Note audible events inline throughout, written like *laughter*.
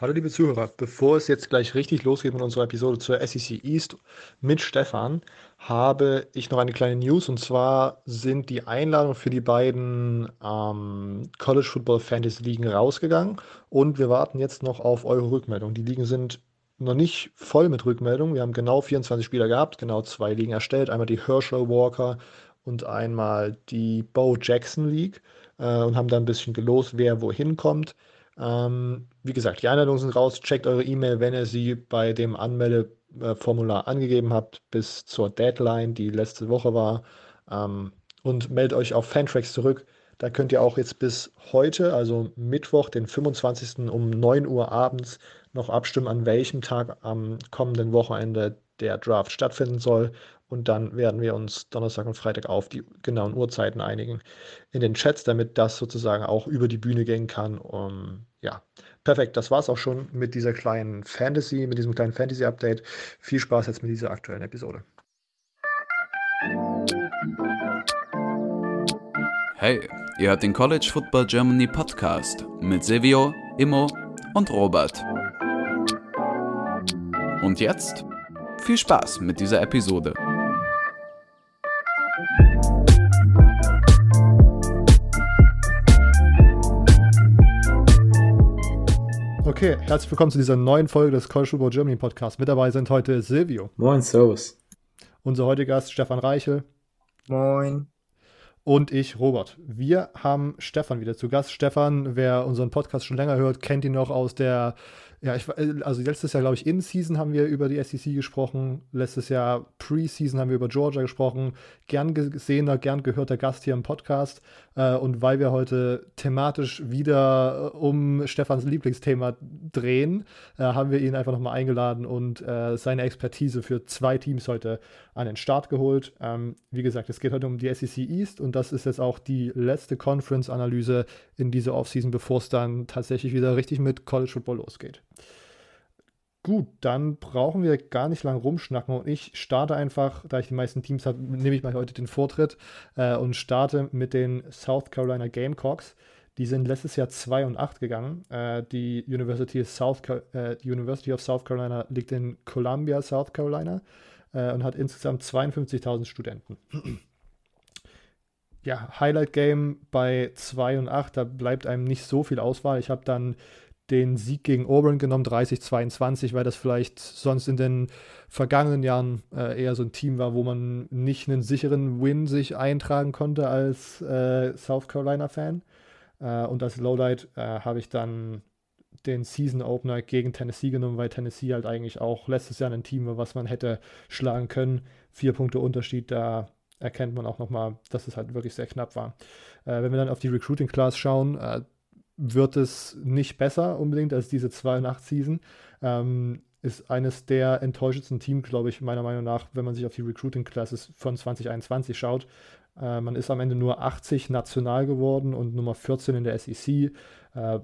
Hallo liebe Zuhörer, bevor es jetzt gleich richtig losgeht mit unserer Episode zur SEC East mit Stefan, habe ich noch eine kleine News und zwar sind die Einladungen für die beiden ähm, College Football Fantasy Ligen rausgegangen und wir warten jetzt noch auf eure Rückmeldung. Die Ligen sind noch nicht voll mit Rückmeldungen. Wir haben genau 24 Spieler gehabt, genau zwei Ligen erstellt, einmal die Herschel Walker und einmal die Bo Jackson League äh, und haben da ein bisschen gelost, wer wohin kommt. Ähm, wie gesagt, die Einladungen sind raus. Checkt eure E-Mail, wenn ihr sie bei dem Anmeldeformular angegeben habt, bis zur Deadline, die letzte Woche war. Ähm, und meldet euch auf Fantracks zurück. Da könnt ihr auch jetzt bis heute, also Mittwoch, den 25. um 9 Uhr abends, noch abstimmen, an welchem Tag am kommenden Wochenende der Draft stattfinden soll. Und dann werden wir uns Donnerstag und Freitag auf die genauen Uhrzeiten einigen in den Chats, damit das sozusagen auch über die Bühne gehen kann. Um, ja, perfekt. Das war es auch schon mit dieser kleinen Fantasy, mit diesem kleinen Fantasy-Update. Viel Spaß jetzt mit dieser aktuellen Episode. Hey, ihr hört den College Football Germany Podcast mit Silvio, Immo und Robert. Und jetzt viel Spaß mit dieser Episode. Okay, herzlich willkommen zu dieser neuen Folge des College Football Germany Podcast. Mit dabei sind heute Silvio. Moin, Servus. Unser heutiger Gast Stefan Reichel. Moin. Und ich, Robert. Wir haben Stefan wieder zu Gast. Stefan, wer unseren Podcast schon länger hört, kennt ihn noch aus der ja, ich, äh, also letztes Jahr, glaube ich, in Season haben wir über die SEC gesprochen. Letztes Jahr Pre-Season haben wir über Georgia gesprochen. Gern gesehener, gern gehörter Gast hier im Podcast. Äh, und weil wir heute thematisch wieder äh, um Stefans Lieblingsthema drehen, haben wir ihn einfach nochmal eingeladen und seine Expertise für zwei Teams heute an den Start geholt. Ähm, wie gesagt, es geht heute um die SEC East und das ist jetzt auch die letzte Conference-Analyse in dieser Offseason, bevor es dann tatsächlich wieder richtig mit College Football losgeht. Gut, dann brauchen wir gar nicht lange rumschnacken und ich starte einfach, da ich die meisten Teams habe, nehme ich mal heute den Vortritt äh, und starte mit den South Carolina Gamecocks. Die sind letztes Jahr 2 und 8 gegangen. Äh, die, University of South, äh, University of South Carolina liegt in Columbia, South Carolina äh, und hat insgesamt 52.000 Studenten. *clears throat* ja, Highlight Game bei 2 und 8, da bleibt einem nicht so viel Auswahl. Ich habe dann den Sieg gegen Auburn genommen, 30-22, weil das vielleicht sonst in den vergangenen Jahren äh, eher so ein Team war, wo man nicht einen sicheren Win sich eintragen konnte als äh, South Carolina-Fan. Äh, und als Lowlight äh, habe ich dann den Season Opener gegen Tennessee genommen, weil Tennessee halt eigentlich auch letztes Jahr ein Team war, was man hätte schlagen können. Vier Punkte Unterschied, da erkennt man auch nochmal, dass es halt wirklich sehr knapp war. Äh, wenn wir dann auf die Recruiting Class schauen, äh, wird es nicht besser unbedingt als diese 2-8-Season. Ähm, ist eines der enttäuschendsten Teams, glaube ich, meiner Meinung nach, wenn man sich auf die Recruiting Classes von 2021 schaut. Äh, man ist am Ende nur 80 national geworden und Nummer 14 in der SEC. Äh,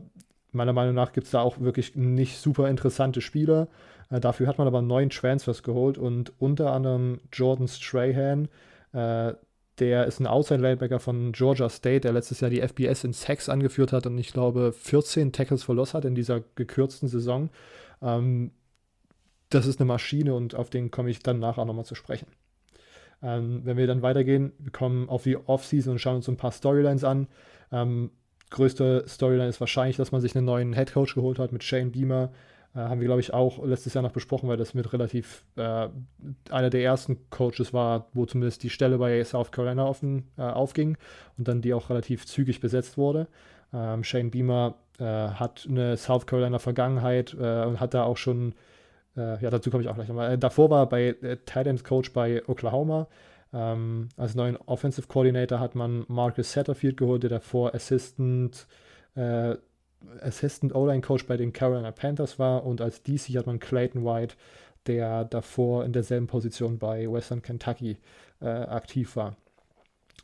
meiner Meinung nach gibt es da auch wirklich nicht super interessante Spieler. Äh, dafür hat man aber neun Transfers geholt und unter anderem Jordan Strahan, äh, der ist ein Outside-Linebacker von Georgia State, der letztes Jahr die FBS in Sacks angeführt hat und ich glaube 14 Tackles verlost hat in dieser gekürzten Saison. Ähm, das ist eine Maschine und auf den komme ich dann nachher nochmal zu sprechen. Ähm, wenn wir dann weitergehen, wir kommen auf die Offseason und schauen uns ein paar Storylines an. Ähm, größte Storyline ist wahrscheinlich, dass man sich einen neuen Headcoach geholt hat mit Shane Beamer. Äh, haben wir, glaube ich, auch letztes Jahr noch besprochen, weil das mit relativ äh, einer der ersten Coaches war, wo zumindest die Stelle bei South Carolina offen äh, aufging und dann die auch relativ zügig besetzt wurde. Ähm, Shane Beamer äh, hat eine South Carolina Vergangenheit äh, und hat da auch schon, ja, dazu komme ich auch gleich nochmal. davor war er bei äh, Tight Coach bei Oklahoma. Ähm, als neuen Offensive Coordinator hat man Marcus Satterfield geholt, der davor Assistant Assistant O-Line-Coach bei den Carolina Panthers war und als DC hat man Clayton White, der davor in derselben Position bei Western Kentucky äh, aktiv war.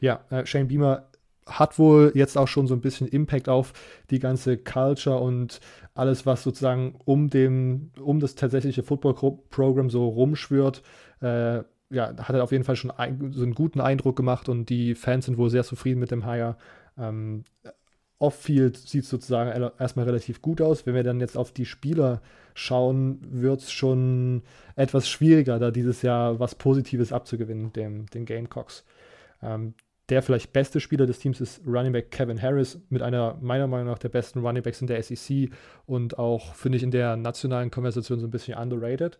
Ja, äh, Shane Beamer hat wohl jetzt auch schon so ein bisschen Impact auf die ganze Culture und alles, was sozusagen um, dem, um das tatsächliche Football-Programm so rumschwirrt. Äh, ja, hat er auf jeden Fall schon ein, so einen guten Eindruck gemacht und die Fans sind wohl sehr zufrieden mit dem Hire. Ähm, Off-Field sieht sozusagen erstmal relativ gut aus. Wenn wir dann jetzt auf die Spieler schauen, wird es schon etwas schwieriger, da dieses Jahr was Positives abzugewinnen, dem, den Gamecocks. Ähm, der vielleicht beste Spieler des Teams ist Running Back Kevin Harris mit einer meiner Meinung nach der besten Running Backs in der SEC und auch, finde ich, in der nationalen Konversation so ein bisschen underrated.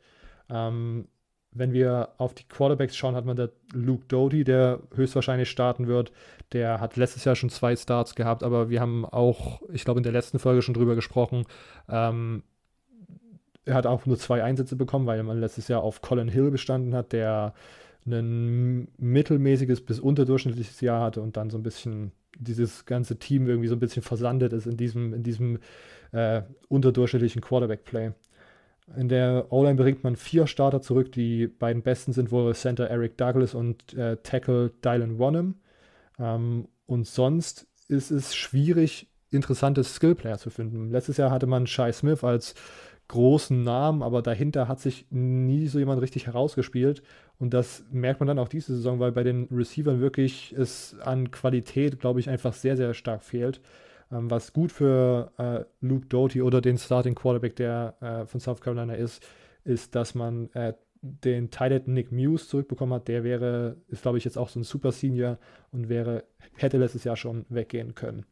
Ähm, wenn wir auf die Quarterbacks schauen, hat man da Luke Doty, der höchstwahrscheinlich starten wird. Der hat letztes Jahr schon zwei Starts gehabt, aber wir haben auch, ich glaube, in der letzten Folge schon drüber gesprochen. Ähm, er hat auch nur zwei Einsätze bekommen, weil man letztes Jahr auf Colin Hill bestanden hat, der ein mittelmäßiges bis unterdurchschnittliches Jahr hatte und dann so ein bisschen dieses ganze Team irgendwie so ein bisschen versandet ist in diesem, in diesem äh, unterdurchschnittlichen Quarterback-Play. In der O-Line bringt man vier Starter zurück. Die beiden besten sind wohl Center Eric Douglas und äh, Tackle Dylan Wonnham. Ähm, und sonst ist es schwierig, interessante Skillplayer zu finden. Letztes Jahr hatte man Shai Smith als großen Namen, aber dahinter hat sich nie so jemand richtig herausgespielt. Und das merkt man dann auch diese Saison, weil bei den Receivern wirklich es an Qualität, glaube ich, einfach sehr, sehr stark fehlt. Ähm, was gut für äh, Luke Doty oder den Starting Quarterback, der äh, von South Carolina ist, ist, dass man äh, den Tight Nick Muse zurückbekommen hat. Der wäre, ist glaube ich jetzt auch so ein Super Senior und wäre, hätte letztes Jahr schon weggehen können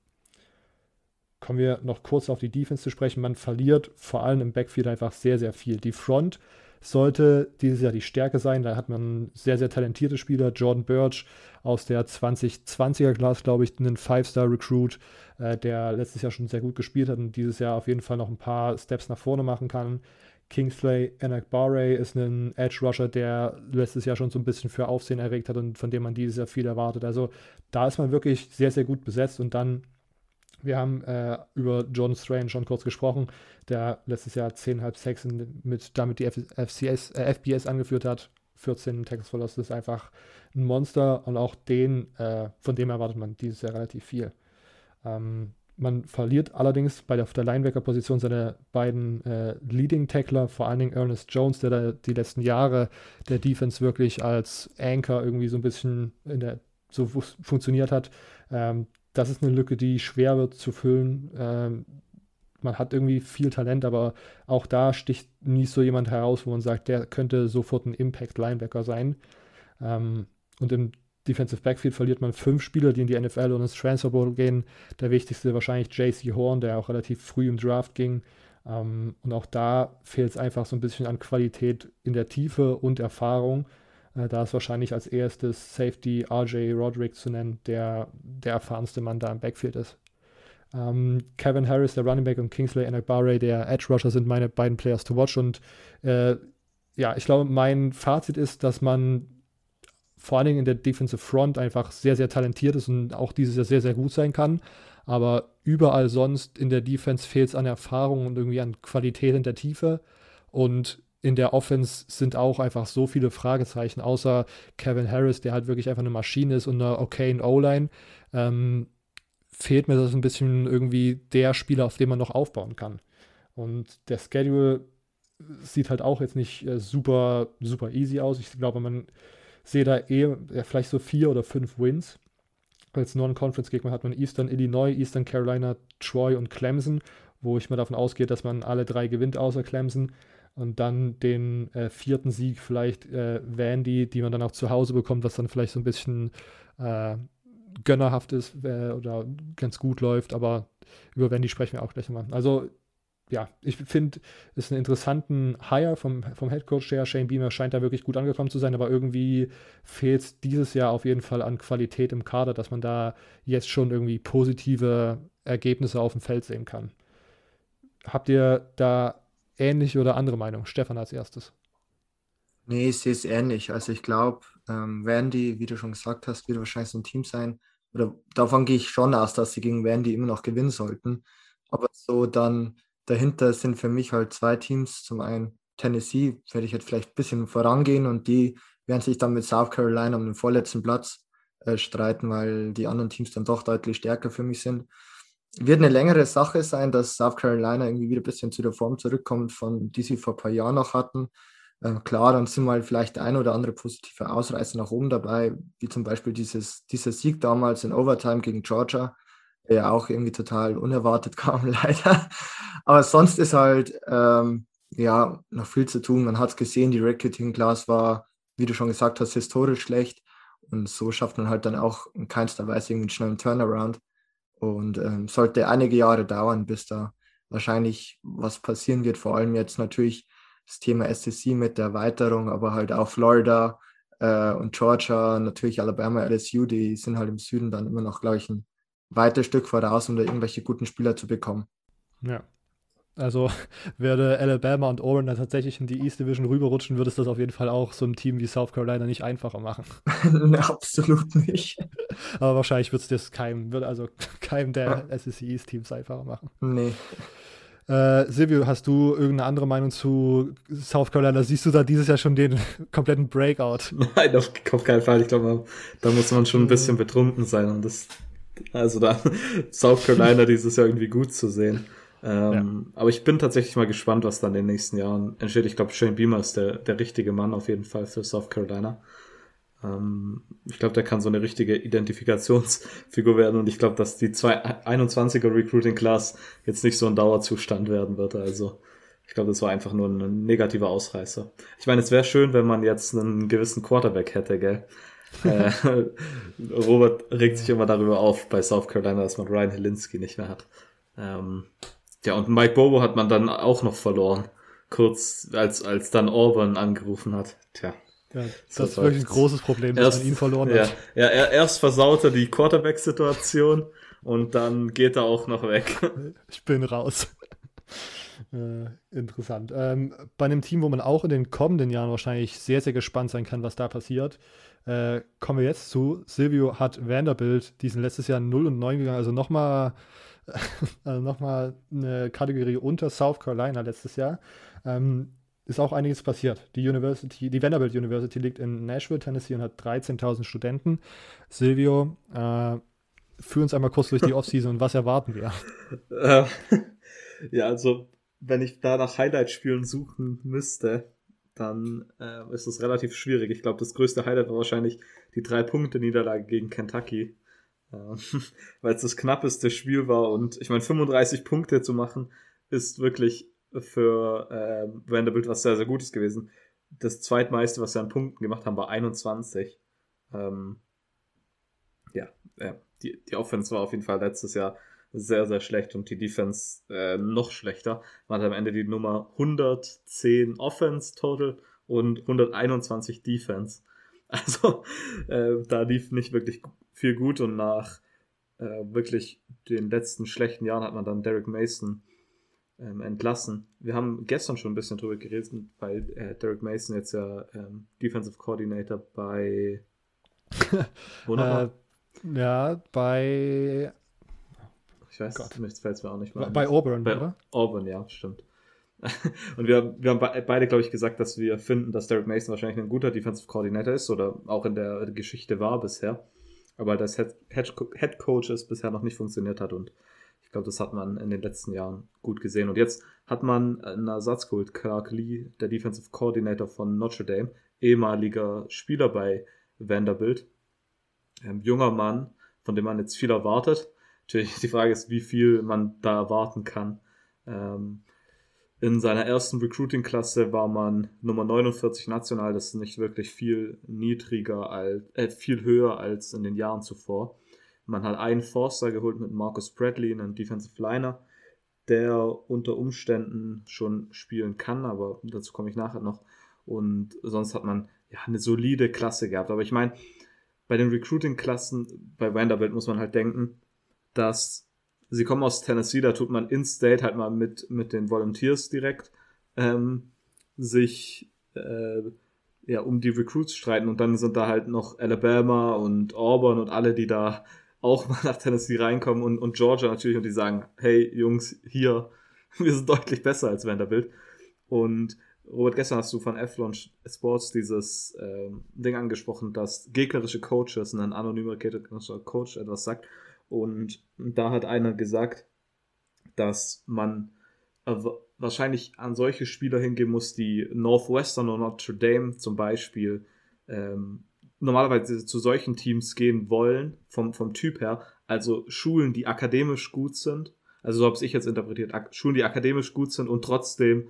kommen wir noch kurz auf die Defense zu sprechen. Man verliert vor allem im Backfield einfach sehr, sehr viel. Die Front sollte dieses Jahr die Stärke sein. Da hat man sehr, sehr talentierte Spieler. Jordan Birch aus der 2020er Class, glaube ich, einen Five-Star-Recruit, äh, der letztes Jahr schon sehr gut gespielt hat und dieses Jahr auf jeden Fall noch ein paar Steps nach vorne machen kann. Kingsley Enakbare ist ein Edge Rusher, der letztes Jahr schon so ein bisschen für Aufsehen erregt hat und von dem man dieses Jahr viel erwartet. Also da ist man wirklich sehr, sehr gut besetzt und dann wir haben äh, über Jordan Strain schon kurz gesprochen, der letztes Jahr 10,5 Sacks mit damit die FCS, äh, FBS angeführt hat. 14 Tackles Verlust ist einfach ein Monster und auch den, äh, von dem erwartet man dieses Jahr relativ viel. Ähm, man verliert allerdings bei der, der Linebacker-Position seine beiden äh, Leading-Tackler, vor allen Dingen Ernest Jones, der da die letzten Jahre der Defense wirklich als Anchor irgendwie so ein bisschen in der, so funktioniert hat. Ähm, das ist eine Lücke, die schwer wird zu füllen. Ähm, man hat irgendwie viel Talent, aber auch da sticht nie so jemand heraus, wo man sagt, der könnte sofort ein Impact-Linebacker sein. Ähm, und im Defensive Backfield verliert man fünf Spieler, die in die NFL und ins Transfer Bowl gehen. Der wichtigste wahrscheinlich JC Horn, der auch relativ früh im Draft ging. Ähm, und auch da fehlt es einfach so ein bisschen an Qualität in der Tiefe und Erfahrung. Äh, da ist wahrscheinlich als erstes Safety RJ Roderick zu nennen, der der erfahrenste Mann da im Backfield ist. Ähm, Kevin Harris, der Running Back, und Kingsley Enakbare, der Edge Rusher, sind meine beiden Players to watch. Und äh, ja, ich glaube, mein Fazit ist, dass man vor allen Dingen in der Defensive Front einfach sehr, sehr talentiert ist und auch dieses Jahr sehr, sehr gut sein kann. Aber überall sonst in der Defense fehlt es an Erfahrung und irgendwie an Qualität in der Tiefe. Und in der Offense sind auch einfach so viele Fragezeichen, außer Kevin Harris, der halt wirklich einfach eine Maschine ist und eine okayen O-Line. Ähm, fehlt mir das ein bisschen irgendwie der Spieler, auf den man noch aufbauen kann. Und der Schedule sieht halt auch jetzt nicht äh, super, super easy aus. Ich glaube, man sehe da eh ja, vielleicht so vier oder fünf Wins. Als Non-Conference-Gegner hat man Eastern Illinois, Eastern Carolina, Troy und Clemson, wo ich mal davon ausgehe, dass man alle drei gewinnt außer Clemson und dann den äh, vierten Sieg vielleicht äh, Vandy, die man dann auch zu Hause bekommt, was dann vielleicht so ein bisschen äh, gönnerhaft ist äh, oder ganz gut läuft, aber über Vandy sprechen wir auch gleich mal. Also ja, ich finde, es ist ein interessanten Hire vom, vom Head Coach her. Shane Beamer scheint da wirklich gut angekommen zu sein, aber irgendwie fehlt es dieses Jahr auf jeden Fall an Qualität im Kader, dass man da jetzt schon irgendwie positive Ergebnisse auf dem Feld sehen kann. Habt ihr da ähnliche oder andere Meinung? Stefan als erstes. Nee, ich sehe es ähnlich. Also ich glaube, ähm, Vandy, wie du schon gesagt hast, wird wahrscheinlich so ein Team sein. Oder davon gehe ich schon aus, dass sie gegen Vandy immer noch gewinnen sollten. Aber so dann dahinter sind für mich halt zwei Teams. Zum einen Tennessee, werde ich jetzt vielleicht ein bisschen vorangehen und die werden sich dann mit South Carolina um den vorletzten Platz äh, streiten, weil die anderen Teams dann doch deutlich stärker für mich sind wird eine längere Sache sein, dass South Carolina irgendwie wieder ein bisschen zu der Form zurückkommt, von die sie vor ein paar Jahren noch hatten. Äh, klar, dann sind mal vielleicht ein oder andere positive Ausreißer nach oben dabei, wie zum Beispiel dieses, dieser Sieg damals in Overtime gegen Georgia. der ja auch irgendwie total unerwartet *laughs* kam, leider. Aber sonst ist halt ähm, ja noch viel zu tun. Man hat es gesehen, die Recruiting Class war, wie du schon gesagt hast, historisch schlecht. Und so schafft man halt dann auch in keinster Weise irgendwie einen schnellen Turnaround. Und ähm, sollte einige Jahre dauern, bis da wahrscheinlich was passieren wird. Vor allem jetzt natürlich das Thema SEC mit der Erweiterung, aber halt auch Florida äh, und Georgia, natürlich Alabama, LSU, die sind halt im Süden dann immer noch, glaube ich, ein weites Stück voraus, um da irgendwelche guten Spieler zu bekommen. Ja. Also *laughs* werde Alabama und Auburn dann tatsächlich in die East Division rüberrutschen, würde es das auf jeden Fall auch so einem Team wie South Carolina nicht einfacher machen. *laughs* Absolut nicht. *laughs* Aber wahrscheinlich wird es das keinem, wird also keinem der ja. SEC East Teams einfacher machen. Nee. Äh, Silvio, hast du irgendeine andere Meinung zu South Carolina? Siehst du da dieses Jahr schon den kompletten Breakout? Nein, auf, auf keinen Fall. Ich glaube, da muss man schon ein bisschen betrunken sein, um das, also da South Carolina dieses Jahr irgendwie gut zu sehen. Ähm, ja. Aber ich bin tatsächlich mal gespannt, was dann in den nächsten Jahren entsteht. Ich glaube, Shane Beamer ist der, der richtige Mann auf jeden Fall für South Carolina. Ähm, ich glaube, der kann so eine richtige Identifikationsfigur werden und ich glaube, dass die 21er Recruiting Class jetzt nicht so ein Dauerzustand werden wird. Also ich glaube, das war einfach nur ein negativer Ausreißer. Ich meine, es wäre schön, wenn man jetzt einen gewissen Quarterback hätte, gell? *laughs* äh, Robert regt sich immer darüber auf bei South Carolina, dass man Ryan Helinski nicht mehr hat. Ähm, ja, und Mike Bobo hat man dann auch noch verloren. Kurz als, als dann Auburn angerufen hat. Tja. Ja, das ist wirklich ein großes Problem, dass erst, man ihn verloren ja, hat. Ja, er, erst versaut er die Quarterback-Situation und dann geht er auch noch weg. *laughs* Ich bin raus. *laughs* Äh, interessant. Ähm, bei einem Team, wo man auch in den kommenden Jahren wahrscheinlich sehr, sehr gespannt sein kann, was da passiert, äh, kommen wir jetzt zu. Silvio hat Vanderbilt diesen letztes Jahr 0 und 9 gegangen, also nochmal *laughs* also noch eine Kategorie unter South Carolina letztes Jahr. Ähm, ist auch einiges passiert. Die University, die Vanderbilt University liegt in Nashville, Tennessee und hat 13.000 Studenten. Silvio, äh, führ uns einmal kurz durch die *laughs* Offseason und was erwarten wir? Äh, *laughs* ja, also wenn ich da nach Highlight-Spielen suchen müsste, dann äh, ist es relativ schwierig. Ich glaube, das größte Highlight war wahrscheinlich die drei Punkte Niederlage gegen Kentucky, *laughs* weil es das knappeste Spiel war und ich meine 35 Punkte zu machen ist wirklich für äh, Vanderbilt was sehr, sehr Gutes gewesen. Das zweitmeiste, was sie an Punkten gemacht haben, war 21. Ähm, ja, äh, die, die Offense war auf jeden Fall letztes Jahr sehr, sehr schlecht und die Defense äh, noch schlechter. Man hat am Ende die Nummer 110 Offense total und 121 Defense. *laughs* Also äh, da lief nicht wirklich viel gut und nach äh, wirklich den letzten schlechten Jahren hat man dann Derek Mason ähm, entlassen. Wir haben gestern schon ein bisschen drüber geredet, weil äh, Derek Mason jetzt ja ähm, Defensive Coordinator bei *laughs* äh, ja, bei ich weiß, Gott. nichts fällt mir auch nicht mehr. Bei Auburn, bei oder? Auburn, ja, stimmt. *laughs* Und wir, wir haben beide, glaube ich, gesagt, dass wir finden, dass Derek Mason wahrscheinlich ein guter Defensive Coordinator ist oder auch in der Geschichte war bisher. Aber dass Head, Head Coach es bisher noch nicht funktioniert hat und ich glaube, das hat man in den letzten Jahren gut gesehen. Und jetzt hat man einen Ersatz geholt, Clark Lee, der Defensive Coordinator von Notre Dame, ehemaliger Spieler bei Vanderbilt. Ein junger Mann, von dem man jetzt viel erwartet. Natürlich die Frage ist, wie viel man da erwarten kann. Ähm, in seiner ersten Recruiting-Klasse war man Nummer 49 national. Das ist nicht wirklich viel niedriger, als, äh, viel höher als in den Jahren zuvor. Man hat einen Forster geholt mit Marcus Bradley, einen Defensive Liner, der unter Umständen schon spielen kann, aber dazu komme ich nachher noch. Und sonst hat man ja eine solide Klasse gehabt. Aber ich meine, bei den Recruiting-Klassen bei Vanderbilt muss man halt denken, dass sie kommen aus Tennessee, da tut man in-state halt mal mit, mit den Volunteers direkt ähm, sich äh, ja, um die Recruits streiten und dann sind da halt noch Alabama und Auburn und alle, die da auch *laughs* mal nach Tennessee reinkommen und, und Georgia natürlich und die sagen, hey Jungs, hier, *laughs* wir sind deutlich besser als Vanderbilt. Und Robert, gestern hast du von Launch Sports dieses ähm, Ding angesprochen, dass gegnerische Coaches, ein anonymer gegnerischer Coach etwas sagt. Und da hat einer gesagt, dass man wahrscheinlich an solche Spieler hingehen muss, die Northwestern oder Notre Dame zum Beispiel ähm, normalerweise zu solchen Teams gehen wollen, vom, vom Typ her, Also Schulen, die akademisch gut sind, also so habe ich jetzt interpretiert, Schulen, die akademisch gut sind und trotzdem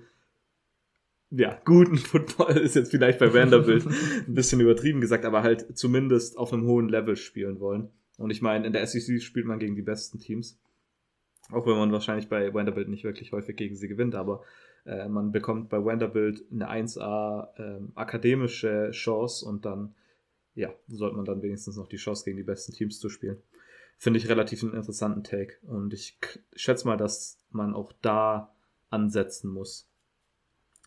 ja, guten *laughs* Football ist jetzt vielleicht bei Vanderbilt *laughs* ein bisschen übertrieben gesagt, aber halt zumindest auf einem hohen Level spielen wollen. Und ich meine, in der SEC spielt man gegen die besten Teams. Auch wenn man wahrscheinlich bei Vanderbilt nicht wirklich häufig gegen sie gewinnt, aber äh, man bekommt bei Vanderbilt eine 1A äh, akademische Chance und dann, ja, sollte man dann wenigstens noch die Chance gegen die besten Teams zu spielen. Finde ich relativ einen interessanten Take. Und ich schätze mal, dass man auch da ansetzen muss.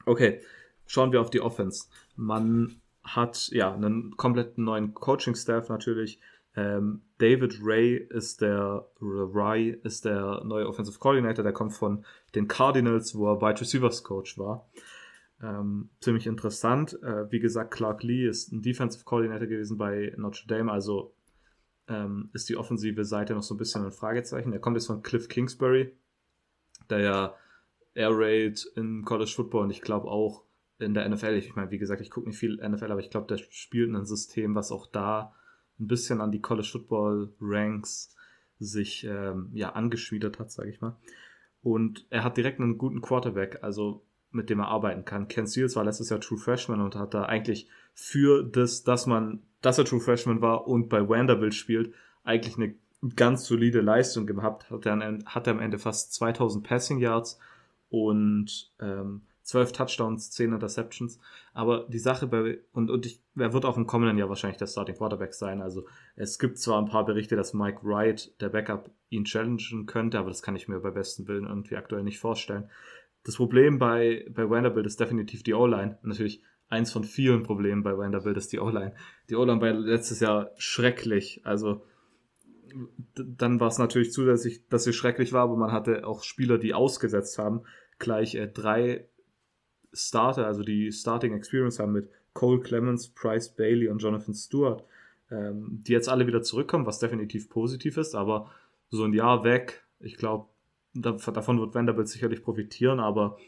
Okay, schauen wir auf die Offense. Man hat ja einen kompletten neuen Coaching-Staff natürlich. Ähm, David Ray ist der Ray ist der neue Offensive Coordinator, der kommt von den Cardinals, wo er Wide Receivers Coach war. Ähm, ziemlich interessant. Äh, wie gesagt, Clark Lee ist ein Defensive Coordinator gewesen bei Notre Dame, also ähm, ist die offensive Seite noch so ein bisschen ein Fragezeichen. Er kommt jetzt von Cliff Kingsbury, der ja Air Raid in College Football und ich glaube auch in der NFL. Ich meine, wie gesagt, ich gucke nicht viel NFL, aber ich glaube, der spielt ein System, was auch da ein bisschen an die College Football Ranks sich ähm, ja angeschmiedet hat, sage ich mal. Und er hat direkt einen guten Quarterback, also mit dem er arbeiten kann. Ken Seals war letztes Jahr True Freshman und hat da eigentlich für das, dass man, dass er True Freshman war und bei Vanderbilt spielt, eigentlich eine ganz solide Leistung gehabt. Hat er, hat er am Ende fast 2000 Passing Yards und ähm, 12 Touchdowns, 10 Interceptions. Aber die Sache bei, und, und ich, er wird auch im kommenden Jahr wahrscheinlich der Starting Quarterback sein. Also es gibt zwar ein paar Berichte, dass Mike Wright, der Backup, ihn challengen könnte, aber das kann ich mir bei besten Willen irgendwie aktuell nicht vorstellen. Das Problem bei, bei Vanderbilt ist definitiv die O-Line. Natürlich eins von vielen Problemen bei Vanderbilt ist die O-Line. Die O-Line war letztes Jahr schrecklich. Also dann war es natürlich zusätzlich, dass sie schrecklich war, aber man hatte auch Spieler, die ausgesetzt haben. Gleich äh, drei Starter, also die Starting Experience haben mit Cole Clemens, Price Bailey und Jonathan Stewart, ähm, die jetzt alle wieder zurückkommen, was definitiv positiv ist, aber so ein Jahr weg, ich glaube, davon wird Vanderbilt sicherlich profitieren, aber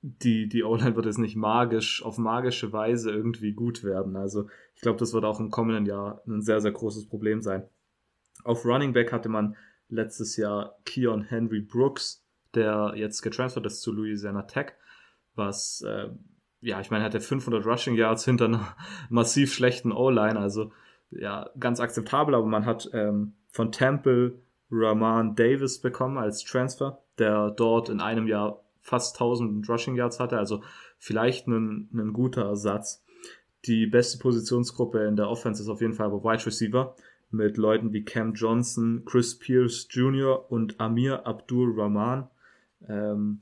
die, die O-Line wird jetzt nicht magisch, auf magische Weise irgendwie gut werden. Also ich glaube, das wird auch im kommenden Jahr ein sehr, sehr großes Problem sein. Auf Running Back hatte man letztes Jahr Keon Henry Brooks, der jetzt getransfert ist zu Louisiana Tech, was, äh, ja, ich meine, hat er 500 Rushing Yards hinter einer *laughs* massiv schlechten O-Line, also ja, ganz akzeptabel, aber man hat ähm, von Temple Rahman Davis bekommen als Transfer, der dort in einem Jahr fast 1000 Rushing Yards hatte, also vielleicht ein, ein guter Ersatz. Die beste Positionsgruppe in der Offense ist auf jeden Fall aber Wide Receiver mit Leuten wie Cam Johnson, Chris Pierce Jr. und Amir Abdul Rahman. Ähm,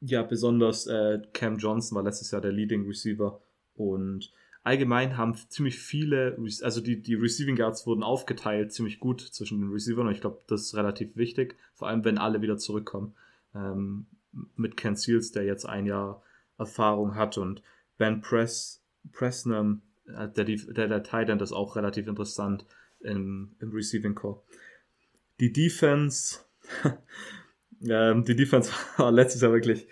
ja, besonders äh, Cam Johnson war letztes Jahr der Leading Receiver und allgemein haben ziemlich viele, also die, die Receiving Guards wurden aufgeteilt, ziemlich gut zwischen den Receivern und ich glaube, das ist relativ wichtig, vor allem wenn alle wieder zurückkommen. Ähm, mit Ken Seals, der jetzt ein Jahr Erfahrung hat und Ben Press, Presnam, äh, der, der, der Titan, ist auch relativ interessant im, im Receiving Core. Die Defense, *laughs* ähm, die Defense *laughs* war letztes Jahr wirklich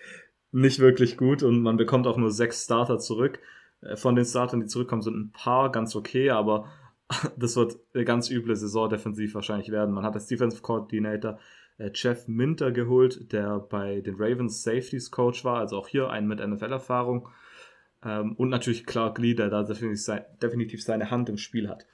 nicht wirklich gut und man bekommt auch nur sechs Starter zurück. Äh, von den Startern, die zurückkommen, sind ein paar ganz okay, aber *laughs* das wird eine ganz üble Saison defensiv wahrscheinlich werden. Man hat als Defensive Coordinator äh, Jeff Minter geholt, der bei den Ravens Safeties Coach war, also auch hier einen mit NFL-Erfahrung. Ähm, und natürlich Clark Lee, der da definitiv seine Hand im Spiel hat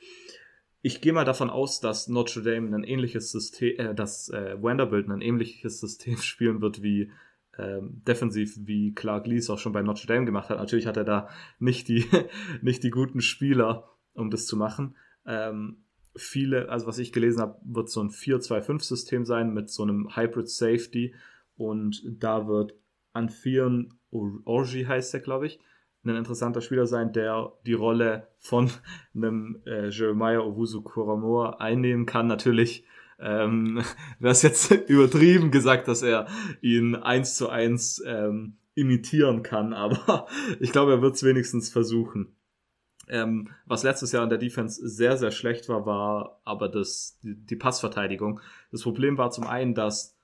ich gehe mal davon aus, dass Notre Dame ein ähnliches System, äh, dass äh, Vanderbilt ein ähnliches System *laughs* spielen wird wie ähm, defensiv, wie Clark Lee es auch schon bei Notre Dame gemacht hat. Natürlich hat er da nicht die, *laughs* nicht die guten Spieler, um das zu machen. Ähm, viele, also was ich gelesen habe, wird so ein 4-2-5-System sein mit so einem Hybrid Safety und da wird Anfieren Orgi heißt er, glaube ich, ein interessanter Spieler sein, der die Rolle von *laughs* einem äh, Jeremiah Owusu Kuramoa einnehmen kann. Natürlich ähm, *laughs* wäre es jetzt *laughs* übertrieben gesagt, dass er ihn eins zu eins ähm, imitieren kann, aber ich glaube, er wird es wenigstens versuchen. Ähm, was letztes Jahr in der Defense sehr, sehr schlecht war, war aber das, die, die Passverteidigung. Das Problem war zum einen, dass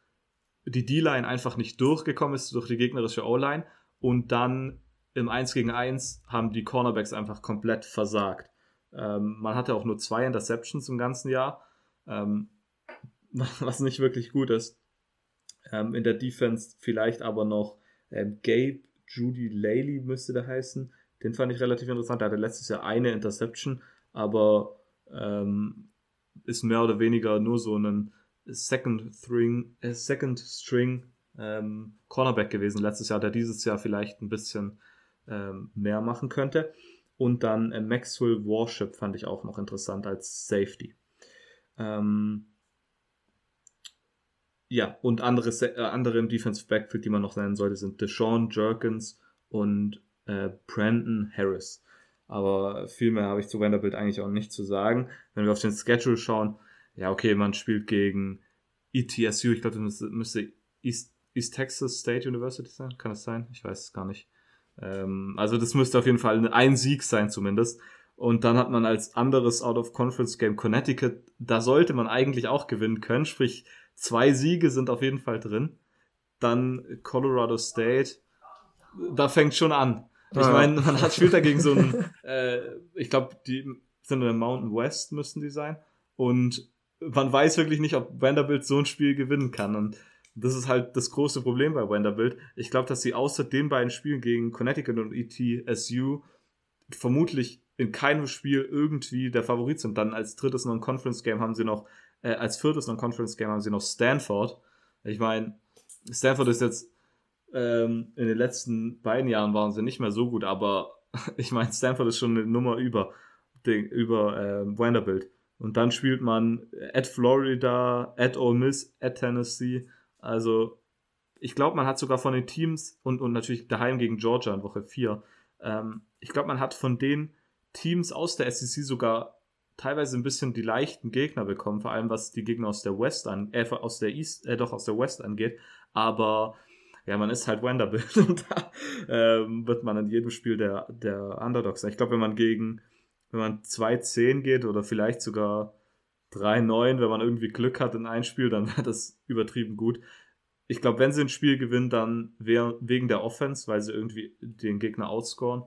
die D-Line einfach nicht durchgekommen ist durch die gegnerische O-Line und dann im 1 gegen 1 haben die Cornerbacks einfach komplett versagt. Ähm, man hatte auch nur zwei Interceptions im ganzen Jahr, ähm, *laughs* was nicht wirklich gut ist. Ähm, in der Defense vielleicht aber noch ähm, Gabe Judy Laley müsste der heißen. Den fand ich relativ interessant. Der hatte letztes Jahr eine Interception, aber ähm, ist mehr oder weniger nur so ein Second String, äh, Second String ähm, Cornerback gewesen letztes Jahr, der dieses Jahr vielleicht ein bisschen ähm, mehr machen könnte. Und dann äh, Maxwell Warship fand ich auch noch interessant als Safety. Ähm, ja, und andere, äh, andere im Defensive Backfield, die man noch nennen sollte, sind Deshaun Jerkins und äh, Brandon Harris. Aber viel mehr habe ich zu Vanderbilt eigentlich auch nicht zu sagen. Wenn wir auf den Schedule schauen, ja, okay, man spielt gegen ETSU, ich glaube, das müsste East, East Texas State University sein. Kann das sein? Ich weiß es gar nicht. Ähm, also das müsste auf jeden Fall ein Sieg sein zumindest. Und dann hat man als anderes Out-of-Conference-Game Connecticut. Da sollte man eigentlich auch gewinnen können. Sprich, zwei Siege sind auf jeden Fall drin. Dann Colorado State. Da fängt schon an. Ich meine, man hat spielt dagegen so ein, *laughs* äh, ich glaube, die sind in der Mountain West müssten die sein. Und man weiß wirklich nicht, ob Vanderbilt so ein Spiel gewinnen kann. Und das ist halt das große Problem bei Vanderbilt. Ich glaube, dass sie außer den beiden Spielen gegen Connecticut und ETSU vermutlich in keinem Spiel irgendwie der Favorit sind. Dann als drittes Non-Conference-Game haben sie noch, äh, als viertes Non-Conference-Game haben sie noch Stanford. Ich meine, Stanford ist jetzt ähm, in den letzten beiden Jahren waren sie nicht mehr so gut, aber *laughs* ich meine, Stanford ist schon eine Nummer über, über äh, Vanderbilt. Und dann spielt man at Florida, at Ole Miss, at Tennessee. Also ich glaube, man hat sogar von den Teams und, und natürlich daheim gegen Georgia in Woche 4, ähm, ich glaube, man hat von den Teams aus der SEC sogar teilweise ein bisschen die leichten Gegner bekommen, vor allem was die Gegner aus der West an, äh, aus der East, äh, doch aus der West angeht. Aber ja, man ist halt Vanderbilt *laughs* und da ähm, wird man in jedem Spiel der, der Underdog sein. Ich glaube, wenn man gegen, wenn man 2-10 geht oder vielleicht sogar 3-9, wenn man irgendwie Glück hat in ein Spiel, dann *laughs* wäre das übertrieben gut. Ich glaube, wenn sie ein Spiel gewinnen, dann wegen der Offense, weil sie irgendwie den Gegner outscoren.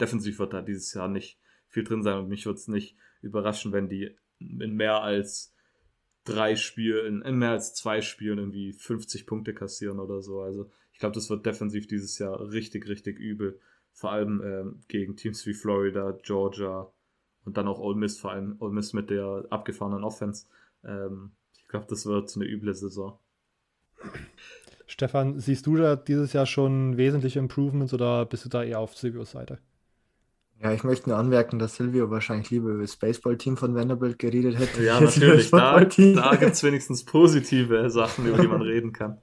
Defensiv wird da dieses Jahr nicht viel drin sein und mich würde es nicht überraschen, wenn die in mehr als drei Spielen, in mehr als zwei Spielen irgendwie 50 Punkte kassieren oder so. Also ich glaube, das wird defensiv dieses Jahr richtig, richtig übel. Vor allem ähm, gegen Teams wie Florida, Georgia, und dann auch Ole Miss, vor allem Ole Miss mit der abgefahrenen Offense. Ähm, ich glaube, das wird eine üble Saison. Stefan, siehst du da dieses Jahr schon wesentliche Improvements oder bist du da eher auf Silvios Seite? Ja, ich möchte nur anmerken, dass Silvio wahrscheinlich lieber über das Baseballteam von Vanderbilt geredet hätte. Ja, natürlich. Da, da gibt es wenigstens positive Sachen, über die man *laughs* reden kann.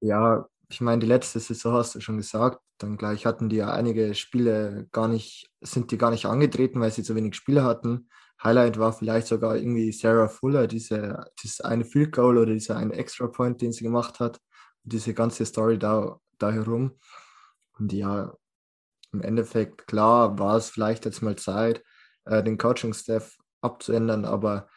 Ja, ich meine, die letzte Saison hast du schon gesagt, dann gleich hatten die ja einige Spiele gar nicht, sind die gar nicht angetreten, weil sie zu wenig Spiele hatten. Highlight war vielleicht sogar irgendwie Sarah Fuller, diese, dieses eine Field Goal oder dieser eine Extra Point, den sie gemacht hat. Diese ganze Story da, da herum. Und ja, im Endeffekt, klar, war es vielleicht jetzt mal Zeit, äh, den Coaching-Staff abzuändern, aber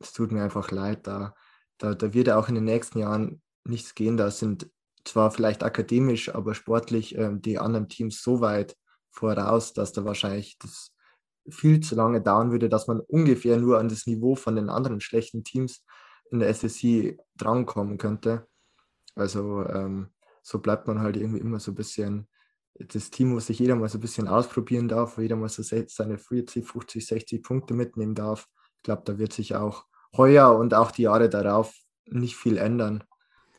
es tut mir einfach leid, da, da, da wird auch in den nächsten Jahren nichts gehen. Da sind zwar vielleicht akademisch, aber sportlich ähm, die anderen Teams so weit voraus, dass da wahrscheinlich das viel zu lange dauern würde, dass man ungefähr nur an das Niveau von den anderen schlechten Teams in der SSC drankommen könnte. Also ähm, so bleibt man halt irgendwie immer so ein bisschen das Team, wo sich jeder mal so ein bisschen ausprobieren darf, wo jeder mal so seine 40, 50, 60 Punkte mitnehmen darf. Ich glaube, da wird sich auch heuer und auch die Jahre darauf nicht viel ändern.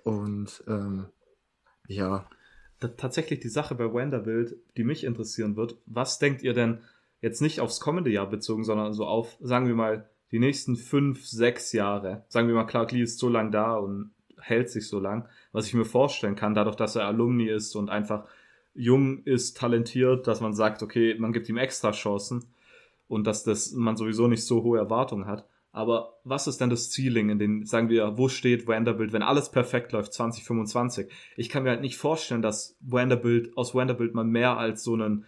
Und ähm, ja. Tatsächlich die Sache bei Vanderbilt, die mich interessieren wird, was denkt ihr denn jetzt nicht aufs kommende Jahr bezogen, sondern so auf, sagen wir mal, die nächsten fünf, sechs Jahre. Sagen wir mal, Clark Lee ist so lang da und hält sich so lang. Was ich mir vorstellen kann, dadurch, dass er Alumni ist und einfach jung ist, talentiert, dass man sagt, okay, man gibt ihm extra Chancen und dass das man sowieso nicht so hohe Erwartungen hat. Aber was ist denn das Ceiling in den, sagen wir, wo steht Vanderbilt, wenn alles perfekt läuft, 2025? Ich kann mir halt nicht vorstellen, dass Vanderbilt, aus Vanderbilt mal mehr als so einen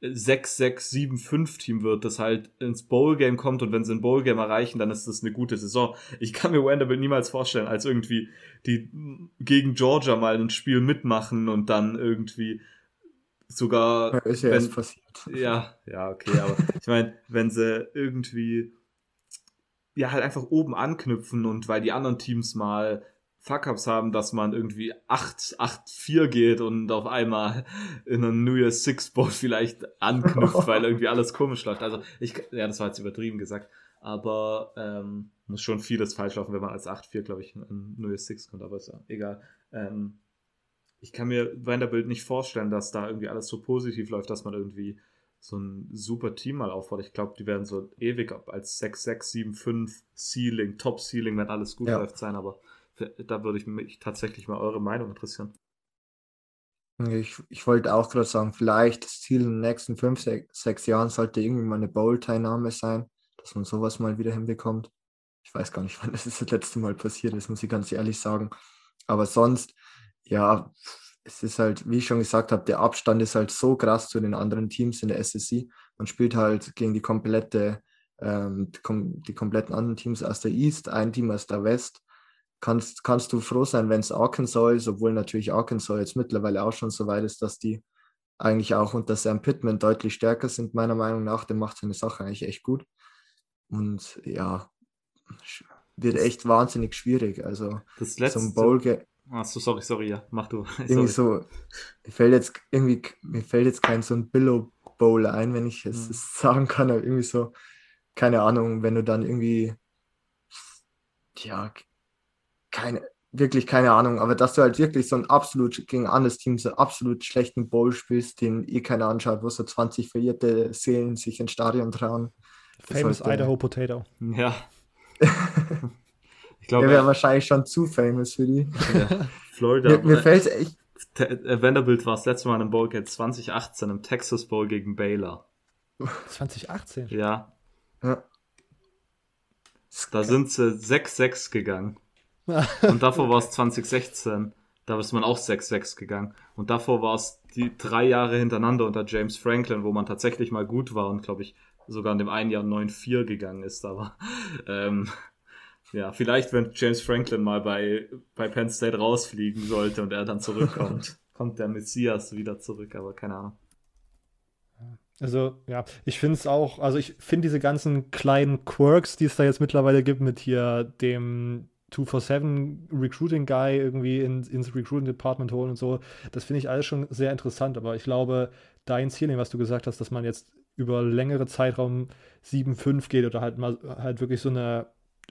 6-6-7-5-Team wird, das halt ins Bowl-Game kommt und wenn sie ein Bowl-Game erreichen, dann ist das eine gute Saison. Ich kann mir Vanderbilt niemals vorstellen, als irgendwie die gegen Georgia mal ein Spiel mitmachen und dann irgendwie sogar. Ja, ist ja wenn, passiert. Ja, ja, okay, aber ich meine, wenn sie irgendwie ja halt einfach oben anknüpfen und weil die anderen Teams mal Fuck-Ups haben, dass man irgendwie 8-8-4 geht und auf einmal in einem New Year's Six Bowl vielleicht anknüpft, weil irgendwie *laughs* alles komisch läuft. Also ich, ja, das war jetzt übertrieben gesagt, aber ähm, muss schon vieles falsch laufen, wenn man als 8-4, glaube ich, in New Year's Six kommt, aber ist ja egal. Ähm, ich kann mir Vanderbilt nicht vorstellen, dass da irgendwie alles so positiv läuft, dass man irgendwie so ein super Team mal aufbaut. Ich glaube, die werden so ewig als 6, 6, 7, 5 Ceiling, Top Ceiling, wenn alles gut ja. läuft sein, aber da würde ich mich tatsächlich mal eure Meinung interessieren. Ich, ich wollte auch gerade sagen, vielleicht das Ziel in den nächsten 5, 6 Jahren sollte irgendwie mal eine Bowl-Teilnahme sein, dass man sowas mal wieder hinbekommt. Ich weiß gar nicht, *laughs* wann das das letzte Mal passiert ist, muss ich ganz ehrlich sagen. Aber sonst, ja, es ist halt, wie ich schon gesagt habe, der Abstand ist halt so krass zu den anderen Teams in der SSC. Man spielt halt gegen die komplette, ähm, die kompletten anderen Teams aus der East, ein Team aus der West. Kannst, kannst du froh sein, wenn es Arkansas ist, obwohl natürlich Arkansas jetzt mittlerweile auch schon so weit ist, dass die eigentlich auch unter Sam Pittman deutlich stärker sind, meiner Meinung nach. Der macht seine Sache eigentlich echt gut. Und ja, wird echt wahnsinnig schwierig. Also das letzte, ein Bowl Achso, sorry, sorry, ja, mach du. *laughs* Irgendwie so, mir fällt jetzt irgendwie, mir fällt jetzt kein so ein Billow Bowl ein, wenn ich es mhm. sagen kann, aber irgendwie so, keine Ahnung, wenn du dann irgendwie, ja, keine, wirklich keine Ahnung, aber dass du halt wirklich so ein absolut gegen anderes Team so absolut schlechten Bowl spielst, den eh keiner anschaut, wo so 20 verirrte Seelen sich ins Stadion trauen. Famous Idaho Potato. Ja. *laughs* *laughs* Ich glaube, der wäre wahrscheinlich schon zu famous für die. Ja. *laughs* Florida. mir, mir fällt echt. Äh, Vanderbilt war das letzte Mal im Bowl Game 2018 im Texas Bowl gegen Baylor. 2018? Ja. ja. Da sind sie 6-6 gegangen. *laughs* Und davor war es 2016. Da ist man auch 6-6 gegangen. Und davor war es die drei Jahre hintereinander unter James Franklin, wo man tatsächlich mal gut war und, glaube ich, sogar in dem einen Jahr 9-4 gegangen ist. Aber ähm, ja, vielleicht, wenn James Franklin mal bei, bei Penn State rausfliegen sollte und er dann zurückkommt, *laughs* kommt der Messias wieder zurück, aber keine Ahnung. Also, ja, ich finde es auch, also ich finde diese ganzen kleinen Quirks, die es da jetzt mittlerweile gibt, mit hier dem 247 Recruiting Guy irgendwie in, ins Recruiting Department holen und so, das finde ich alles schon sehr interessant, aber ich glaube, dein Ziel, was du gesagt hast, dass man jetzt über längere Zeitraum 7-5 geht oder halt mal halt wirklich so eine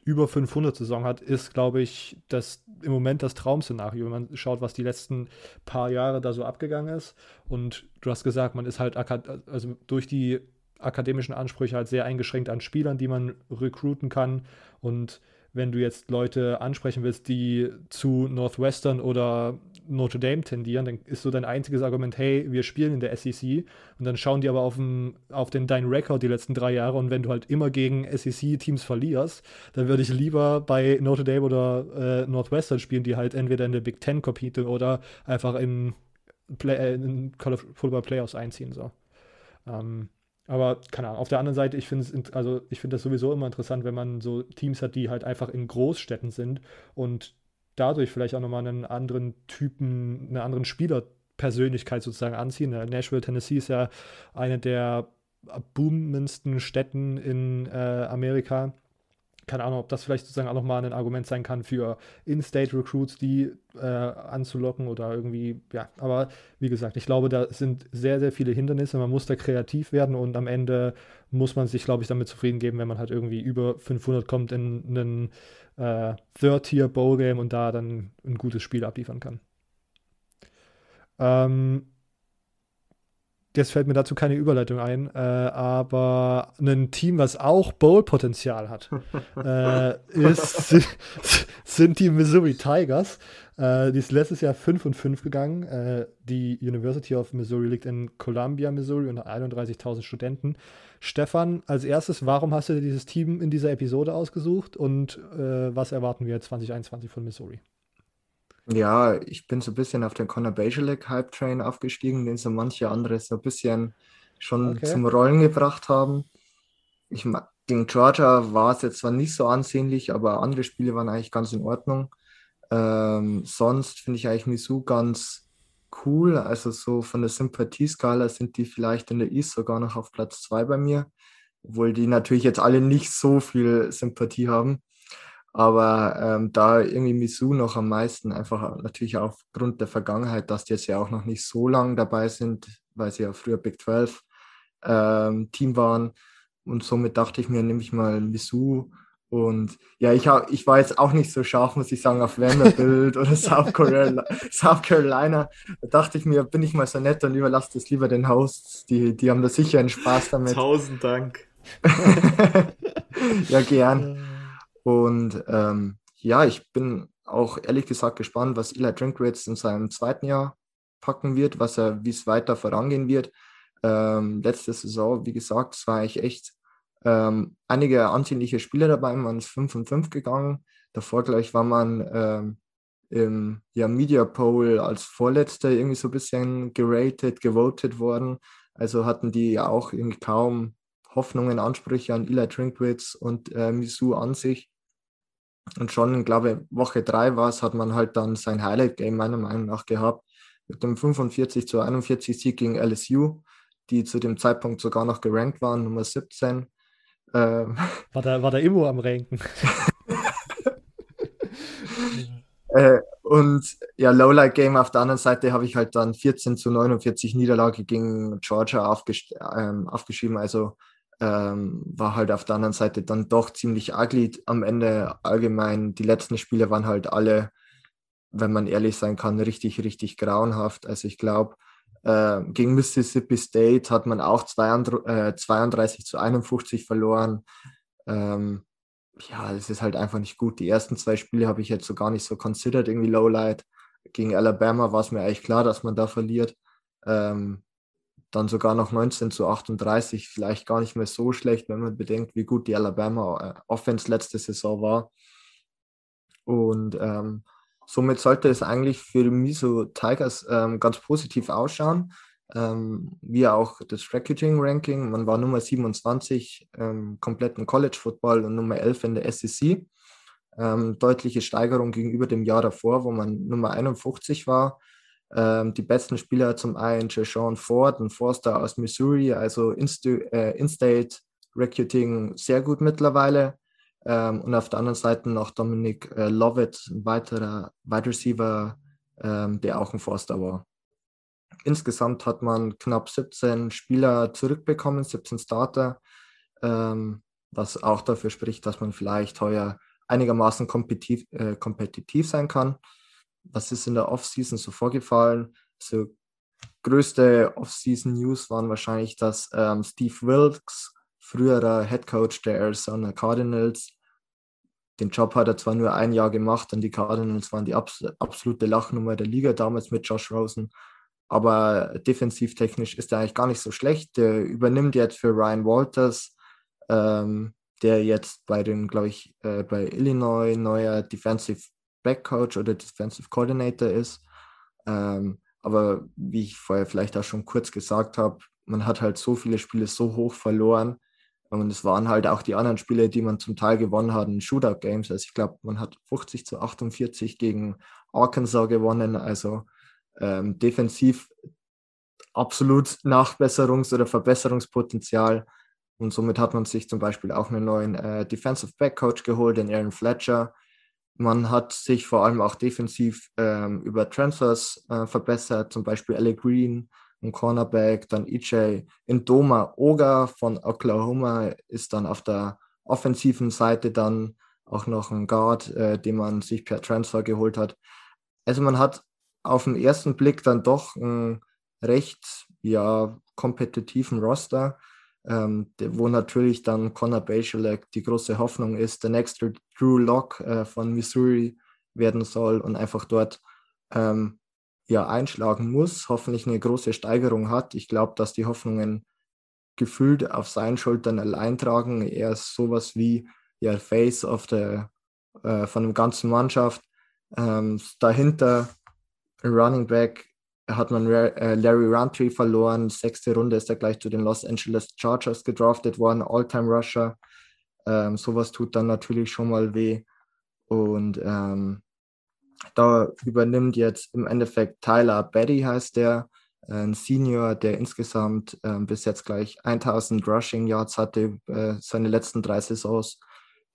über 500 Saison hat, ist, glaube ich, das im Moment das Traumszenario, wenn man schaut, was die letzten paar Jahre da so abgegangen ist. Und du hast gesagt, man ist halt also durch die akademischen Ansprüche halt sehr eingeschränkt an Spielern, die man recruiten kann. Und wenn du jetzt Leute ansprechen willst, die zu Northwestern oder Notre Dame tendieren, dann ist so dein einziges Argument, hey, wir spielen in der SEC und dann schauen die aber auf, den, auf den deinen Rekord die letzten drei Jahre und wenn du halt immer gegen SEC-Teams verlierst, dann würde ich lieber bei Notre Dame oder äh, Northwestern spielen, die halt entweder in der Big Ten competen oder einfach in, Play, äh, in College Football Playoffs einziehen. So. Ähm, aber keine Ahnung, auf der anderen Seite, ich finde es, also ich finde das sowieso immer interessant, wenn man so Teams hat, die halt einfach in Großstädten sind und dadurch vielleicht auch nochmal einen anderen Typen, eine anderen Spielerpersönlichkeit sozusagen anziehen. Nashville, Tennessee ist ja eine der boomendsten Städten in äh, Amerika keine Ahnung, ob das vielleicht sozusagen auch nochmal ein Argument sein kann für In-State-Recruits, die äh, anzulocken oder irgendwie, ja, aber wie gesagt, ich glaube, da sind sehr, sehr viele Hindernisse, man muss da kreativ werden und am Ende muss man sich, glaube ich, damit zufrieden geben, wenn man halt irgendwie über 500 kommt in einen äh, Third-Tier-Bowl-Game und da dann ein gutes Spiel abliefern kann. Ähm, Jetzt fällt mir dazu keine Überleitung ein, äh, aber ein Team, was auch Bowl-Potenzial hat, *laughs* äh, ist, *laughs* sind die Missouri Tigers. Äh, die ist letztes Jahr 5 und 5 gegangen. Äh, die University of Missouri liegt in Columbia, Missouri und hat 31.000 Studenten. Stefan, als erstes, warum hast du dir dieses Team in dieser Episode ausgesucht und äh, was erwarten wir 2021 von Missouri? Ja, ich bin so ein bisschen auf den Conor Bajalik Hype Train aufgestiegen, den so manche andere so ein bisschen schon okay. zum Rollen gebracht haben. Ich, gegen Georgia war es jetzt zwar nicht so ansehnlich, aber andere Spiele waren eigentlich ganz in Ordnung. Ähm, sonst finde ich eigentlich Misu ganz, cool. Also so von der Sympathieskala sind die vielleicht in der East sogar noch auf Platz zwei bei mir, obwohl die natürlich jetzt alle nicht so viel Sympathie haben. Aber ähm, da irgendwie Misu noch am meisten, einfach natürlich aufgrund der Vergangenheit, dass die jetzt ja auch noch nicht so lange dabei sind, weil sie ja früher Big 12 ähm, Team waren. Und somit dachte ich mir, nehme ich mal Misu. Und ja, ich, hab, ich war jetzt auch nicht so scharf, muss ich sagen, auf Vanderbilt *laughs* oder South Carolina, South Carolina. Da dachte ich mir, bin ich mal so nett und überlasse das lieber den Hosts. Die, die haben da sicher einen Spaß damit. Tausend Dank. *laughs* ja, gern. Und ähm, ja, ich bin auch ehrlich gesagt gespannt, was Eli Drinkwitz in seinem zweiten Jahr packen wird, was er, wie es weiter vorangehen wird. Ähm, letzte Saison, wie gesagt, es war ich echt ähm, einige ansehnliche Spieler dabei, man ist 5 und 5 gegangen. Davor gleich war man ähm, im ja, Media Poll als Vorletzter irgendwie so ein bisschen geratet, gewotet worden. Also hatten die ja auch irgendwie kaum Hoffnungen, Ansprüche an Eli Trinkwitz und äh, Misu an sich. Und schon, glaube ich, Woche 3 war es, hat man halt dann sein Highlight-Game meiner Meinung nach gehabt. Mit dem 45 zu 41 Sieg gegen LSU, die zu dem Zeitpunkt sogar noch gerankt waren, Nummer 17. Ähm, *laughs* war, der, war der Immo am Ranken? *laughs* äh, und ja, Lowlight Game auf der anderen Seite habe ich halt dann 14 zu 49 Niederlage gegen Georgia aufgesch ähm, aufgeschrieben. Also ähm, war halt auf der anderen Seite dann doch ziemlich ugly am Ende. Allgemein, die letzten Spiele waren halt alle, wenn man ehrlich sein kann, richtig, richtig grauenhaft. Also ich glaube, äh, gegen Mississippi State hat man auch 32, äh, 32 zu 51 verloren. Ähm, ja, es ist halt einfach nicht gut. Die ersten zwei Spiele habe ich jetzt so gar nicht so considered, irgendwie Lowlight. Gegen Alabama war es mir eigentlich klar, dass man da verliert. Ähm, dann sogar noch 19 zu 38, vielleicht gar nicht mehr so schlecht, wenn man bedenkt, wie gut die Alabama äh, Offense letzte Saison war. Und ähm, somit sollte es eigentlich für die Miso Tigers ähm, ganz positiv ausschauen. Ähm, wie auch das Recruiting Ranking. Man war Nummer 27 ähm, kompletten College Football und Nummer 11 in der SEC. Ähm, deutliche Steigerung gegenüber dem Jahr davor, wo man Nummer 51 war. Ähm, die besten Spieler zum einen Jashawn Ford und Forster aus Missouri, also äh, In-State Recruiting sehr gut mittlerweile. Ähm, und auf der anderen Seite noch Dominic äh, Lovett, ein weiterer Wide Receiver, ähm, der auch ein Forster war. Insgesamt hat man knapp 17 Spieler zurückbekommen, 17 Starter, ähm, was auch dafür spricht, dass man vielleicht heuer einigermaßen kompetitiv, äh, kompetitiv sein kann was ist in der Offseason so vorgefallen? So größte Offseason-News waren wahrscheinlich, dass ähm, Steve Wilkes, früherer Head Coach der Arizona Cardinals, den Job hat er zwar nur ein Jahr gemacht und die Cardinals waren die abs absolute Lachnummer der Liga damals mit Josh Rosen, aber defensivtechnisch ist er eigentlich gar nicht so schlecht. Der übernimmt jetzt für Ryan Walters, ähm, der jetzt bei den, glaube ich, äh, bei Illinois neuer Defensive Backcoach oder Defensive Coordinator ist. Ähm, aber wie ich vorher vielleicht auch schon kurz gesagt habe, man hat halt so viele Spiele so hoch verloren. Und es waren halt auch die anderen Spiele, die man zum Teil gewonnen hat in Shootout-Games. Also ich glaube, man hat 50 zu 48 gegen Arkansas gewonnen. Also ähm, defensiv absolut Nachbesserungs- oder Verbesserungspotenzial. Und somit hat man sich zum Beispiel auch einen neuen äh, Defensive Back Coach geholt, den Aaron Fletcher, man hat sich vor allem auch defensiv ähm, über Transfers äh, verbessert, zum Beispiel Alec Green, ein Cornerback, dann EJ Indoma Oga von Oklahoma ist dann auf der offensiven Seite dann auch noch ein Guard, äh, den man sich per Transfer geholt hat. Also man hat auf den ersten Blick dann doch einen recht ja, kompetitiven Roster ähm, wo natürlich dann Connor Bachelek die große Hoffnung ist, der nächste Drew Lock äh, von Missouri werden soll und einfach dort ähm, ja, einschlagen muss, hoffentlich eine große Steigerung hat. Ich glaube, dass die Hoffnungen gefühlt auf seinen Schultern allein tragen. Er ist sowas wie ja, Face of the, äh, von der ganzen Mannschaft. Ähm, dahinter Running Back hat man äh, Larry Roundtree verloren. Sechste Runde ist er gleich zu den Los Angeles Chargers gedraftet worden, All-Time-Rusher. Ähm, sowas tut dann natürlich schon mal weh. Und ähm, Da übernimmt jetzt im Endeffekt Tyler Betty, heißt der, ein Senior, der insgesamt äh, bis jetzt gleich 1000 Rushing Yards hatte, äh, seine letzten drei Saisons.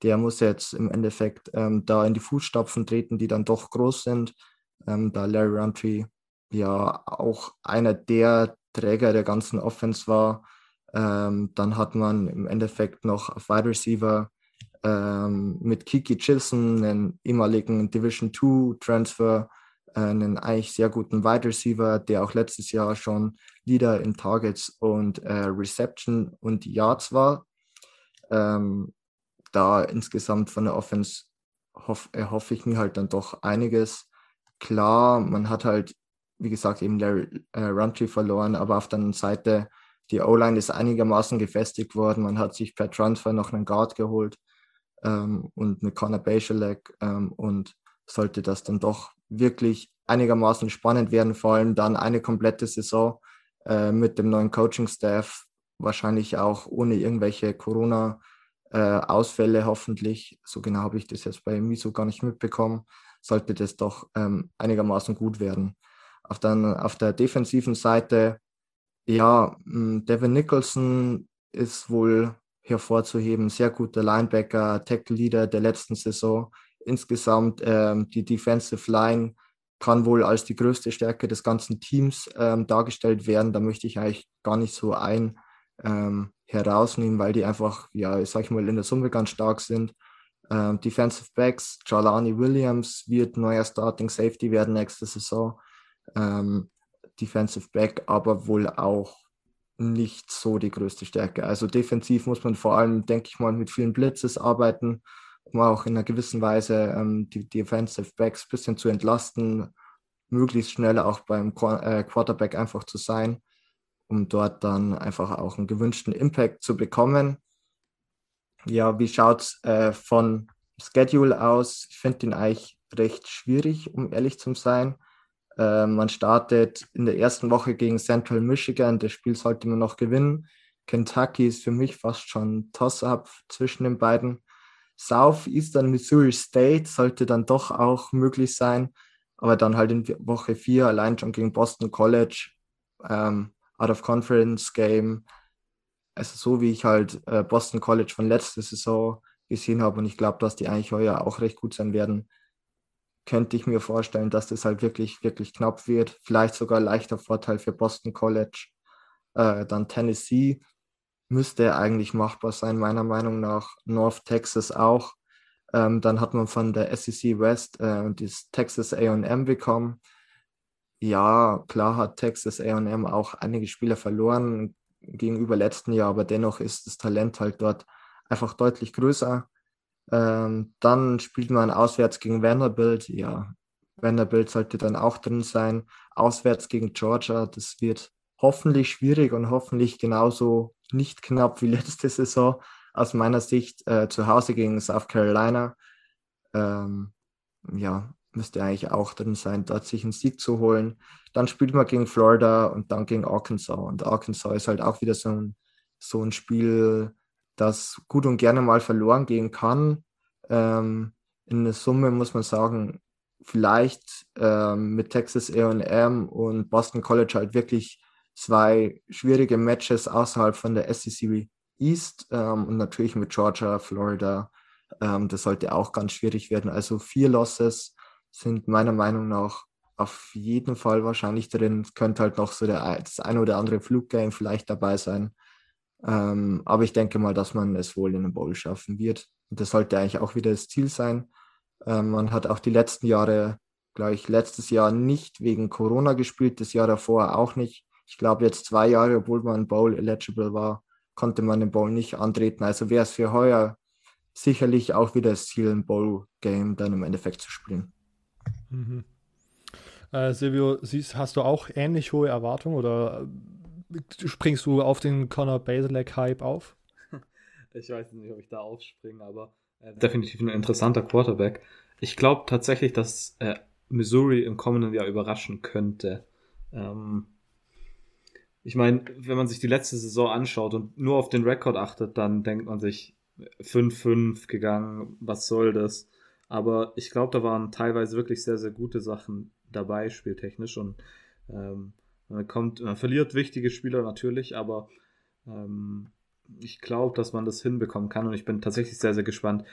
Der muss jetzt im Endeffekt ähm, da in die Fußstapfen treten, die dann doch groß sind, ähm, da Larry Roundtree ja auch einer der Träger der ganzen Offense war. Ähm, dann hat man im Endeffekt noch auf Wide Receiver ähm, mit Kiki Chisholm, einen ehemaligen Division 2 Transfer, einen eigentlich sehr guten Wide Receiver, der auch letztes Jahr schon Leader in Targets und äh, Reception und Yards war. Ähm, da insgesamt von der Offense hoff, erhoffe ich mir halt dann doch einiges. Klar, man hat halt, wie gesagt, eben Larry äh, Runtree verloren, aber auf der anderen Seite, die O-Line ist einigermaßen gefestigt worden. Man hat sich per Transfer noch einen Guard geholt ähm, und eine Connor Bachelek ähm, und sollte das dann doch wirklich einigermaßen spannend werden, vor allem dann eine komplette Saison äh, mit dem neuen Coaching-Staff, wahrscheinlich auch ohne irgendwelche Corona-Ausfälle äh, hoffentlich. So genau habe ich das jetzt bei Miso gar nicht mitbekommen. Sollte das doch ähm, einigermaßen gut werden. Auf, dann, auf der defensiven Seite, ja, hm, Devin Nicholson ist wohl hervorzuheben, sehr guter Linebacker, Tackle-Leader der letzten Saison insgesamt ähm, die Defensive Line kann wohl als die größte Stärke des ganzen Teams ähm, dargestellt werden. Da möchte ich eigentlich gar nicht so ein ähm, herausnehmen, weil die einfach, ja, sag ich mal, in der Summe ganz stark sind. Ähm, Defensive Backs, Jalani Williams wird neuer Starting Safety werden nächste Saison. Ähm, Defensive Back, aber wohl auch nicht so die größte Stärke. Also defensiv muss man vor allem, denke ich mal, mit vielen Blitzes arbeiten um auch in einer gewissen Weise ähm, die Defensive Backs ein bisschen zu entlasten, möglichst schnell auch beim Qu äh, Quarterback einfach zu sein, um dort dann einfach auch einen gewünschten Impact zu bekommen. Ja, wie schaut es äh, von Schedule aus? Ich finde den eigentlich recht schwierig, um ehrlich zu sein. Äh, man startet in der ersten Woche gegen Central Michigan. Das Spiel sollte man noch gewinnen. Kentucky ist für mich fast schon Toss-up zwischen den beiden. Southeastern Missouri State sollte dann doch auch möglich sein, aber dann halt in Woche 4 allein schon gegen Boston College, ähm, Out of Conference Game, also so wie ich halt äh, Boston College von letzter Saison gesehen habe und ich glaube, dass die eigentlich heuer auch recht gut sein werden, könnte ich mir vorstellen, dass das halt wirklich, wirklich knapp wird. Vielleicht sogar leichter Vorteil für Boston College. Äh, dann Tennessee müsste eigentlich machbar sein, meiner Meinung nach. North Texas auch. Ähm, dann hat man von der SEC West äh, das Texas AM bekommen. Ja, klar hat Texas AM auch einige Spieler verloren gegenüber letzten Jahr, aber dennoch ist das Talent halt dort einfach deutlich größer. Ähm, dann spielt man auswärts gegen Vanderbilt. Ja, Vanderbilt sollte dann auch drin sein. Auswärts gegen Georgia, das wird hoffentlich schwierig und hoffentlich genauso nicht knapp wie *laughs* letzte Saison aus meiner Sicht. Äh, zu Hause gegen South Carolina. Ähm, ja, müsste eigentlich auch drin sein, dort sich einen Sieg zu holen. Dann spielt man gegen Florida und dann gegen Arkansas. Und Arkansas ist halt auch wieder so ein, so ein Spiel, das gut und gerne mal verloren gehen kann. Ähm, in der Summe muss man sagen, vielleicht ähm, mit Texas AM und Boston College halt wirklich zwei schwierige Matches außerhalb von der SEC East ähm, und natürlich mit Georgia, Florida. Ähm, das sollte auch ganz schwierig werden. Also vier Losses sind meiner Meinung nach auf jeden Fall wahrscheinlich drin. Es könnte halt noch so der, das ein oder andere Fluggame vielleicht dabei sein. Ähm, aber ich denke mal, dass man es wohl in den Bowl schaffen wird. Und das sollte eigentlich auch wieder das Ziel sein. Ähm, man hat auch die letzten Jahre, gleich letztes Jahr nicht wegen Corona gespielt, das Jahr davor auch nicht ich glaube, jetzt zwei Jahre, obwohl man Bowl eligible war, konnte man den Bowl nicht antreten. Also wäre es für heuer sicherlich auch wieder das Ziel, ein Bowl-Game dann im Endeffekt zu spielen. Mhm. Äh, Silvio, siehst, hast du auch ähnlich hohe Erwartungen oder äh, springst du auf den Conor Baselak-Hype auf? *laughs* Ich weiß nicht, ob ich da aufspringe, aber äh, definitiv ein interessanter Quarterback. Ich glaube tatsächlich, dass äh, Missouri im kommenden Jahr überraschen könnte. Ähm, ich meine, wenn man sich die letzte Saison anschaut und nur auf den Rekord achtet, dann denkt man sich 5-5 gegangen, was soll das? Aber ich glaube, da waren teilweise wirklich sehr, sehr gute Sachen dabei, spieltechnisch. Und ähm, man kommt, man verliert wichtige Spieler natürlich, aber ähm, ich glaube, dass man das hinbekommen kann und ich bin tatsächlich sehr, sehr gespannt.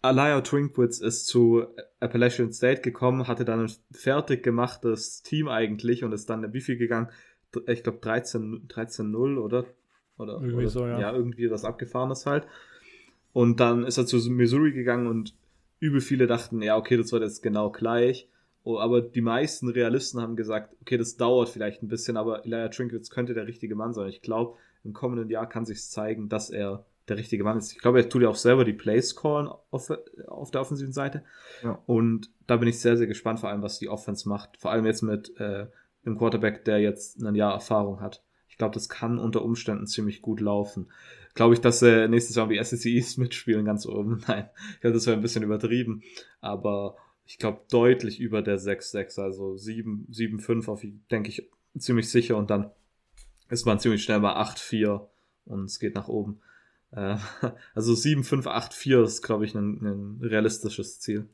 Alaya Trinkwitz ist zu Appalachian State gekommen, hatte dann ein fertig gemachtes Team eigentlich und ist dann wie viel gegangen? Ich glaube 13-0 13 oder? Oder, irgendwie oder, so, ja. ja. irgendwie was Abgefahrenes halt. Und dann ist er zu Missouri gegangen und übel viele dachten, ja, okay, das wird jetzt genau gleich. Oh, aber die meisten Realisten haben gesagt, okay, das dauert vielleicht ein bisschen, aber Elijah Trinkwitz könnte der richtige Mann sein. Ich glaube, im kommenden Jahr kann sich zeigen, dass er der richtige Mann ist. Ich glaube, er tut ja auch selber die Plays callen auf, auf der offensiven Seite. Ja. Und da bin ich sehr, sehr gespannt, vor allem, was die Offense macht. Vor allem jetzt mit äh, einem Quarterback, der jetzt ein Jahr Erfahrung hat. Ich glaube, das kann unter Umständen ziemlich gut laufen. Glaube ich, dass äh, nächstes Jahr die SEC East mitspielen, ganz oben. *laughs* Nein, ich glaube, das wäre ein bisschen übertrieben. Aber ich glaube, deutlich über der 6-6, also 7-5 auf, denke ich, ziemlich sicher. Und dann ist man ziemlich schnell bei 8-4 und es geht nach oben. Äh, *laughs* also 7-5-8-4 ist, glaube ich, ein, ein realistisches Ziel.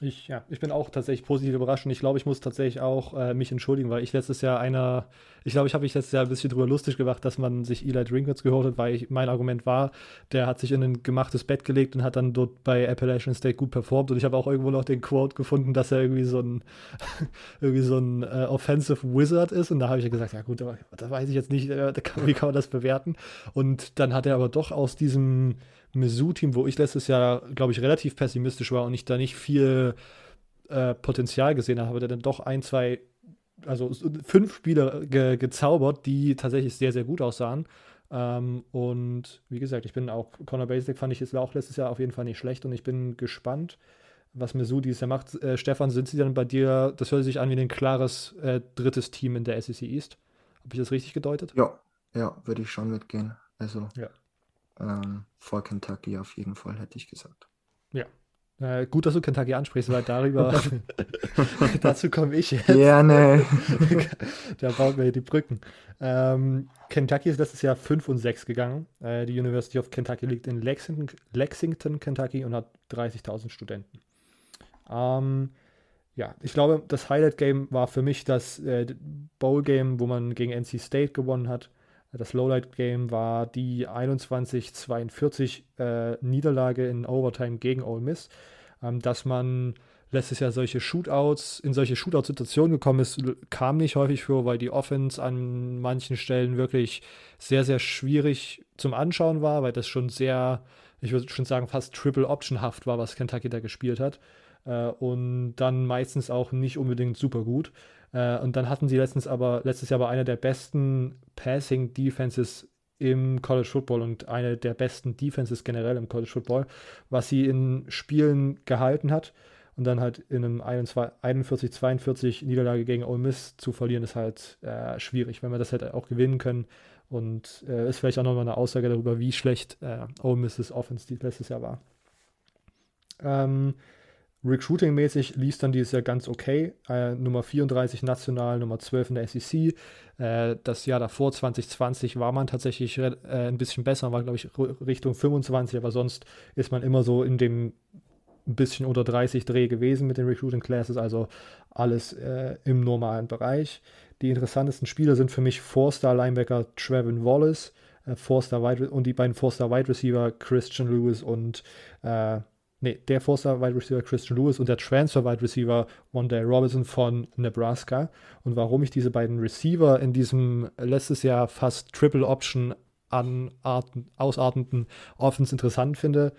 Ich, ja, ich bin auch tatsächlich positiv überrascht und ich glaube, ich muss tatsächlich auch äh, mich entschuldigen, weil ich letztes Jahr einer, ich glaube, ich habe mich letztes Jahr ein bisschen drüber lustig gemacht, dass man sich Eli Drinkwitz geholt hat, weil ich, mein Argument war, der hat sich in ein gemachtes Bett gelegt und hat dann dort bei Appalachian State gut performt und ich habe auch irgendwo noch den Quote gefunden, dass er irgendwie so ein, *laughs* irgendwie so ein äh, Offensive Wizard ist und da habe ich ja gesagt, ja gut, da weiß ich jetzt nicht, äh, wie kann man das bewerten? Und dann hat er aber doch aus diesem Mizzou-Team, wo ich letztes Jahr, glaube ich, relativ pessimistisch war und ich da nicht viel äh, Potenzial gesehen habe, der dann doch ein, zwei, also fünf Spieler ge gezaubert, die tatsächlich sehr, sehr gut aussahen. Ähm, und wie gesagt, ich bin auch, Conor Basic fand ich jetzt auch letztes Jahr auf jeden Fall nicht schlecht und ich bin gespannt, was Mizzou dieses Jahr macht. Äh, Stefan, sind sie dann bei dir, das hört sich an wie ein klares äh, drittes Team in der SEC East? Habe ich das richtig gedeutet? Ja, ja, würde ich schon mitgehen. Also ja ähm, vor Kentucky auf jeden Fall, hätte ich gesagt. Ja. Äh, gut, dass du Kentucky ansprichst, weil darüber, *laughs* *laughs* dazu komme ich jetzt. Gerne. *laughs* da bauen wir die Brücken. Ähm, Kentucky ist letztes Jahr 5 und 6 gegangen. Äh, die University of Kentucky liegt in Lexington, Lexington Kentucky und hat 30.000 Studenten. Ähm, ja, ich glaube, das Highlight-Game war für mich das äh, Bowl-Game, wo man gegen NC State gewonnen hat. Das Lowlight-Game war die 21-42 äh, Niederlage in Overtime gegen Ole Miss. Ähm, dass man letztes Jahr solche Shootouts, in solche Shootout-Situationen gekommen ist, kam nicht häufig vor, weil die Offense an manchen Stellen wirklich sehr, sehr schwierig zum Anschauen war, weil das schon sehr, ich würde schon sagen, fast Triple-Option-haft war, was Kentucky da gespielt hat. Äh, und dann meistens auch nicht unbedingt super gut. Äh, und dann hatten sie letztens aber, letztes Jahr aber eine der besten Passing Defenses im College Football und eine der besten Defenses generell im College Football, was sie in Spielen gehalten hat. Und dann halt in einem 41-42 Niederlage gegen Ole Miss zu verlieren, ist halt äh, schwierig, wenn wir das hätte auch gewinnen können. Und äh, ist vielleicht auch nochmal eine Aussage darüber, wie schlecht äh, Ole Miss' Offense letztes Jahr war. Ähm, Recruiting-mäßig lief dann dieses Jahr ganz okay. Äh, Nummer 34 national, Nummer 12 in der SEC. Äh, das Jahr davor, 2020, war man tatsächlich äh, ein bisschen besser, war, glaube ich, Richtung 25, aber sonst ist man immer so in dem ein bisschen unter 30 Dreh gewesen mit den Recruiting Classes, also alles äh, im normalen Bereich. Die interessantesten Spieler sind für mich Four-Star-Linebacker Trevin Wallace, äh, Four-Star Wide und die beiden Four-Star Wide Receiver Christian Lewis und äh, nee, der Forster Wide Receiver Christian Lewis und der Transfer Wide Receiver Monday Robinson von Nebraska. Und warum ich diese beiden Receiver in diesem letztes Jahr fast Triple Option anarten, ausartenden Offense interessant finde,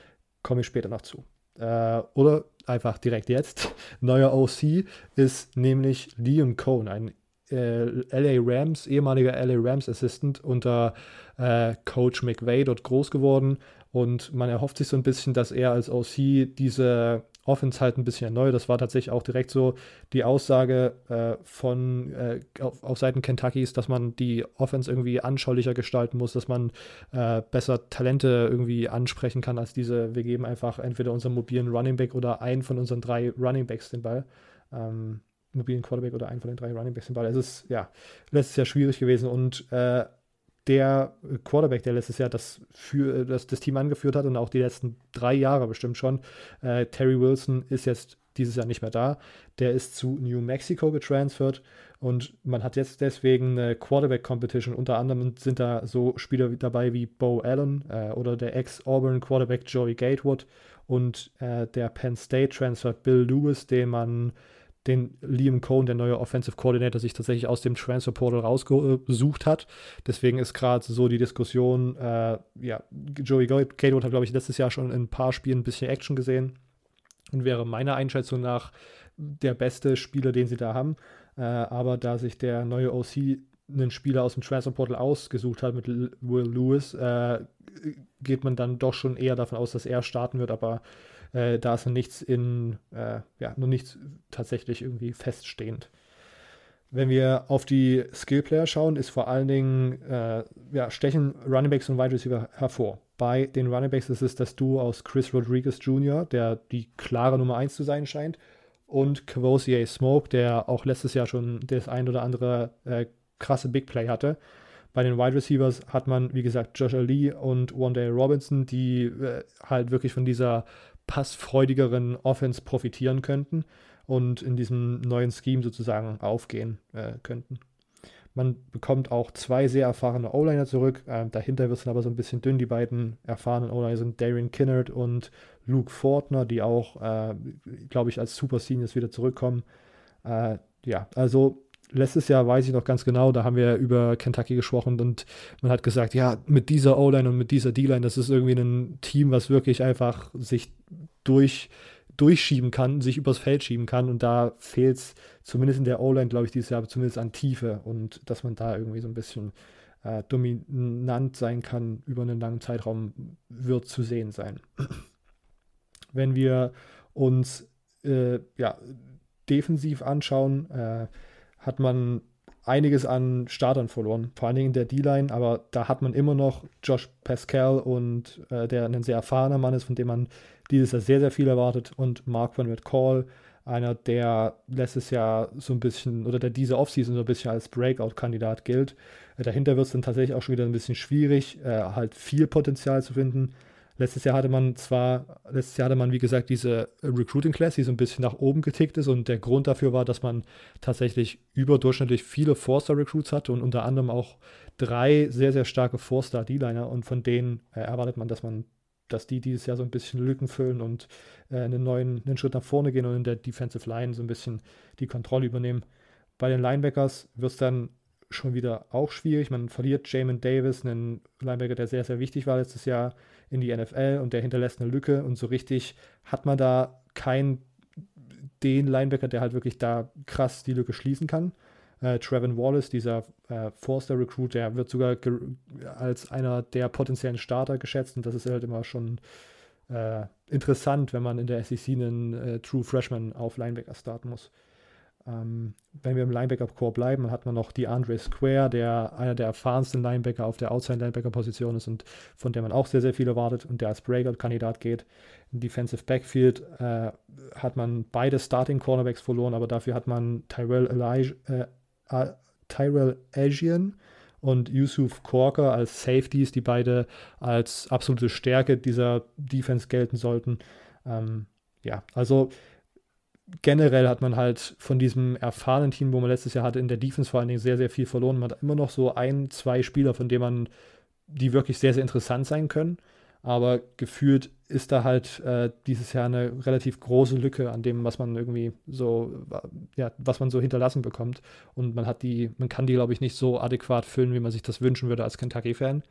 komme ich später noch zu. Äh, oder einfach direkt jetzt. Neuer OC ist nämlich Liam Cohn, ein äh, LA Rams, ehemaliger LA Rams Assistant unter äh, Coach McVay dort groß geworden und man erhofft sich so ein bisschen, dass er als OC diese Offense halt ein bisschen erneuert. Das war tatsächlich auch direkt so die Aussage äh, von äh, auf, auf, Seiten Kentuckys, dass man die Offense irgendwie anschaulicher gestalten muss, dass man äh, besser Talente irgendwie ansprechen kann als diese, wir geben einfach entweder unseren mobilen Running Back oder einen von unseren drei Running Backs den Ball. Ähm, mobilen Quarterback oder einen von den drei Running Backs den Ball. Es ist ja letztes Jahr schwierig gewesen und äh, der Quarterback, der letztes Jahr das, für, das, das Team angeführt hat und auch die letzten drei Jahre bestimmt schon. Äh, Terry Wilson ist jetzt dieses Jahr nicht mehr da. Der ist zu New Mexico getransfert und man hat jetzt deswegen eine Quarterback-Competition. Unter anderem sind da so Spieler dabei wie Bo Allen äh, oder der Ex-Auburn-Quarterback Joey Gatewood und äh, der Penn State-Transfer Bill Lewis, den man den Liam Cohn, der neue Offensive Coordinator, sich tatsächlich aus dem Transfer Portal rausgesucht hat. Deswegen ist gerade so die Diskussion, äh, ja, Joey Gatewood hat, glaube ich, letztes Jahr schon in ein paar Spielen ein bisschen Action gesehen und wäre meiner Einschätzung nach der beste Spieler, den sie da haben. Äh, aber da sich der neue OC einen Spieler aus dem Transferportal ausgesucht hat mit Will Lewis, äh, geht man dann doch schon eher davon aus, dass er starten wird, aber äh, da ist noch nichts in, äh, ja, noch nichts tatsächlich irgendwie feststehend. Wenn wir auf die Skillplayer schauen, ist vor allen Dingen, äh, ja, stechen Runningbacks und Wide Receiver hervor. Bei den Runningbacks ist es das Duo aus Chris Rodriguez Jr., der die klare Nummer 1 zu sein scheint, und Kvosier Smoke, der auch letztes Jahr schon das ein oder andere äh, krasse Big Play hatte. Bei den Wide Receivers hat man, wie gesagt, Joshua Lee und Wanda Robinson, die äh, halt wirklich von dieser passfreudigeren Offense profitieren könnten und in diesem neuen Scheme sozusagen aufgehen äh, könnten. Man bekommt auch zwei sehr erfahrene O-Liner zurück. Ähm, dahinter wird es aber so ein bisschen dünn. Die beiden erfahrenen O-Liner sind Darian Kinnard und Luke Fortner, die auch, äh, glaube ich, als Super Seniors wieder zurückkommen. Äh, ja, also letztes Jahr weiß ich noch ganz genau, da haben wir über Kentucky gesprochen und man hat gesagt, ja, mit dieser O-Line und mit dieser D-Line, das ist irgendwie ein Team, was wirklich einfach sich durch durchschieben kann, sich übers Feld schieben kann. Und da fehlt es zumindest in der O-Line, glaube ich, dieses Jahr zumindest an Tiefe und dass man da irgendwie so ein bisschen äh, dominant sein kann über einen langen Zeitraum, wird zu sehen sein. *clears throat* Wenn wir uns äh, ja, defensiv anschauen, äh, hat man einiges an Startern verloren, vor allen Dingen in der D-Line, aber da hat man immer noch Josh Pascal und äh, der ein sehr erfahrener Mann ist, von dem man dieses Jahr sehr, sehr viel erwartet und Mark Van Call, einer, der letztes Jahr so ein bisschen oder der diese Offseason so ein bisschen als Breakout-Kandidat gilt. Äh, dahinter wird es dann tatsächlich auch schon wieder ein bisschen schwierig, äh, halt viel Potenzial zu finden. Letztes Jahr hatte man zwar, letztes Jahr hatte man, wie gesagt, diese Recruiting Class, die so ein bisschen nach oben getickt ist und der Grund dafür war, dass man tatsächlich überdurchschnittlich viele Four-Star-Recruits hatte und unter anderem auch drei sehr, sehr starke Four-Star-D-Liner und von denen äh, erwartet man, dass man dass die dieses Jahr so ein bisschen Lücken füllen und äh, einen neuen einen Schritt nach vorne gehen und in der Defensive Line so ein bisschen die Kontrolle übernehmen. Bei den Linebackers wird es dann schon wieder auch schwierig. Man verliert Jamin Davis, einen Linebacker, der sehr, sehr wichtig war letztes Jahr in die NFL und der hinterlässt eine Lücke und so richtig hat man da keinen den Linebacker, der halt wirklich da krass die Lücke schließen kann. Äh, Trevin Wallace, dieser äh, Forster-Recruit, der wird sogar als einer der potenziellen Starter geschätzt und das ist halt immer schon äh, interessant, wenn man in der SEC einen äh, True Freshman auf Linebacker starten muss. Ähm, wenn wir im Linebacker-Core bleiben, dann hat man noch die Andre Square, der einer der erfahrensten Linebacker auf der Outside-Linebacker-Position ist und von der man auch sehr, sehr viel erwartet und der als Breakout-Kandidat geht. Im Defensive Backfield äh, hat man beide Starting-Cornerbacks verloren, aber dafür hat man Tyrell, Elijah, äh, Tyrell Asian und Yusuf Corker als Safeties, die beide als absolute Stärke dieser Defense gelten sollten. Ähm, ja, also generell hat man halt von diesem erfahrenen Team, wo man letztes Jahr hatte, in der Defense vor allen Dingen sehr, sehr viel verloren. Man hat immer noch so ein, zwei Spieler, von denen man, die wirklich sehr, sehr interessant sein können. Aber gefühlt ist da halt äh, dieses Jahr eine relativ große Lücke an dem, was man irgendwie so, ja, was man so hinterlassen bekommt. Und man hat die, man kann die, glaube ich, nicht so adäquat füllen, wie man sich das wünschen würde als Kentucky-Fan.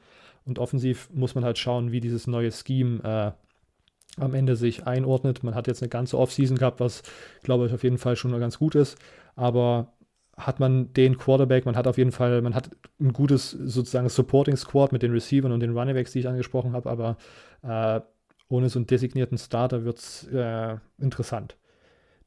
Und offensiv muss man halt schauen, wie dieses neue Scheme äh, am Ende sich einordnet. Man hat jetzt eine ganze Offseason gehabt, was, glaube ich, auf jeden Fall schon ganz gut ist. Aber hat man den Quarterback, man hat auf jeden Fall, man hat ein gutes sozusagen Supporting Squad mit den Receivern und den Runningbacks, die ich angesprochen habe, aber äh, ohne so einen designierten Starter wird es äh, interessant.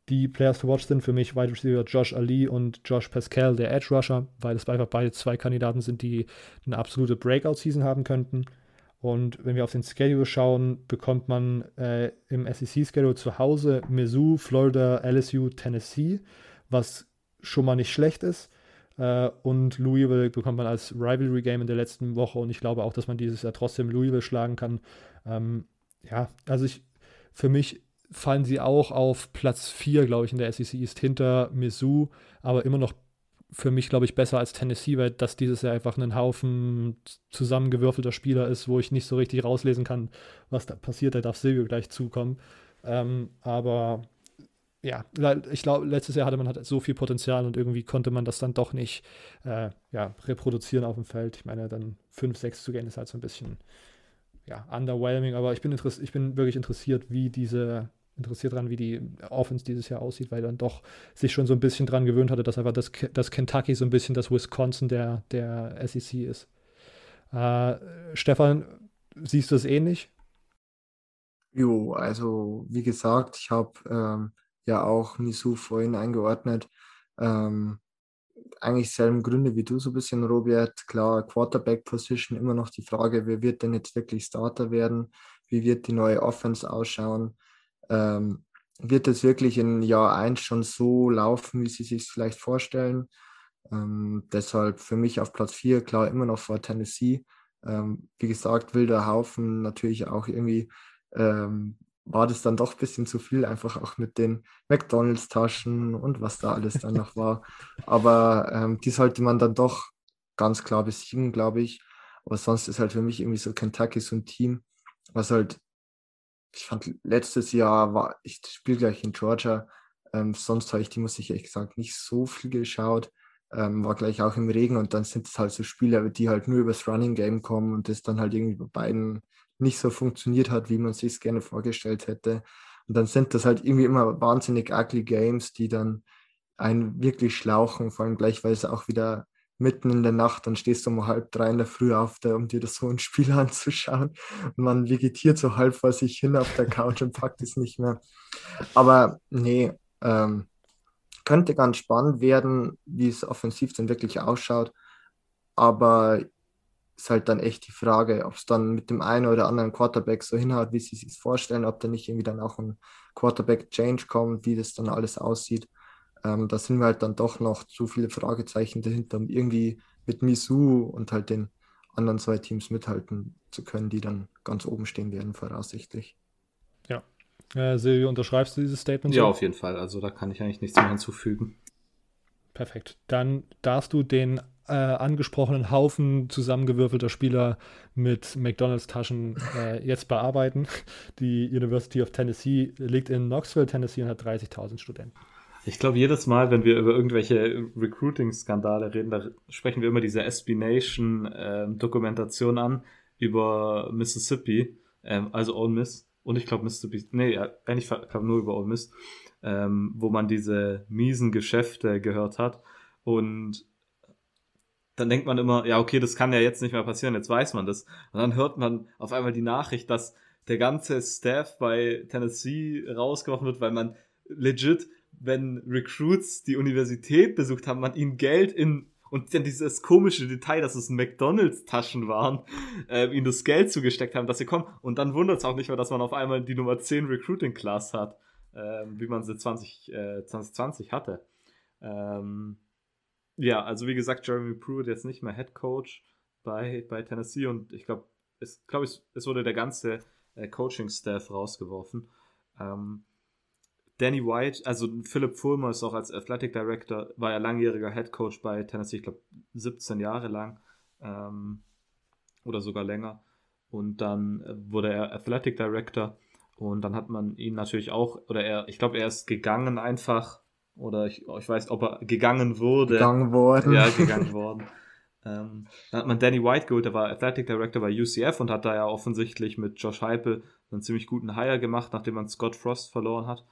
Die Players to watch sind für mich Wide Receiver Josh Ali und Josh Pascal, der Edge Rusher, weil es einfach beide zwei Kandidaten sind, die eine absolute Breakout-Season haben könnten. Und wenn wir auf den Schedule schauen, bekommt man äh, im SEC-Schedule zu Hause Mizzou, Florida, LSU, Tennessee, was schon mal nicht schlecht ist. Äh, und Louisville bekommt man als Rivalry-Game in der letzten Woche und ich glaube auch, dass man dieses Jahr trotzdem Louisville schlagen kann. Ähm, ja, also ich, für mich fallen sie auch auf Platz 4, glaube ich, in der SEC East hinter Mizzou, aber immer noch für mich, glaube ich, besser als Tennessee, weil das dieses Jahr einfach ein Haufen zusammengewürfelter Spieler ist, wo ich nicht so richtig rauslesen kann, was da passiert. Da darf Silvio gleich zukommen. Ähm, aber ja, ich glaube, letztes Jahr hatte man halt so viel Potenzial und irgendwie konnte man das dann doch nicht äh, ja, reproduzieren auf dem Feld. Ich meine, dann 5-6 zu gehen ist halt so ein bisschen ja, underwhelming, aber ich bin, ich bin wirklich interessiert, wie diese, interessiert daran, wie die Offense dieses Jahr aussieht, weil dann doch sich schon so ein bisschen dran gewöhnt hatte, dass einfach das, das Kentucky so ein bisschen das Wisconsin der, der SEC ist. Äh, Stefan, siehst du es ähnlich? Jo, also wie gesagt, ich habe ähm, ja auch Misu vorhin eingeordnet. Ähm, eigentlich selben Gründe wie du so ein bisschen, Robert. Klar, Quarterback-Position immer noch die Frage, wer wird denn jetzt wirklich Starter werden? Wie wird die neue Offense ausschauen? Ähm, wird es wirklich in Jahr 1 schon so laufen, wie sie sich vielleicht vorstellen? Ähm, deshalb für mich auf Platz 4, klar, immer noch vor Tennessee. Ähm, wie gesagt, wilder Haufen, natürlich auch irgendwie ähm, war das dann doch ein bisschen zu viel, einfach auch mit den McDonalds-Taschen und was da alles dann noch war. Aber ähm, die sollte man dann doch ganz klar besiegen, glaube ich. Aber sonst ist halt für mich irgendwie so Kentucky so ein Team, was halt ich fand letztes Jahr war, ich spiele gleich in Georgia, ähm, sonst habe ich die, muss ich ehrlich gesagt, nicht so viel geschaut. Ähm, war gleich auch im Regen und dann sind es halt so Spiele, die halt nur übers Running Game kommen und das dann halt irgendwie bei beiden nicht so funktioniert hat, wie man sich es gerne vorgestellt hätte. Und dann sind das halt irgendwie immer wahnsinnig ugly Games, die dann einen wirklich schlauchen, vor allem gleich, weil es auch wieder mitten in der Nacht, dann stehst du um halb drei in der Früh auf, der, um dir das so ein Spiel *laughs* anzuschauen. Und man vegetiert so halb vor sich hin auf der Couch und packt es nicht mehr. Aber nee, ähm, könnte ganz spannend werden, wie es offensiv dann wirklich ausschaut. Aber ist halt dann echt die Frage, ob es dann mit dem einen oder anderen Quarterback so hinhaut, wie sie sich vorstellen, ob da nicht irgendwie dann auch ein Quarterback-Change kommt, wie das dann alles aussieht. Ähm, da sind wir halt dann doch noch zu viele Fragezeichen dahinter, um irgendwie mit Misu und halt den anderen zwei Teams mithalten zu können, die dann ganz oben stehen werden, voraussichtlich. Ja. Äh, Silvio, unterschreibst du dieses Statement? Ja, so? auf jeden Fall. Also da kann ich eigentlich nichts mehr hinzufügen. Perfekt. Dann darfst du den äh, angesprochenen Haufen zusammengewürfelter Spieler mit McDonalds-Taschen äh, jetzt bearbeiten. Die University of Tennessee liegt in Knoxville, Tennessee und hat 30.000 Studenten. Ich glaube, jedes Mal, wenn wir über irgendwelche Recruiting-Skandale reden, da sprechen wir immer diese SB Nation-Dokumentation ähm, an über Mississippi, ähm, also Ole Miss. Und ich glaube Mississippi, nee, eigentlich glaube nur über Ole Miss, ähm, wo man diese miesen Geschäfte gehört hat. Und dann denkt man immer, ja, okay, das kann ja jetzt nicht mehr passieren, jetzt weiß man das. Und dann hört man auf einmal die Nachricht, dass der ganze Staff bei Tennessee rausgeworfen wird, weil man legit wenn Recruits die Universität besucht haben, man ihnen Geld in und dann dieses komische Detail, dass es McDonalds-Taschen waren, äh, ihnen das Geld zugesteckt haben, dass sie kommen. Und dann wundert es auch nicht mehr, dass man auf einmal die Nummer 10 Recruiting-Class hat, äh, wie man sie 20, äh, 2020 hatte. Ähm, ja, also wie gesagt, Jeremy Pruitt jetzt nicht mehr Head Coach bei, bei Tennessee und ich glaube, es, glaub ich, es wurde der ganze äh, Coaching-Staff rausgeworfen. Ähm, Danny White, also Philip Fulmer ist auch als Athletic Director, war ja langjähriger Head Coach bei Tennessee, ich glaube 17 Jahre lang ähm, oder sogar länger. Und dann wurde er Athletic Director und dann hat man ihn natürlich auch, oder er, ich glaube, er ist gegangen einfach, oder ich, ich weiß, ob er gegangen wurde. Gegangen worden. Ja, gegangen worden. *laughs* Ähm, dann hat man Danny White geholt, der war Athletic Director bei UCF und hat da ja offensichtlich mit Josh Heupel einen ziemlich guten Hire gemacht, nachdem man Scott Frost verloren hat.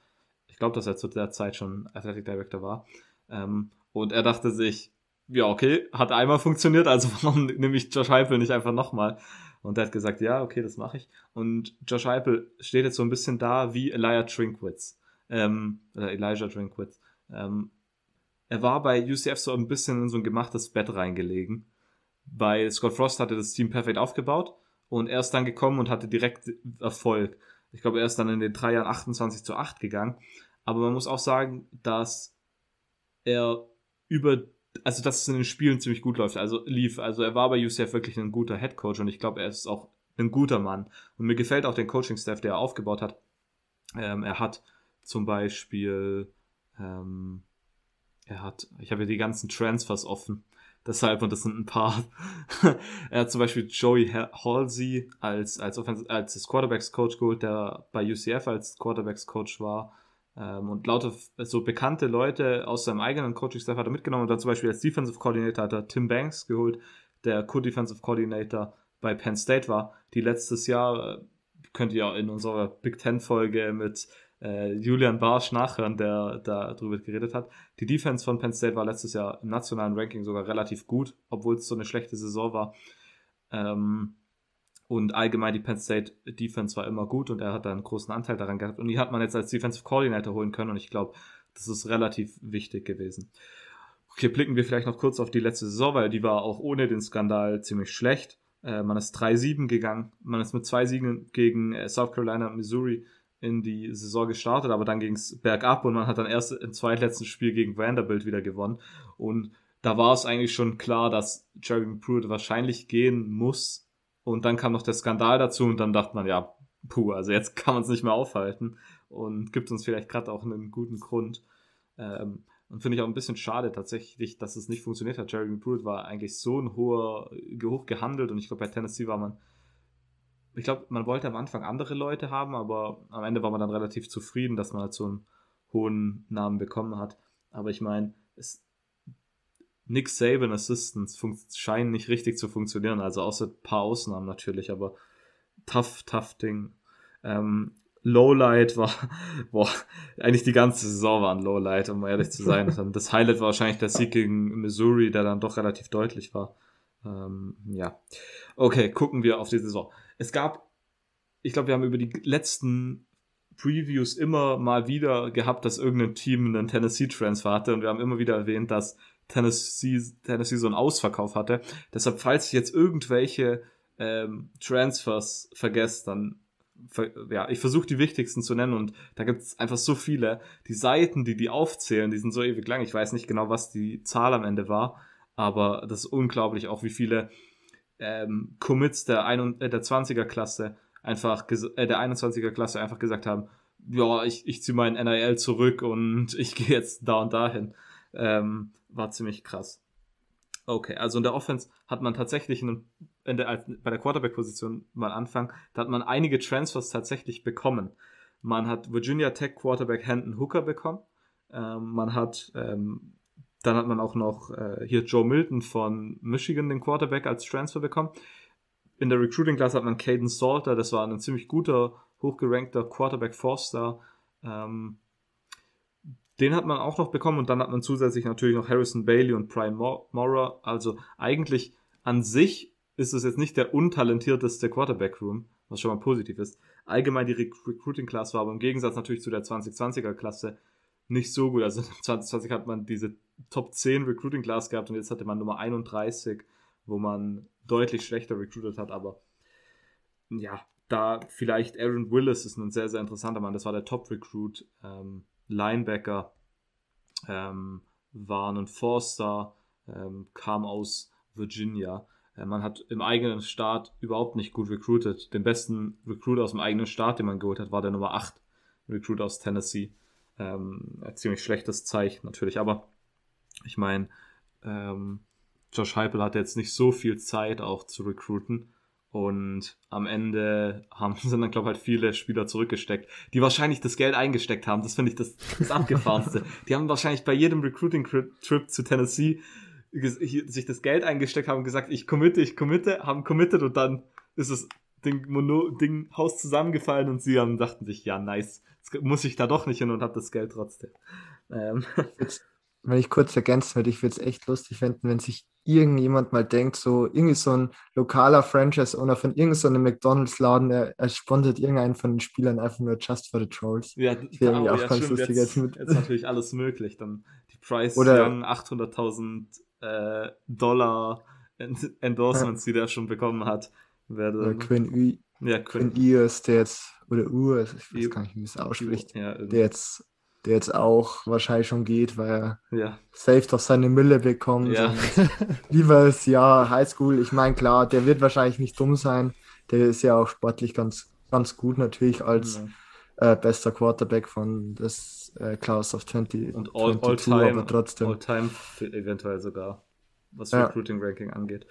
Ich glaube, dass er zu der Zeit schon Athletic Director war. Ähm, und er dachte sich, ja, okay, hat einmal funktioniert, also *laughs* warum nehme ich Josh Heupel nicht einfach nochmal? Und er hat gesagt, ja, okay, das mache ich. Und Josh Heupel steht jetzt so ein bisschen da wie Elijah Trinkwitz. Ähm, oder Elijah Trinkwitz. Ähm, er war bei UCF so ein bisschen in so ein gemachtes Bett reingelegen. Bei Scott Frost hatte das Team perfekt aufgebaut und er ist dann gekommen und hatte direkt Erfolg. Ich glaube, er ist dann in den drei Jahren 28 zu 8 gegangen. Aber man muss auch sagen, dass er über also dass es in den Spielen ziemlich gut läuft. Also lief, also er war bei UCF wirklich ein guter Head Coach und ich glaube, er ist auch ein guter Mann. Und mir gefällt auch den Coaching-Staff, der er aufgebaut hat. Ähm, er hat zum Beispiel, ähm, er hat, ich habe ja die ganzen Transfers offen. *laughs* Deshalb, und das sind ein paar. *laughs* er hat zum Beispiel Joey Halsey als, als, als Quarterbacks-Coach geholt, der bei UCF als Quarterbacks-Coach war. Ähm, und lauter so bekannte Leute aus seinem eigenen Coaching-Staff hat er mitgenommen. Und dann zum Beispiel als Defensive Coordinator hat er Tim Banks geholt, der Co-Defensive Coordinator bei Penn State war, die letztes Jahr, äh, könnt ihr in unserer Big Ten-Folge mit äh, Julian Barsch nachhören, der da drüber geredet hat. Die Defense von Penn State war letztes Jahr im nationalen Ranking sogar relativ gut, obwohl es so eine schlechte Saison war. Ähm, und allgemein die Penn State Defense war immer gut und er hat da einen großen Anteil daran gehabt. Und die hat man jetzt als Defensive Coordinator holen können und ich glaube, das ist relativ wichtig gewesen. Okay, blicken wir vielleicht noch kurz auf die letzte Saison, weil die war auch ohne den Skandal ziemlich schlecht. Äh, man ist 3-7 gegangen. Man ist mit zwei Siegen gegen äh, South Carolina und Missouri in die Saison gestartet, aber dann ging es bergab und man hat dann erst im zweitletzten Spiel gegen Vanderbilt wieder gewonnen. Und da war es eigentlich schon klar, dass Jeremy Pruitt wahrscheinlich gehen muss, und dann kam noch der Skandal dazu und dann dachte man, ja, puh, also jetzt kann man es nicht mehr aufhalten und gibt uns vielleicht gerade auch einen guten Grund. Ähm, und finde ich auch ein bisschen schade tatsächlich, dass es nicht funktioniert hat. Jeremy Pruitt war eigentlich so ein hoher, hoch gehandelt und ich glaube, bei Tennessee war man, ich glaube, man wollte am Anfang andere Leute haben, aber am Ende war man dann relativ zufrieden, dass man halt so einen hohen Namen bekommen hat. Aber ich meine, es, Nick Saban Assistants scheinen nicht richtig zu funktionieren, also außer ein paar Ausnahmen natürlich, aber tough, tough Ding. Ähm, Lowlight war, *laughs* boah, eigentlich die ganze Saison war ein Lowlight, um ehrlich zu sein. *laughs* Das Highlight war wahrscheinlich der Sieg gegen Missouri, der dann doch relativ deutlich war. Ähm, ja. Okay, gucken wir auf die Saison. Es gab, ich glaube, wir haben über die letzten Previews immer mal wieder gehabt, dass irgendein Team einen Tennessee-Transfer hatte und wir haben immer wieder erwähnt, dass Tennessee, Tennessee so einen Ausverkauf hatte. Deshalb, falls ich jetzt irgendwelche ähm, Transfers vergesse, dann ja, ich versuche die wichtigsten zu nennen und da gibt es einfach so viele. Die Seiten, die die aufzählen, die sind so ewig lang. Ich weiß nicht genau, was die Zahl am Ende war, aber das ist unglaublich, auch wie viele ähm, Commits der, äh, der 20er Klasse einfach äh, der 21er Klasse einfach gesagt haben, ja, ich, ich ziehe meinen NIL zurück und *laughs* ich gehe jetzt da und dahin. Ähm, war ziemlich krass. Okay, also in der Offense hat man tatsächlich in, in der, bei der Quarterback-Position mal anfangen, da hat man einige Transfers tatsächlich bekommen. Man hat Virginia Tech Quarterback Hendon Hooker bekommen. Ähm, man hat, ähm, dann hat man auch noch äh, hier Joe Milton von Michigan, den Quarterback, als Transfer bekommen. In der Recruiting Class hat man Caden Salter, das war ein ziemlich guter, hochgerankter Quarterback Forster. Ähm, den hat man auch noch bekommen und dann hat man zusätzlich natürlich noch Harrison Bailey und Brian Mora. Also eigentlich an sich ist es jetzt nicht der untalentierteste Quarterback-Room, was schon mal positiv ist. Allgemein die Recruiting-Class war aber im Gegensatz natürlich zu der 2020er-Klasse nicht so gut. Also *laughs* 2020 hat man diese Top 10 Recruiting-Class gehabt und jetzt hatte man Nummer 31, wo man deutlich schlechter recruited hat, aber ja, da vielleicht Aaron Willis ist ein sehr, sehr interessanter Mann. Das war der Top-Recruit. Ähm, Linebacker ähm, war ein Forster, ähm, kam aus Virginia. Äh, man hat im eigenen Staat überhaupt nicht gut recruited. Den besten Recruit aus dem eigenen Staat, den man geholt hat, war der Nummer 8 Recruit aus Tennessee. Ähm, ein ziemlich schlechtes Zeichen natürlich, aber ich meine, ähm, Josh Heupel hatte jetzt nicht so viel Zeit auch zu recruiten. Und am Ende haben, *laughs* sind dann, glaube ich, halt viele Spieler zurückgesteckt, die wahrscheinlich das Geld eingesteckt haben. Das finde ich das, das Abgefahrenste. *laughs* die haben wahrscheinlich bei jedem Recruiting-Trip zu Tennessee sich das Geld eingesteckt haben und gesagt, ich committe, ich committe, haben committed und dann ist das Ding, Mono, Ding Haus zusammengefallen und sie haben, dachten sich, ja, nice, jetzt muss ich da doch nicht hin und habe das Geld trotzdem. Ähm. Wenn ich kurz ergänzen würde, ich würde es echt lustig finden, wenn sich irgendjemand mal denkt, so irgendwie so ein lokaler Franchise-Owner von irgendeinem so McDonalds-Laden, er, er sponsert irgendeinen von den Spielern einfach nur just for the trolls. Ja, das wäre oh, auch ja, ganz lustig. Jetzt, jetzt, jetzt natürlich alles möglich. Dann die Price Oder, Young 800.000 äh, Dollar Endorsements, ja. die der schon bekommen hat. Werde, oder Quinn, Ü ja, Quinn, Quinn Ius, der jetzt, oder Urs, ich weiß gar nicht, wie es ausspricht, ja, der jetzt der jetzt auch wahrscheinlich schon geht, weil er Ja. safe doch seine Mille bekommt. Ja. Lieber ist ja Highschool. Ich meine, klar, der wird wahrscheinlich nicht dumm sein. Der ist ja auch sportlich ganz, ganz gut natürlich als Ja. äh, bester Quarterback von des äh, Class of 20, Und all, all 22, time, aber trotzdem. all time eventuell sogar, was Ja. Recruiting Ranking angeht.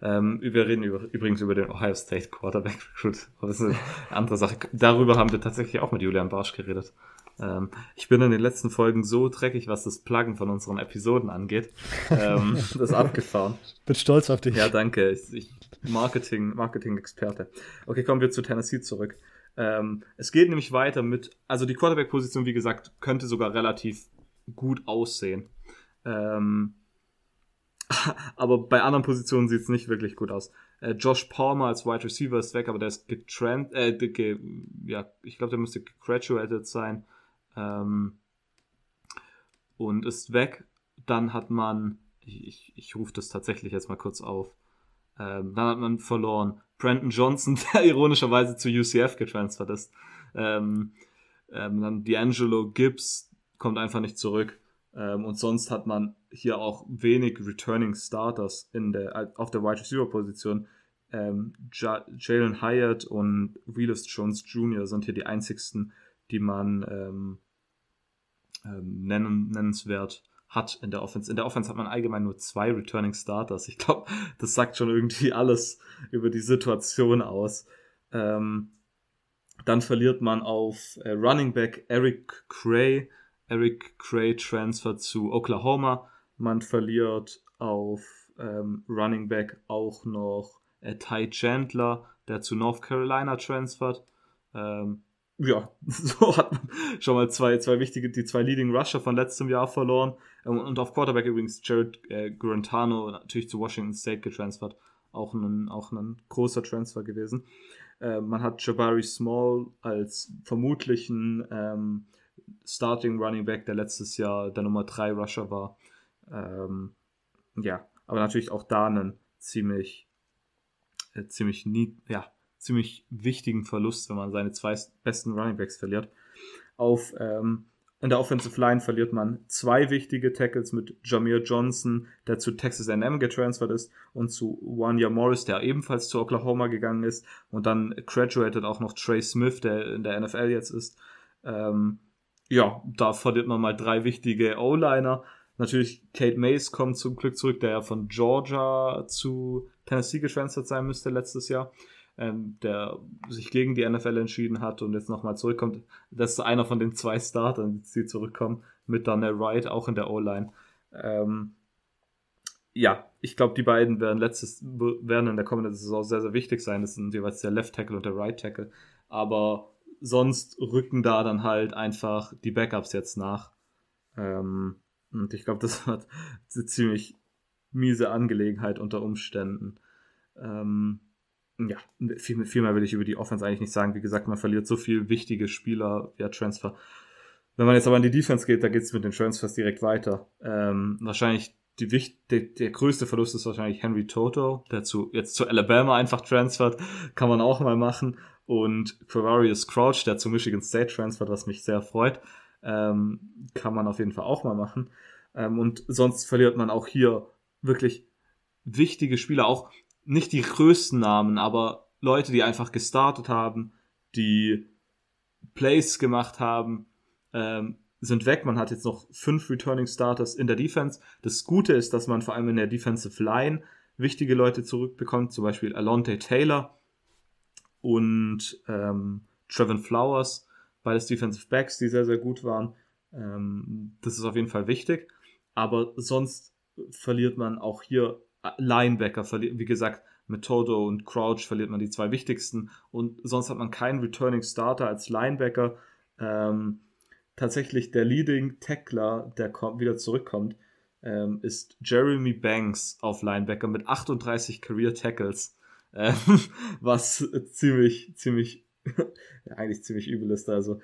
Ähm, wir reden über, übrigens über den Ohio State Quarterback *laughs* Recruit. Aber das ist eine andere Sache. Darüber haben wir tatsächlich auch mit Julian Barsch geredet. Ähm, ich bin in den letzten Folgen so dreckig, was das Pluggen von unseren Episoden angeht. Ähm, *laughs* das ist abgefahren. Bin stolz auf dich. Ja, danke. Ich, ich, Marketing, Marketing-Experte. Okay, kommen wir zu Tennessee zurück. Ähm, es geht nämlich weiter mit, also die Quarterback-Position, wie gesagt, könnte sogar relativ gut aussehen. Ähm, *laughs* aber bei anderen Positionen sieht es nicht wirklich gut aus. Äh, Josh Palmer als Wide Receiver ist weg, aber der ist getrennt, äh, ge, ja, ich glaube, der müsste graduated sein. Ähm, und ist weg. Dann hat man, ich, ich, ich rufe das tatsächlich jetzt mal kurz auf. Ähm, dann hat man verloren Brandon Johnson, *laughs* der ironischerweise zu UCF getransfert ist. Ähm, ähm, dann D'Angelo Gibbs kommt einfach nicht zurück. Ähm, und sonst hat man hier auch wenig Returning Starters in der, auf der Wide Receiver Position. Ähm, Ja- Jalen Hyatt und Willis Jones Jr. sind hier die einzigsten, die man ähm, ähm, nennen, nennenswert hat in der Offense. In der Offense hat man allgemein nur zwei Returning Starters. Ich glaube, das sagt schon irgendwie alles über die Situation aus. Ähm, dann verliert man auf äh, Running Back Eric Cray. Eric Cray transfer zu Oklahoma. Man verliert auf ähm, Running Back auch noch äh, Ty Chandler, der zu North Carolina transfert. Ähm, ja, *laughs* so hat man schon mal zwei, zwei wichtige, die zwei Leading Rusher von letztem Jahr verloren. Ähm, Und auf Quarterback übrigens Jared äh, Guarantano natürlich zu Washington State getransfert. Auch ein, auch ein großer Transfer gewesen. Äh, man hat Jabari Small als vermutlichen ähm, Starting Running Back, der letztes Jahr der Nummer 3 Rusher war. Ähm, ja, aber natürlich auch da einen ziemlich, äh, ziemlich nie, ja, ziemlich wichtigen Verlust, wenn man seine zwei besten Running Backs verliert. Auf ähm, in der Offensive Line verliert man zwei wichtige Tackles mit Jameer Johnson, der zu Texas A&M getransfert ist, und zu Wanya Morris, der ebenfalls zu Oklahoma gegangen ist, und dann graduated auch noch Trey Smith, der in der NFL jetzt ist. Ähm, ja, da verliert man mal drei wichtige O-Liner. Natürlich, Kate Mays kommt zum Glück zurück, der ja von Georgia zu Tennessee getransfert sein müsste letztes Jahr ähm, der sich gegen die NFL entschieden hat und jetzt nochmal zurückkommt. Das ist einer von den zwei Startern, die zurückkommen, mit Donnell Wright auch in der O-Line. Ähm, ja, ich glaube, die beiden werden letztes werden in der kommenden Saison sehr, sehr wichtig sein. Das sind jeweils der Left Tackle und der Right Tackle. Aber sonst rücken da dann halt einfach die Backups jetzt nach. Ähm, und ich glaube, das *laughs* wird eine ziemlich miese Angelegenheit unter Umständen. Ähm, ja, viel, viel mehr will ich über die Offense eigentlich nicht sagen. Wie gesagt, man verliert so viel wichtige Spieler via Transfer. Wenn man jetzt aber in die Defense geht, da geht es mit den Transfers direkt weiter. Ähm, wahrscheinlich die, der, der größte Verlust ist wahrscheinlich Henry Toto, der zu, jetzt zu Alabama einfach transfert. Kann man auch mal machen. Und Quavarius Crouch, der zu Michigan State transfert, was mich sehr freut. Ähm, kann man auf jeden Fall auch mal machen. Ähm, und sonst verliert man auch hier wirklich wichtige Spieler, auch nicht die größten Namen, aber Leute, die einfach gestartet haben, die Plays gemacht haben, ähm, sind weg. Man hat jetzt noch fünf Returning Starters in der Defense. Das Gute ist, dass man vor allem in der Defensive Line wichtige Leute zurückbekommt, zum Beispiel Alonte Taylor und ähm, Trevin Flowers, beides Defensive Backs, die sehr, sehr gut waren. Ähm, das ist auf jeden Fall wichtig. Aber sonst verliert man auch hier Linebacker, wie gesagt, mit Toto und Crouch verliert man die zwei wichtigsten und sonst hat man keinen Returning Starter als Linebacker. Ähm, tatsächlich der Leading Tackler, der kommt, wieder zurückkommt, ähm, ist Jeremy Banks auf Linebacker mit 38 Career Tackles, ähm, *laughs* was ziemlich, ziemlich, *laughs* eigentlich ziemlich übel ist. Also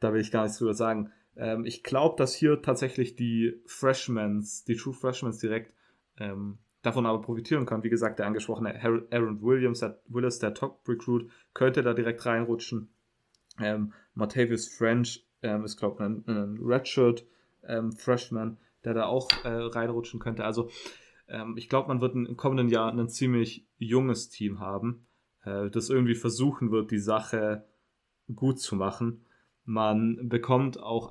da will ich gar nichts drüber sagen. Ähm, ich glaube, dass hier tatsächlich die Freshmans, die True Freshmans direkt ähm, davon aber profitieren kann. Wie gesagt, der angesprochene Aaron Williams, der Willis, der Top-Recruit, könnte da direkt reinrutschen. Ähm, Martavius French ähm, ist, glaube ich, ein, ein Redshirt ähm, der da auch äh, reinrutschen könnte. Also ähm, ich glaube, man wird im kommenden Jahr ein ziemlich junges Team haben, äh, das irgendwie versuchen wird, die Sache gut zu machen. Man bekommt auch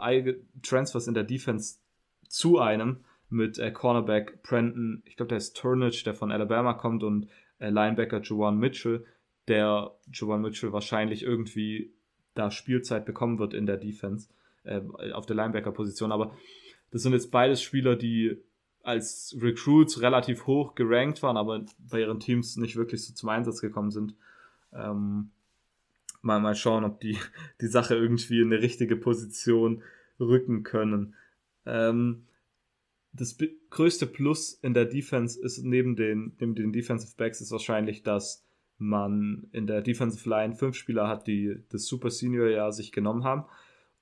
Transfers in der Defense zu einem mit äh, Cornerback Brandon, ich glaube, der ist Turnage, der von Alabama kommt und äh, Linebacker Juwan Mitchell, der Juwan Mitchell wahrscheinlich irgendwie da Spielzeit bekommen wird in der Defense, äh, auf der Linebacker-Position. Aber das sind jetzt beides Spieler, die als Recruits relativ hoch gerankt waren, aber bei ihren Teams nicht wirklich so zum Einsatz gekommen sind. Ähm, mal, mal schauen, ob die die Sache irgendwie in eine richtige Position rücken können. Ähm, das größte Plus in der Defense ist neben den, neben den Defensive Backs ist wahrscheinlich, dass man in der Defensive Line fünf Spieler hat, die das Super Senior Jahr sich genommen haben.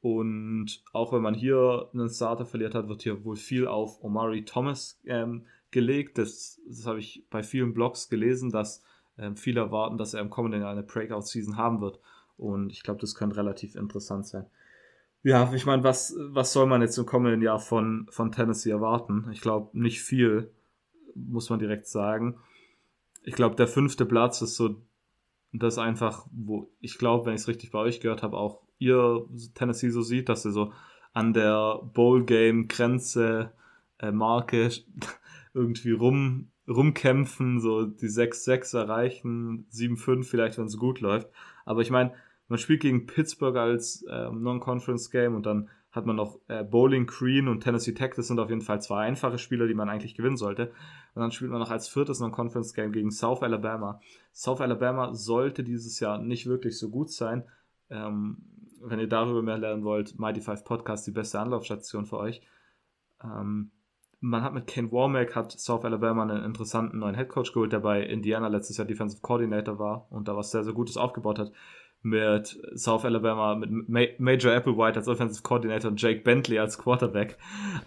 Und auch wenn man hier einen Starter verliert hat, wird hier wohl viel auf Omari Thomas ähm, gelegt. Das, das habe ich bei vielen Blogs gelesen, dass ähm, viele erwarten, dass er im kommenden Jahr eine Breakout-Season haben wird. Und ich glaube, das könnte relativ interessant sein. Ja, ich meine, was, was soll man jetzt im kommenden Jahr von, von Tennessee erwarten? Ich glaube, nicht viel, muss man direkt sagen. Ich glaube, der fünfte Platz ist so das einfach, wo ich glaube, wenn ich es richtig bei euch gehört habe, auch ihr Tennessee so sieht, dass sie so an der Bowl-Game-Grenze, äh, *laughs* irgendwie rum, rumkämpfen, so die 6-6 erreichen, 7-5 vielleicht, wenn es gut läuft. Aber ich meine, man spielt gegen Pittsburgh als äh, Non-Conference-Game und dann hat man noch äh, Bowling Green und Tennessee Tech. Das sind auf jeden Fall zwei einfache Spieler, die man eigentlich gewinnen sollte. Und dann spielt man noch als viertes Non-Conference-Game gegen South Alabama. South Alabama sollte dieses Jahr nicht wirklich so gut sein. Ähm, wenn ihr darüber mehr lernen wollt, Mighty Five Podcast, die beste Anlaufstation für euch. Ähm, man hat mit Ken Warmack, hat South Alabama einen interessanten neuen Headcoach geholt, der bei Indiana letztes Jahr Defensive Coordinator war und da was sehr, sehr Gutes aufgebaut hat mit South Alabama, mit Major Applewhite als Offensive Coordinator und Jake Bentley als Quarterback.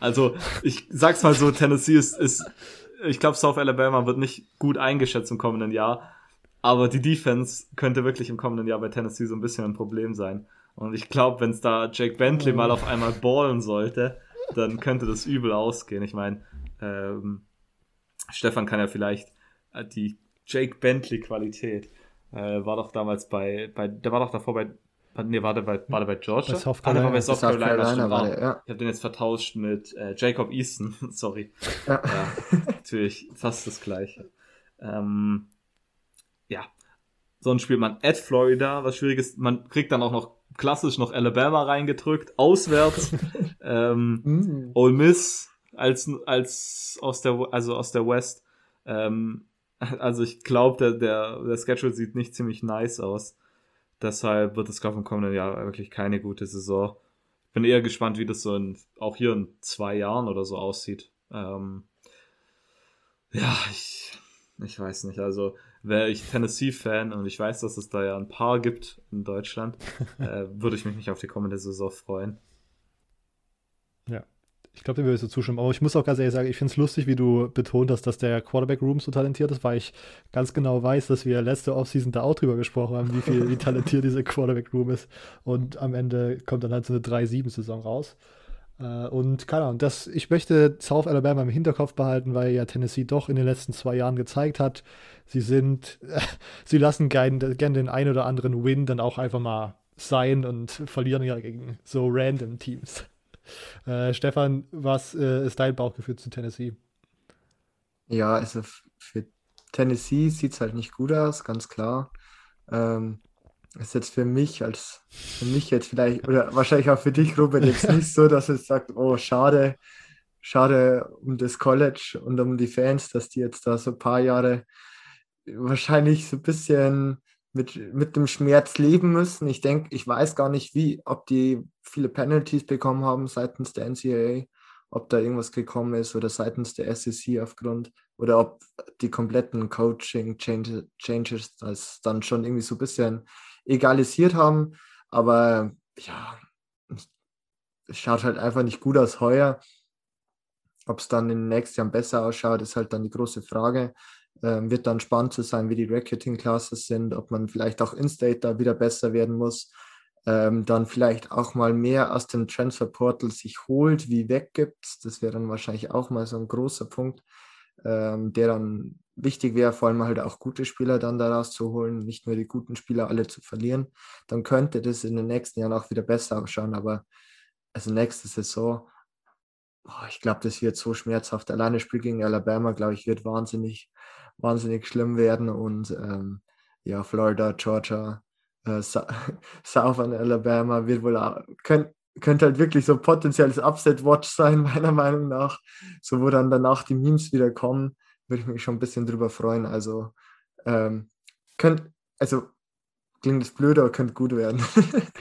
Also ich sag's mal so, Tennessee ist, ist ich glaube, South Alabama wird nicht gut eingeschätzt im kommenden Jahr, aber die Defense könnte wirklich im kommenden Jahr bei Tennessee so ein bisschen ein Problem sein. Und ich glaube, wenn es da Jake Bentley mal auf einmal ballen sollte, dann könnte das übel ausgehen. Ich meine, ähm, Stefan kann ja vielleicht äh, die Jake Bentley Qualität äh, war doch damals bei, bei, der war doch davor bei, nee, war der bei, war der bei Georgia? Bei South Carolina. Ah, bei South Carolina, Carolina war der, ja. Ich habe den jetzt vertauscht mit äh, Jacob Easton, *laughs* sorry. Ja. ja. natürlich fast das gleiche. Ähm, ja, sonst spielt man at Florida, was schwierig ist. Man kriegt dann auch noch klassisch noch Alabama reingedrückt, auswärts. *laughs* ähm, mm. Ole Miss als, als aus der, also aus der West. Ähm, also ich glaube, der, der, der Schedule sieht nicht ziemlich nice aus. Deshalb wird es, glaube ich, im kommenden Jahr wirklich keine gute Saison. Ich bin eher gespannt, wie das so in, auch hier in zwei Jahren oder so aussieht. Ähm, ja, ich, ich weiß nicht. Also wäre ich Tennessee-Fan und ich weiß, dass es da ja ein paar gibt in Deutschland, *laughs* äh, würde ich mich nicht auf die kommende Saison freuen. Ich glaube, dem würde ich so zustimmen. Aber ich muss auch ganz ehrlich sagen, ich finde es lustig, wie du betont hast, dass der Quarterback-Room so talentiert ist, weil ich ganz genau weiß, dass wir letzte Offseason da auch drüber gesprochen haben, wie viel, wie *laughs* talentiert dieser Quarterback-Room ist. Und am Ende kommt dann halt so eine 3-7-Saison raus. Äh, und keine Ahnung, das, ich möchte South Alabama im Hinterkopf behalten, weil ja Tennessee doch in den letzten zwei Jahren gezeigt hat, sie sind, äh, *laughs* sie lassen gerne gern den ein oder anderen Win dann auch einfach mal sein und verlieren ja gegen so random Teams. Äh, Stefan, was äh, ist dein Bauchgefühl zu Tennessee? Ja, also für Tennessee sieht es halt nicht gut aus, ganz klar. Ähm, ist jetzt für mich als für mich jetzt vielleicht oder wahrscheinlich auch für dich, Robert, jetzt nicht so, dass es sagt, oh schade, schade um das College und um die Fans, dass die jetzt da so ein paar Jahre wahrscheinlich so ein bisschen mit, mit dem Schmerz leben müssen. Ich denke, ich weiß gar nicht, wie, ob die viele Penalties bekommen haben seitens der NCAA, ob da irgendwas gekommen ist oder seitens der SEC aufgrund oder ob die kompletten Coaching Changes das dann schon irgendwie so ein bisschen egalisiert haben. Aber ja, es schaut halt einfach nicht gut aus heuer. Ob es dann in den nächsten Jahren besser ausschaut, ist halt dann die große Frage. Ähm, wird dann spannend zu sein, wie die Racketing Classes sind, ob man vielleicht auch In-State da wieder besser werden muss. ähm, dann vielleicht auch mal mehr aus dem Transferportal sich holt, wie weggibt. Das wäre dann wahrscheinlich auch mal so ein großer Punkt, ähm, der dann wichtig wäre, vor allem halt auch gute Spieler dann daraus zu holen, nicht nur die guten Spieler alle zu verlieren. Dann könnte das in den nächsten Jahren auch wieder besser ausschauen, aber also nächste Saison, oh, ich glaube, das wird so schmerzhaft. Alleine Spiel gegen Alabama, glaube ich, wird wahnsinnig, wahnsinnig schlimm werden und ähm, ja, Florida, Georgia, äh, *laughs* Southern Alabama wird wohl auch, könnt, könnte halt wirklich so potenzielles Upset-Watch sein, *laughs* meiner Meinung nach. So, wo dann danach die Memes wieder kommen, würde ich mich schon ein bisschen drüber freuen. Also, ähm, könnt, also, klingt das blöd, aber könnte gut werden. *laughs*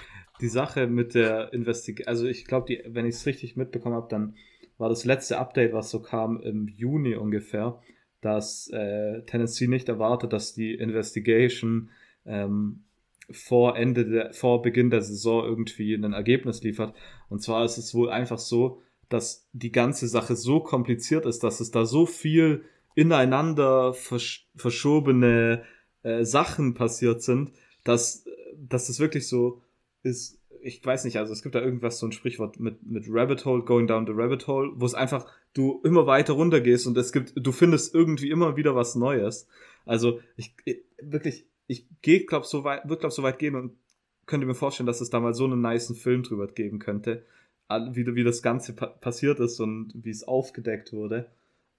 die Sache mit der Investigation, also ich glaube, wenn ich es richtig mitbekommen habe, dann war das letzte Update, was so kam im Juni ungefähr, dass äh, Tennessee nicht erwartet, dass die Investigation ähm, vor Ende der, vor Beginn der Saison irgendwie ein Ergebnis liefert. Und zwar ist es wohl einfach so, dass die ganze Sache so kompliziert ist, dass es da so viel ineinander versch verschobene äh, Sachen passiert sind, dass, dass es wirklich so ist, ich weiß nicht, also es gibt da irgendwas, so ein Sprichwort mit, mit Rabbit Hole, going down the Rabbit Hole, wo es einfach, du immer weiter runter gehst und es gibt, du findest irgendwie immer wieder was Neues. Also ich, ich wirklich, ich gehe, glaube so weit, wird glaube so weit gehen und könnte mir vorstellen, dass es da mal so einen niceen Film drüber geben könnte, wie, wie das Ganze pa passiert ist und wie es aufgedeckt wurde.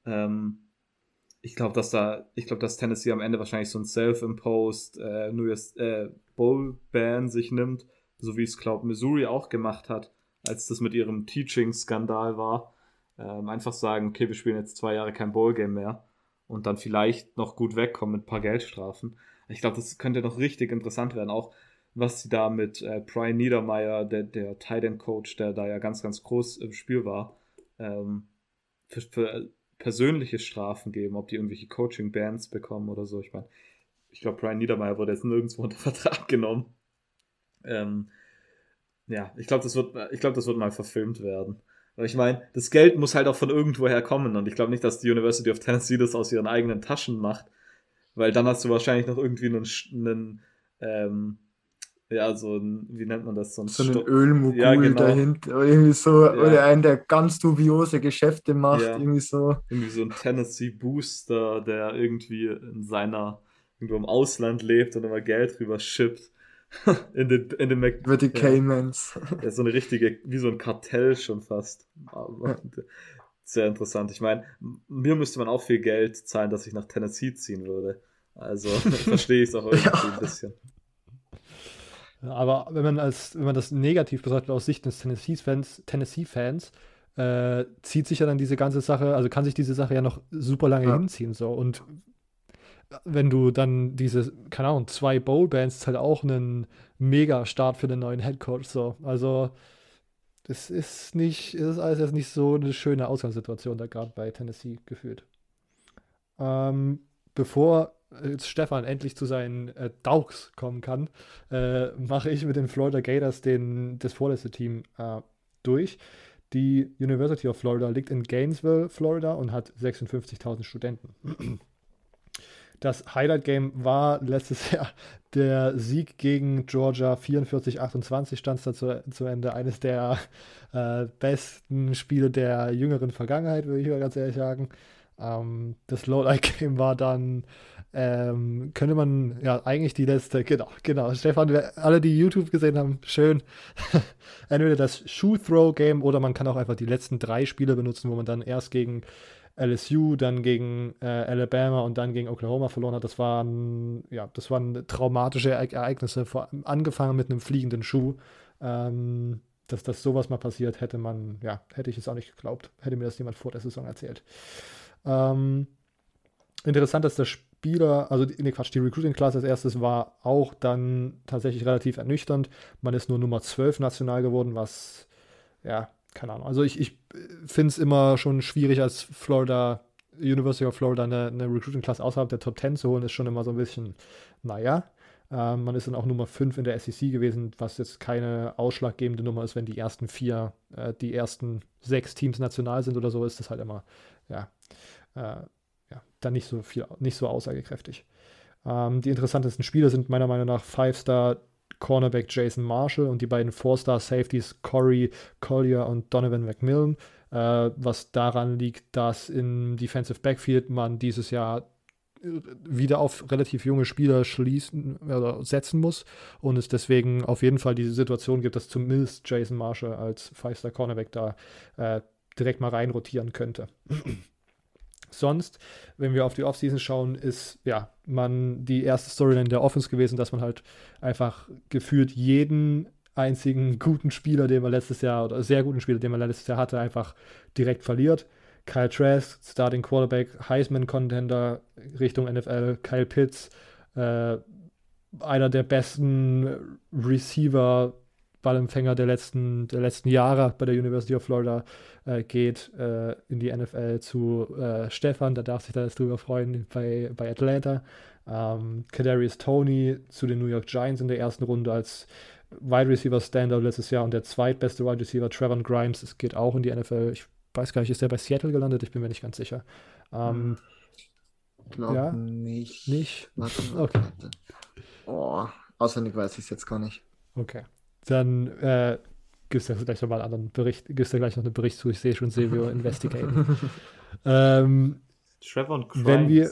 Ähm, ich glaube, dass da, ich glaube, dass Tennessee am Ende wahrscheinlich so ein self-imposed äh, New Year's äh, Bowl Ban sich nimmt, so wie es glaube Missouri auch gemacht hat, als das mit ihrem Teaching-Skandal war. Ähm, einfach sagen, okay, wir spielen jetzt zwei Jahre kein Bowl-Game mehr und dann vielleicht noch gut wegkommen mit ein paar Geldstrafen. Ich glaube, das könnte noch richtig interessant werden, auch was sie da mit äh, Brian Niedermeyer, der, der Tight Coach, der da ja ganz, ganz groß im Spiel war, ähm, für, für persönliche Strafen geben, ob die irgendwelche Coaching-Bands bekommen oder so. Ich meine, ich glaube, Brian Niedermeyer wurde jetzt nirgendwo unter Vertrag genommen. Ähm, ja, ich glaube, das wird, ich glaube, das wird mal verfilmt werden. Aber ich meine, das Geld muss halt auch von irgendwoher kommen und ich glaube nicht, dass die University of Tennessee das aus ihren eigenen Taschen macht, weil dann hast du wahrscheinlich noch irgendwie einen, einen ähm, ja, so ein, wie nennt man das sonst? So einen Ölmogul ja, genau. dahinter, oder irgendwie so, ja. oder einen, der ganz dubiose Geschäfte macht, ja. irgendwie so. Irgendwie so ein Tennessee Booster, der irgendwie in seiner, irgendwo im Ausland lebt und immer Geld rüber schippt. *laughs* in den, in den Mac Über die Caymans. Ja, so eine richtige, wie so ein Kartell schon fast. Aber, sehr interessant. Ich meine, mir müsste man auch viel Geld zahlen, dass ich nach Tennessee ziehen würde. Also *laughs* verstehe ich es auch irgendwie ja. ein bisschen. Aber wenn man als, wenn man das negativ betrachtet aus Sicht des Tennessee-Fans, Tennessee-Fans, äh, zieht sich ja dann diese ganze Sache, also kann sich diese Sache ja noch super lange ja. hinziehen. So. Und wenn du dann diese, keine Ahnung, zwei Bowl-Bands ist halt auch ein Mega-Start für den neuen Headcoach. So. Also das ist nicht, ist alles jetzt nicht so eine schöne Ausgangssituation da gerade bei Tennessee gefühlt. Ähm, bevor jetzt Stefan endlich zu seinen äh, Daugs kommen kann, äh, mache ich mit den Florida Gators den, das vorletzte Team äh, durch. Die University of Florida liegt in Gainesville, Florida und hat 56.000 Studenten. Das Highlight-Game war letztes *laughs* Jahr der Sieg gegen Georgia 44-28 stand es da zu, zu, Ende. Eines der äh, besten Spiele der jüngeren Vergangenheit, würde ich mal ganz ehrlich sagen. Ähm, das Lowlight-Game *laughs* war dann, ähm, könnte man ja eigentlich die letzte, *laughs* genau, genau. Stefan, alle, die YouTube gesehen haben, schön. Entweder das Shoe-Throw-Game oder man kann auch einfach die letzten drei Spiele benutzen, wo man dann erst gegen LSU, dann gegen äh, Alabama und dann gegen Oklahoma verloren hat. Das waren, ja, das waren traumatische Ereignisse, vor, angefangen mit einem fliegenden Schuh. Ähm, dass das sowas mal passiert, hätte man, ja, hätte ich es auch nicht geglaubt. Hätte mir das jemand vor der Saison erzählt. Ähm, interessant, dass der Spieler, also die, nee, Quatsch, die Recruiting Class als erstes war auch dann tatsächlich relativ ernüchternd. Man ist nur Nummer 12 national geworden, was ja keine Ahnung. Also ich, ich finde es immer schon schwierig, als Florida, University of Florida eine, eine Recruiting-Class außerhalb der Top 10 zu holen, ist schon immer so ein bisschen, naja. Ähm, man ist dann auch Nummer 5 in der SEC gewesen, was jetzt keine ausschlaggebende Nummer ist, wenn die ersten vier, äh, die ersten sechs Teams national sind oder so, ist das halt immer, ja, äh, ja dann nicht so viel, nicht so aussagekräftig. Ähm, die interessantesten Spieler sind meiner Meinung nach Five-Star Cornerback Jason Marshall und die beiden Four-Star-Safeties Corey Collier und Donovan McMillan, äh, was daran liegt, dass im Defensive Backfield man dieses Jahr wieder auf relativ junge Spieler schließen oder setzen muss und es deswegen auf jeden Fall diese Situation gibt, dass zumindest Jason Marshall als Five-Star Cornerback da äh, direkt mal reinrotieren könnte. Sonst, wenn wir auf die Offseason schauen, ist ja man die erste Storyline der Offense gewesen, dass man halt einfach gefühlt jeden einzigen guten Spieler, den man letztes Jahr oder sehr guten Spieler, den man letztes Jahr hatte, einfach direkt verliert. Kyle Trask, Starting Quarterback, Heisman-Contender Richtung NFL, Kyle Pitts, äh, einer der besten Receiver, Ballempfänger der letzten, der letzten Jahre bei der University of Florida, äh, geht äh, in die NFL zu äh, Stefan, der darf sich da jetzt drüber freuen, bei, bei Atlanta. Ähm, Kadarius Tony zu den New York Giants in der ersten Runde als Wide Receiver Standout letztes Jahr und der zweitbeste Wide Receiver Trevor Grimes, es geht auch in die NFL. Ich weiß gar nicht, ist der bei Seattle gelandet? Ich bin mir nicht ganz sicher. Ähm, Glaub ja? nicht. Nicht? Warte, Okay. warte. Oh, auswendig weiß ich es jetzt gar nicht. Okay. Dann äh, gibt es ja gleich nochmal einen anderen Bericht, gibt es ja gleich noch einen Bericht zu, ich sehe schon Silvio *laughs* investigaten. ähm, Trevor Grimes Wenn wir-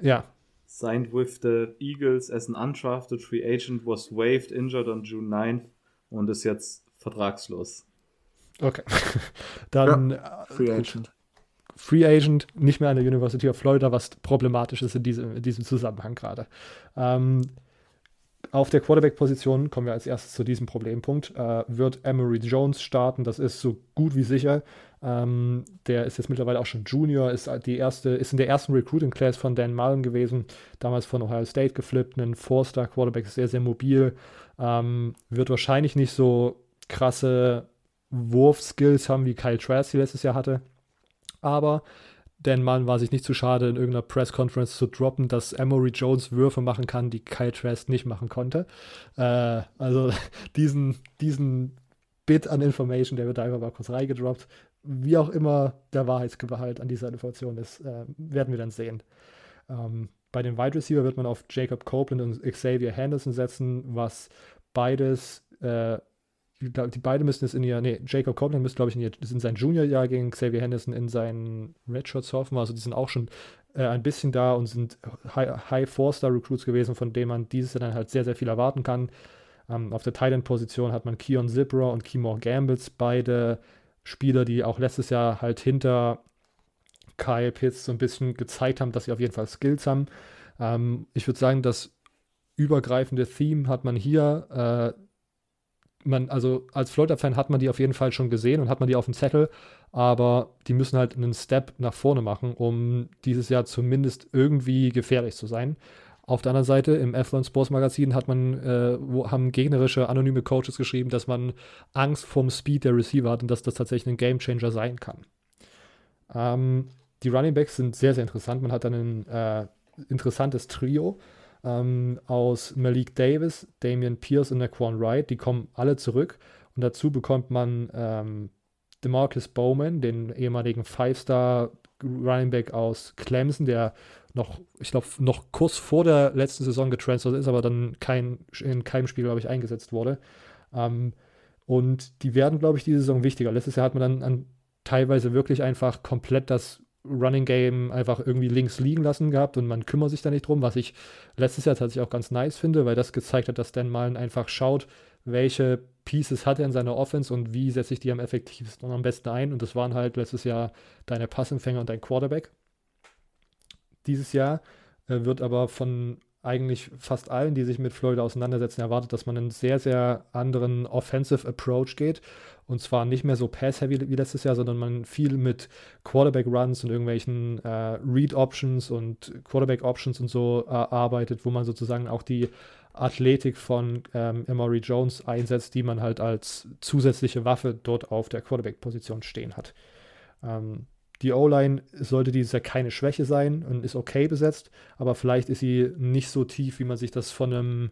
ja, signed with the Eagles as an undrafted free agent, was waived, injured on June 9th und ist jetzt vertragslos. okay. *laughs* Dann äh, Free gut. Agent. Free Agent, nicht mehr an der University of Florida, was problematisch ist in diesem, in diesem Zusammenhang gerade. Ähm, auf der Quarterback-Position kommen wir als erstes zu diesem Problempunkt. Äh, wird Emery Jones starten? Das ist so gut wie sicher. Ähm, der ist jetzt mittlerweile auch schon Junior, ist die erste, ist in der ersten Recruiting Class von Dan Mullen gewesen, damals von Ohio State geflippt, ein Four-Star Quarterback, ist sehr, sehr mobil, ähm, wird wahrscheinlich nicht so krasse Wurfskills haben, wie Kyle die letztes Jahr hatte. Aber Dan Mullen war sich nicht zu schade, in irgendeiner Press Conference zu droppen, dass Emory Jones Würfe machen kann, die Kyle Trask nicht machen konnte. Äh, also *laughs* diesen, diesen Bit an Information, der wird da einfach mal kurz reingedroppt. Wie auch immer der Wahrheitsgehalt an dieser Information ist, äh, werden wir dann sehen. Ähm, bei den Wide Receiver wird man auf Jacob Copeland und Xavier Henderson setzen, was beides, äh, die beide müssen es in ihr, nee, Jacob Copeland müsste, glaube ich, in, ihr, in sein Junior-Jahr gegen Xavier Henderson in sein Redshirt Sophomore, also die sind auch schon äh, ein bisschen da und sind High, High Four-Star-Recruits gewesen, von denen man dieses Jahr dann halt sehr, sehr viel erwarten kann. Ähm, auf der Tight-End-Position hat man Keon Zipper und Keymore Gambles, beide Spieler, die auch letztes Jahr halt hinter Kyle Pitts so ein bisschen gezeigt haben, dass sie auf jeden Fall Skills haben. Ähm, ich würde sagen, das übergreifende Theme hat man hier. Äh, man, also als Florida-Fan hat man die auf jeden Fall schon gesehen und hat man die auf dem Zettel, aber die müssen halt einen Step nach vorne machen, um dieses Jahr zumindest irgendwie gefährlich zu sein. Auf der anderen Seite, im Athlon Sports Magazin hat man, äh, wo haben gegnerische anonyme Coaches geschrieben, dass man Angst vom Speed der Receiver hat und dass das tatsächlich ein Gamechanger sein kann. Ähm, die Running Backs sind sehr, sehr interessant. Man hat dann ein äh, interessantes Trio ähm, aus Malik Davis, Damian Pierce und Naquan Wright. Die kommen alle zurück. Und dazu bekommt man ähm, Demarcus Bowman, den ehemaligen Five-Star Running Back aus Clemson, der noch, ich glaube, noch kurz vor der letzten Saison getransfert ist, aber dann kein, in keinem Spiel, glaube ich, eingesetzt wurde. Ähm, und die werden, glaube ich, diese Saison wichtiger. Letztes Jahr hat man dann an, teilweise wirklich einfach komplett das Running Game einfach irgendwie links liegen lassen gehabt und man kümmert sich da nicht drum, was ich letztes Jahr tatsächlich auch ganz nice finde, weil das gezeigt hat, dass Dan Mullen einfach schaut, welche Pieces hat er in seiner Offense und wie setze ich die am effektivsten und am besten ein. Und das waren halt letztes Jahr deine Passempfänger und dein Quarterback. Dieses Jahr äh, wird aber von eigentlich fast allen, die sich mit Florida auseinandersetzen, erwartet, dass man einen sehr, sehr anderen Offensive Approach geht. Und zwar nicht mehr so pass-heavy wie letztes Jahr, sondern man viel mit Quarterback-Runs und irgendwelchen äh, Read-Options und Quarterback-Options und so äh, arbeitet, wo man sozusagen auch die Athletik von ähm, Emory Jones einsetzt, die man halt als zusätzliche Waffe dort auf der Quarterback-Position stehen hat. Ähm, die O-Line sollte dieses Jahr keine Schwäche sein und ist okay besetzt, aber vielleicht ist sie nicht so tief, wie man sich das von einem,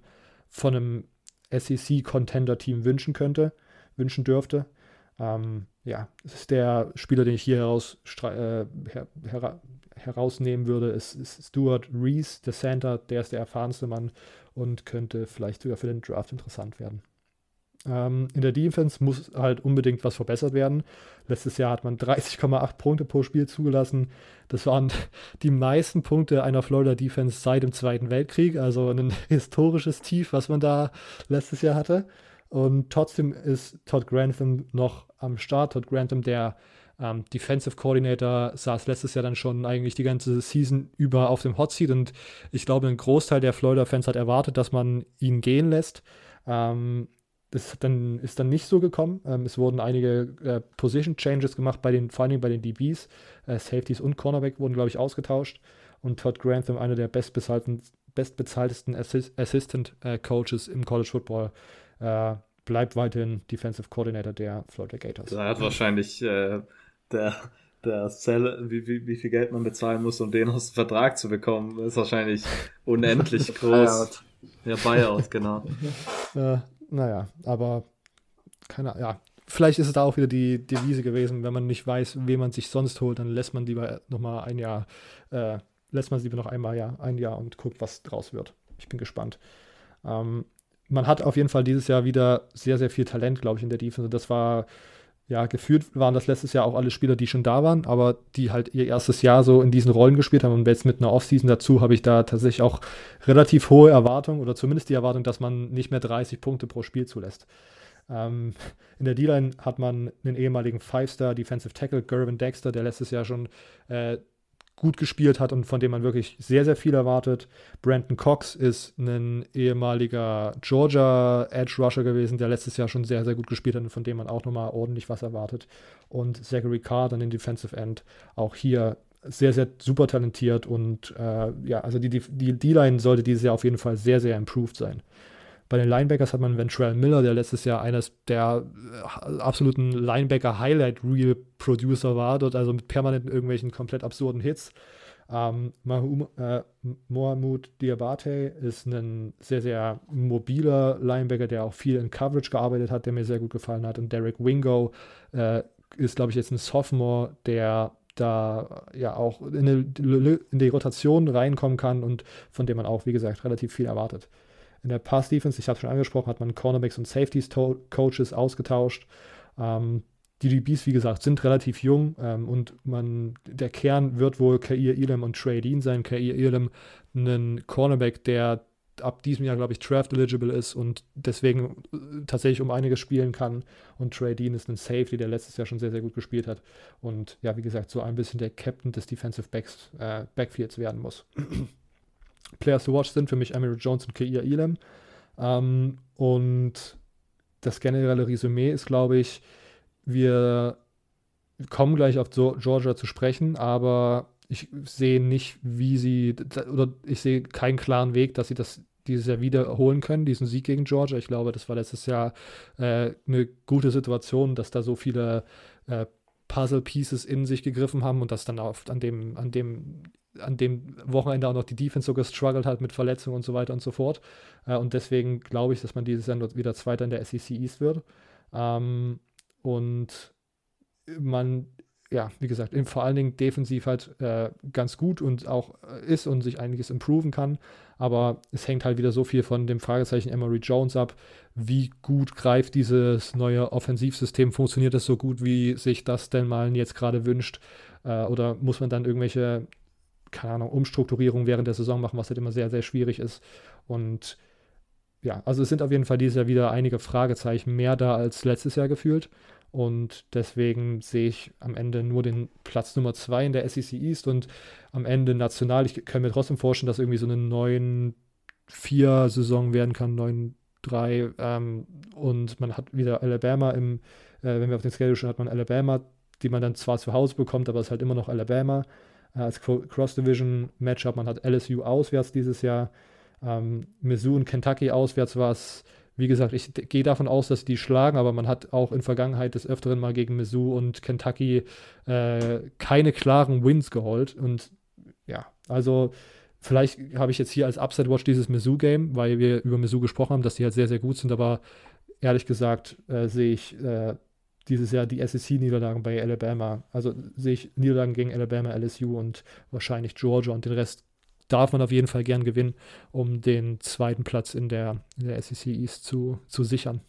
von einem SEC-Contender-Team wünschen könnte, wünschen dürfte. Ähm, ja, es ist der Spieler, den ich hier heraus, äh, her, her, herausnehmen würde, ist, ist Stuart Reese, der Center, der ist der erfahrenste Mann und könnte vielleicht sogar für den Draft interessant werden. Ähm, in der Defense muss halt unbedingt was verbessert werden. Letztes Jahr hat man 30,8 Punkte pro Spiel zugelassen. Das waren die meisten Punkte einer Florida Defense seit dem Zweiten Weltkrieg, also ein *laughs* historisches Tief, was man da letztes Jahr hatte. Und trotzdem ist Todd Grantham noch am Start. Todd Grantham, der ähm, Defensive Coordinator, saß letztes Jahr dann schon eigentlich die ganze Season über auf dem Hot Seat und ich glaube, ein Großteil der Florida-Fans hat erwartet, dass man ihn gehen lässt. Ähm, das dann, ist dann nicht so gekommen. Ähm, es wurden einige äh, Position Changes gemacht, bei den, vor allem bei den DBs. Äh, Safeties und Cornerback wurden, glaube ich, ausgetauscht. Und Todd Grantham, einer der bestbezahltesten Assist Assistant äh, Coaches im College Football, äh, bleibt weiterhin Defensive Coordinator der Florida Gators. Da hat wahrscheinlich äh, der, der Sell, wie, wie, wie viel Geld man bezahlen muss, um den aus dem Vertrag zu bekommen, ist wahrscheinlich unendlich *laughs* groß. Buyout. Ja, Buyout, genau. äh, naja, aber keine ja. Vielleicht ist es da auch wieder die Devise gewesen, wenn man nicht weiß, wen man sich sonst holt, dann lässt man lieber nochmal ein Jahr, äh, lässt man lieber noch einmal ja, ein Jahr und guckt, was draus wird. Ich bin gespannt. Ähm, man hat auf jeden Fall dieses Jahr wieder sehr, sehr viel Talent, glaube ich, in der Defense. Das war, ja, gefühlt waren das letztes Jahr auch alle Spieler, die schon da waren, aber die halt ihr erstes Jahr so in diesen Rollen gespielt haben. Und jetzt mit einer Offseason dazu habe ich da tatsächlich auch relativ hohe Erwartungen oder zumindest die Erwartung, dass man nicht mehr 30 Punkte pro Spiel zulässt. Ähm, in der D-Line hat man einen ehemaligen Five-Star Defensive Tackle, Gervin Dexter, der letztes Jahr schon äh, gut gespielt hat und von dem man wirklich sehr, sehr viel erwartet. Brandon Cox ist ein ehemaliger Georgia Edge Rusher gewesen, der letztes Jahr schon sehr, sehr gut gespielt hat und von dem man auch nochmal ordentlich was erwartet. Und Zachary Carr dann in Defensive End, auch hier sehr, sehr super talentiert und äh, ja, also die D-Line sollte dieses Jahr auf jeden Fall sehr, sehr improved sein. Bei den Linebackers hat man Ventrell Miller, der letztes Jahr eines der äh, absoluten Linebacker-Highlight-Reel-Producer war, dort also mit permanenten irgendwelchen komplett absurden Hits. Ähm, äh, Mohamed Diabate ist ein sehr, sehr mobiler Linebacker, der auch viel in Coverage gearbeitet hat, der mir sehr gut gefallen hat. Und Derek Wingo äh, ist, glaube ich, jetzt ein Sophomore, der da ja auch in die, in die Rotation reinkommen kann und von dem man auch, wie gesagt, relativ viel erwartet. In der Pass-Defense, ich habe es schon angesprochen, hat man Cornerbacks und Safeties-Coaches ausgetauscht. Ähm, die DBs, wie gesagt, sind relativ jung ähm, und man, der Kern wird wohl Kair Elam und Trey Dean sein. Kair Elam, ein Cornerback, der ab diesem Jahr, glaube ich, draft eligible ist und deswegen äh, tatsächlich um einiges spielen kann. Und Trey Dean ist ein Safety, der letztes Jahr schon sehr, sehr gut gespielt hat. Und ja, wie gesagt, so ein bisschen der Captain des Defensive Backs, äh, Backfields werden muss. Players to watch sind für mich Emery Jones und Keir Elam. Ähm, und das generelle Resümee ist, glaube ich, wir kommen gleich auf Georgia zu sprechen, aber ich sehe nicht, wie sie, oder ich sehe keinen klaren Weg, dass sie das dieses Jahr wiederholen können, diesen Sieg gegen Georgia. Ich glaube, das war letztes Jahr äh, eine gute Situation, dass da so viele äh, Puzzle-Pieces in sich gegriffen haben und dass dann oft an dem, an dem an dem Wochenende auch noch die Defense so gestruggelt hat mit Verletzungen und so weiter und so fort. Äh, und deswegen glaube ich, dass man dieses Jahr wieder Zweiter in der SEC East wird. Ähm, und man, ja, wie gesagt, vor allen Dingen defensiv halt äh, ganz gut und auch äh, ist und sich einiges improven kann. Aber es hängt halt wieder so viel von dem Fragezeichen Emery Jones ab. Wie gut greift dieses neue Offensivsystem? Funktioniert es so gut, wie sich das denn mal jetzt gerade wünscht? Äh, oder muss man dann irgendwelche keine Ahnung, Umstrukturierung während der Saison machen, was halt immer sehr, sehr schwierig ist. Und ja, also es sind auf jeden Fall dieses Jahr wieder einige Fragezeichen mehr da als letztes Jahr gefühlt. Und deswegen sehe ich am Ende nur den Platz Nummer zwei in der SEC East und am Ende national. Ich kann mir trotzdem vorstellen, dass irgendwie so eine 9-4-Saison werden kann, 9-3. Ähm, und man hat wieder Alabama im, äh, wenn wir auf den Schedule schauen, hat man Alabama, die man dann zwar zu Hause bekommt, aber es ist halt immer noch Alabama als Cross-Division-Matchup. Man hat LSU auswärts dieses Jahr, ähm, Mizzou und Kentucky auswärts, was, wie gesagt, ich gehe davon aus, dass die schlagen, aber man hat auch in Vergangenheit des Öfteren mal gegen Mizzou und Kentucky äh, keine klaren Wins geholt. Und ja, also vielleicht habe ich jetzt hier als Upside-Watch dieses Mizzou-Game, weil wir über Mizzou gesprochen haben, dass die halt sehr, sehr gut sind, aber ehrlich gesagt äh, sehe ich äh, dieses Jahr die SEC-Niederlagen bei Alabama. Also sehe ich Niederlagen gegen Alabama, LSU und wahrscheinlich Georgia und den Rest darf man auf jeden Fall gern gewinnen, um den zweiten Platz in der, in der SEC East zu, zu sichern.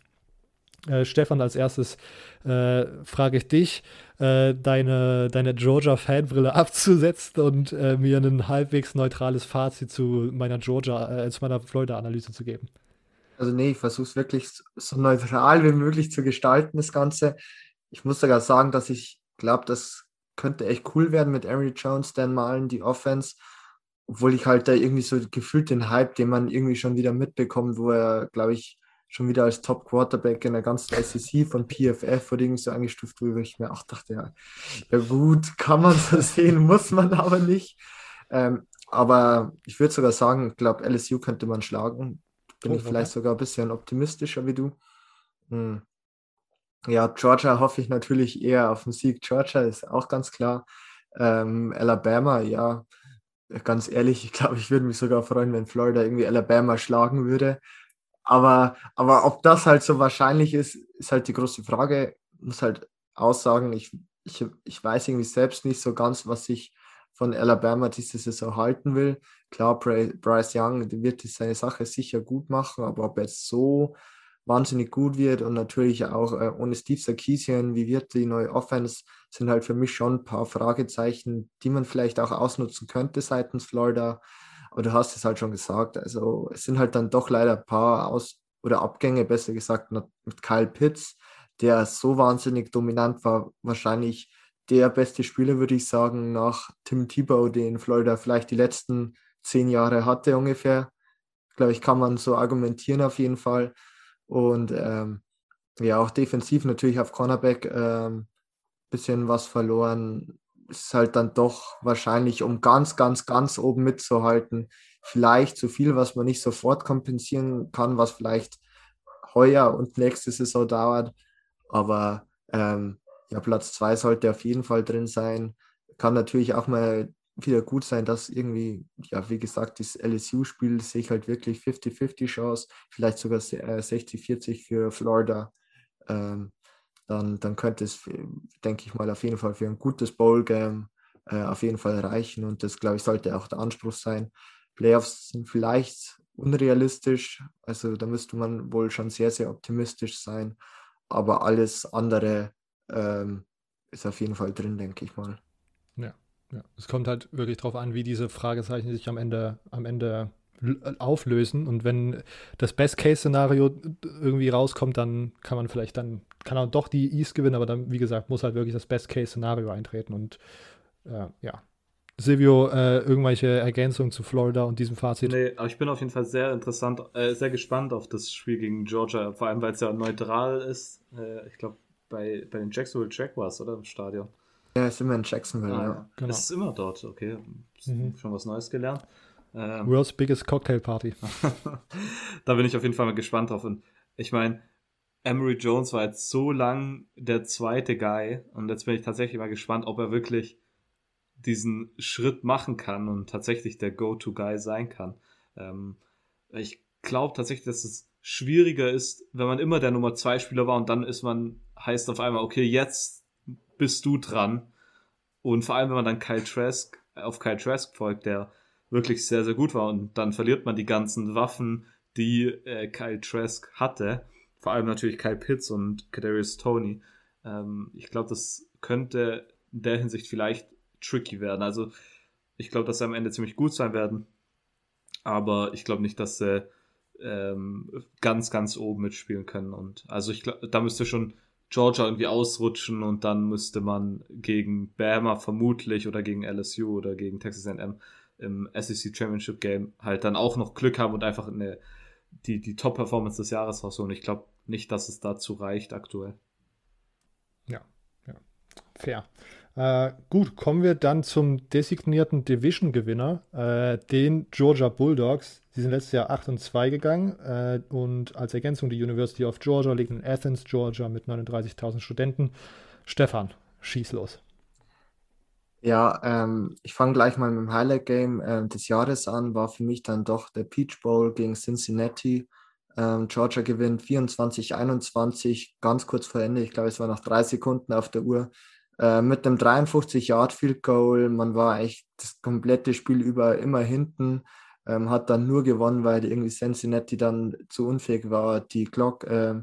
Äh, Stefan, als erstes äh, frage ich dich, äh, deine, deine Georgia-Fanbrille *laughs* abzusetzen und äh, mir ein halbwegs neutrales Fazit zu meiner Georgia, äh, zu meiner Florida-Analyse zu geben. Also nee, ich versuche es wirklich so neutral wie möglich zu gestalten, das Ganze. Ich muss sogar sagen, dass ich glaube, das könnte echt cool werden mit Emery Jones, Dan Malen, die Offense obwohl ich halt da irgendwie so gefühlt den Hype, den man irgendwie schon wieder mitbekommt, wo er, glaube ich, schon wieder als Top Quarterback in der ganzen SEC von PFF oder irgendwie so eingestuft wurde, wo ich mir auch dachte, ja, ja gut, kann man so *laughs* sehen, muss man aber nicht. Ähm, aber ich würde sogar sagen, ich glaube, LSU könnte man schlagen. Bin oh, ich vielleicht okay. sogar ein bisschen optimistischer wie du. Hm. Ja, Georgia hoffe ich natürlich eher auf den Sieg. Georgia ist auch ganz klar. Ähm, Alabama, ja, ganz ehrlich, ich glaube, ich würde mich sogar freuen, wenn Florida irgendwie Alabama schlagen würde. Aber, aber ob das halt so wahrscheinlich ist, ist halt die große Frage. Ich muss halt aussagen, ich, ich, ich weiß irgendwie selbst nicht so ganz, was ich von Alabama diese Saison halten will. Klar, Bryce Young wird seine Sache sicher gut machen, aber ob er jetzt so wahnsinnig gut wird und natürlich auch äh, ohne Steve Sarkisian, wie wird die neue Offense, sind halt für mich schon ein paar Fragezeichen, die man vielleicht auch ausnutzen könnte seitens Florida. Aber du hast es halt schon gesagt, also es sind halt dann doch leider ein paar Aus- oder Abgänge, besser gesagt, mit Kyle Pitts, der so wahnsinnig dominant war, wahrscheinlich der beste Spieler, würde ich sagen, nach Tim Tebow, den Florida vielleicht die letzten zehn Jahre hatte ungefähr. Glaube ich, kann man so argumentieren auf jeden Fall. Und ähm, ja, auch defensiv natürlich auf Cornerback ähm, bisschen was verloren. Ist halt dann doch wahrscheinlich, um ganz, ganz, ganz oben mitzuhalten, vielleicht zu viel, was man nicht sofort kompensieren kann, was vielleicht heuer und nächste Saison dauert. Aber ähm, ja, Platz zwei sollte auf jeden Fall drin sein. Kann natürlich auch mal wieder gut sein, dass irgendwie, ja, wie gesagt, das LSU-Spiel sehe ich halt wirklich 50-50 Chance, vielleicht sogar 60-40 äh, für Florida. Ähm, dann, dann könnte es, denke ich mal, auf jeden Fall für ein gutes Bowl-Game äh, auf jeden Fall reichen und das, glaube ich, sollte auch der Anspruch sein. Playoffs sind vielleicht unrealistisch, also da müsste man wohl schon sehr, sehr optimistisch sein, aber alles andere ähm, ist auf jeden Fall drin, denke ich mal. Ja. Ja, es kommt halt wirklich darauf an, wie diese Fragezeichen sich am Ende, am Ende auflösen. Und wenn das Best-Case-Szenario irgendwie rauskommt, dann kann man vielleicht dann, kann man doch die East gewinnen, aber dann, wie gesagt, muss halt wirklich das Best-Case-Szenario eintreten. Und äh, ja. Silvio, äh, irgendwelche Ergänzungen zu Florida und diesem Fazit? Nee, aber ich bin auf jeden Fall sehr interessant, äh, sehr gespannt auf das Spiel gegen Georgia, vor allem weil es ja neutral ist. Äh, ich glaube, bei, bei den Jacksonville Jaguars, oder? Im Stadion. Ja, ist immer in Jacksonville, ah, ja. Genau. Ist immer dort, okay. Mhm. Schon was Neues gelernt. Ähm, World's biggest Cocktail Party. *laughs* da bin ich auf jeden Fall mal gespannt drauf. Und ich meine, Emery Jones war jetzt so lang der zweite Guy und jetzt bin ich tatsächlich mal gespannt, ob er wirklich diesen Schritt machen kann und tatsächlich der Go-To-Guy sein kann. Ähm, ich glaube tatsächlich, dass es schwieriger ist, wenn man immer der Nummer zwei Spieler war und dann ist man, heißt auf einmal, okay, jetzt bist du dran. Und vor allem, wenn man dann Kyle Trask auf Kyle Trask folgt, der wirklich sehr, sehr gut war und dann verliert man die ganzen Waffen, die äh, Kyle Trask hatte. Vor allem natürlich Kyle Pitts und Kadarius Tony. Ähm, ich glaube, das könnte in der Hinsicht vielleicht tricky werden. Also ich glaube, dass sie am Ende ziemlich gut sein werden. Aber ich glaube nicht, dass sie ähm, ganz, ganz oben mitspielen können. Und also ich glaube, da müsste schon Georgia irgendwie ausrutschen und dann müsste man gegen Bama vermutlich oder gegen LSU oder gegen Texas A&M im SEC Championship Game halt dann auch noch Glück haben und einfach eine, die, die Top-Performance des Jahres rausholen. Ich glaube nicht, dass es dazu reicht aktuell. Ja, ja. fair. Äh, gut, kommen wir dann zum designierten Division-Gewinner, äh, den Georgia Bulldogs. Sie sind letztes Jahr 8 und 2 gegangen äh, und als Ergänzung die University of Georgia liegt in Athens, Georgia mit 39.000 Studenten. Stefan, schieß los. Ja, ähm, ich fange gleich mal mit dem Highlight-Game äh, des Jahres an. War für mich dann doch der Peach Bowl gegen Cincinnati. Ähm, Georgia gewinnt 24, 21, ganz kurz vor Ende. Ich glaube, es war noch drei Sekunden auf der Uhr. Äh, mit einem 53 Yard Field Goal. Man war echt das komplette Spiel über immer hinten. Ähm, hat dann nur gewonnen, weil irgendwie Cincinnati dann zu unfähig war, die Glock äh,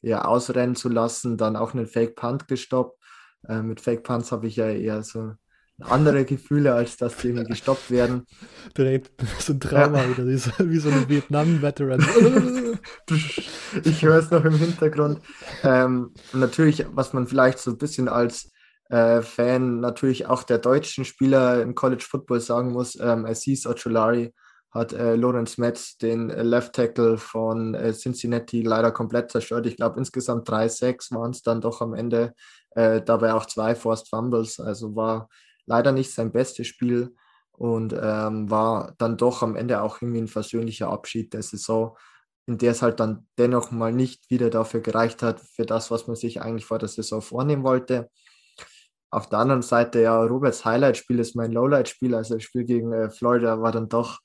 ja, ausrennen zu lassen. Dann auch einen Fake Punt gestoppt. Äh, mit Fake Punts habe ich ja eher so andere Gefühle, als dass die irgendwie gestoppt werden. *laughs* Direkt so ein Drama ja. wieder, wie so ein Vietnam-Veteran. *laughs* ich höre es noch im Hintergrund. Ähm, natürlich, was man vielleicht so ein bisschen als äh, Fan natürlich auch der deutschen Spieler im College Football sagen muss, ähm, Aziz Ocholari hat äh, Lorenz Metz den Left Tackle von äh, Cincinnati leider komplett zerstört. Ich glaube, insgesamt 3-6 waren es dann doch am Ende. Äh, dabei auch zwei Forced Fumbles. Also war leider nicht sein bestes Spiel und ähm, war dann doch am Ende auch irgendwie ein versöhnlicher Abschied der Saison, in der es halt dann dennoch mal nicht wieder dafür gereicht hat, für das, was man sich eigentlich vor der Saison vornehmen wollte. Auf der anderen Seite, ja, Roberts Highlight-Spiel ist mein Lowlight-Spiel. Also das Spiel gegen äh, Florida war dann doch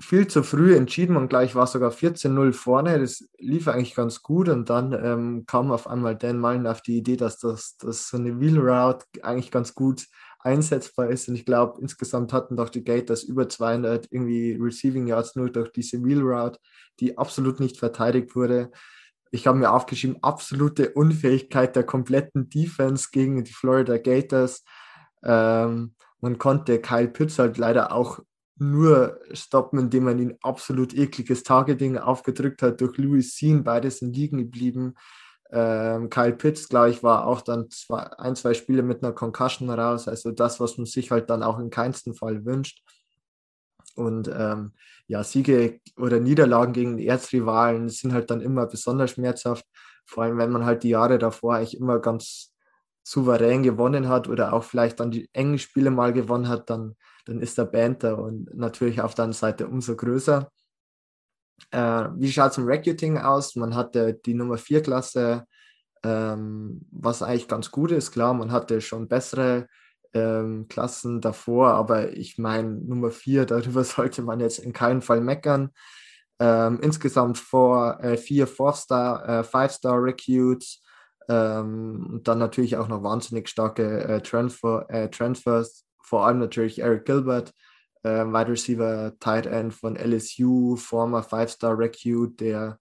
viel zu früh entschieden. Man gleich war sogar 14-0 vorne. Das lief eigentlich ganz gut. Und dann ähm, kam auf einmal Dan Mullen auf die Idee, dass das, dass so eine Wheel Route eigentlich ganz gut einsetzbar ist. Und ich glaube, insgesamt hatten doch die Gators über 200 irgendwie Receiving Yards nur durch diese Wheel Route, die absolut nicht verteidigt wurde. Ich habe mir aufgeschrieben, absolute Unfähigkeit der kompletten Defense gegen die Florida Gators. Ähm, man konnte Kyle Pitts halt leider auch nur stoppen, indem man ihn absolut ekliges Targeting aufgedrückt hat durch Louis Sean. Beide sind liegen geblieben. Ähm, Kyle Pitts, glaube ich, war auch dann zwei, ein, zwei Spiele mit einer Concussion raus. Also das, was man sich halt dann auch in keinsten Fall wünscht. Und ähm, ja, Siege oder Niederlagen gegen Erzrivalen sind halt dann immer besonders schmerzhaft. Vor allem, wenn man halt die Jahre davor eigentlich immer ganz souverän gewonnen hat oder auch vielleicht dann die engen Spiele mal gewonnen hat, dann dann ist der Banter und natürlich auf der anderen Seite umso größer. Äh, wie schaut es im Recruiting aus? Man hatte die Nummer 4 Klasse, ähm, was eigentlich ganz gut ist. Klar, man hatte schon bessere ähm, Klassen davor, aber ich meine, Nummer 4, *laughs* darüber sollte man jetzt in keinem Fall meckern. Ähm, insgesamt vor, äh, vier Four-Star, äh, Five-Star-Recruits ähm, und dann natürlich auch noch wahnsinnig starke äh, Transfer, äh, Transfers vor allem natürlich Eric Gilbert, äh, Wide Receiver, Tight End von LSU, former Five-Star Recruit, der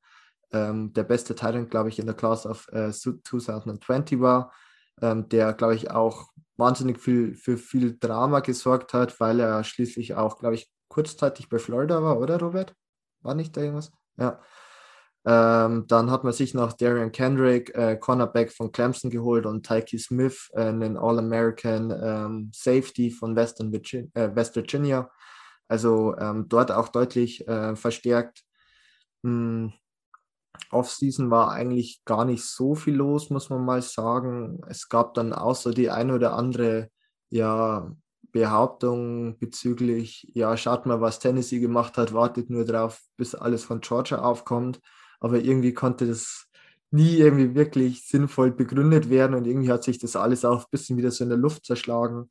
ähm, der beste Tight End, glaube ich, in der Class of äh, 2020 war, ähm, der, glaube ich, auch wahnsinnig viel für viel Drama gesorgt hat, weil er schließlich auch, glaube ich, kurzzeitig bei Florida war, oder Robert? War nicht da irgendwas? Ja. Ähm, dann hat man sich noch Darian Kendrick, äh, Cornerback von Clemson geholt und Tyke Smith, äh, einen All-American ähm, Safety von Western Virginia, äh, West Virginia. Also ähm, dort auch deutlich äh, verstärkt. Hm. Offseason war eigentlich gar nicht so viel los, muss man mal sagen. Es gab dann so die eine oder andere ja, Behauptung bezüglich, ja, schaut mal, was Tennessee gemacht hat, wartet nur drauf, bis alles von Georgia aufkommt aber irgendwie konnte das nie irgendwie wirklich sinnvoll begründet werden und irgendwie hat sich das alles auch ein bisschen wieder so in der Luft zerschlagen.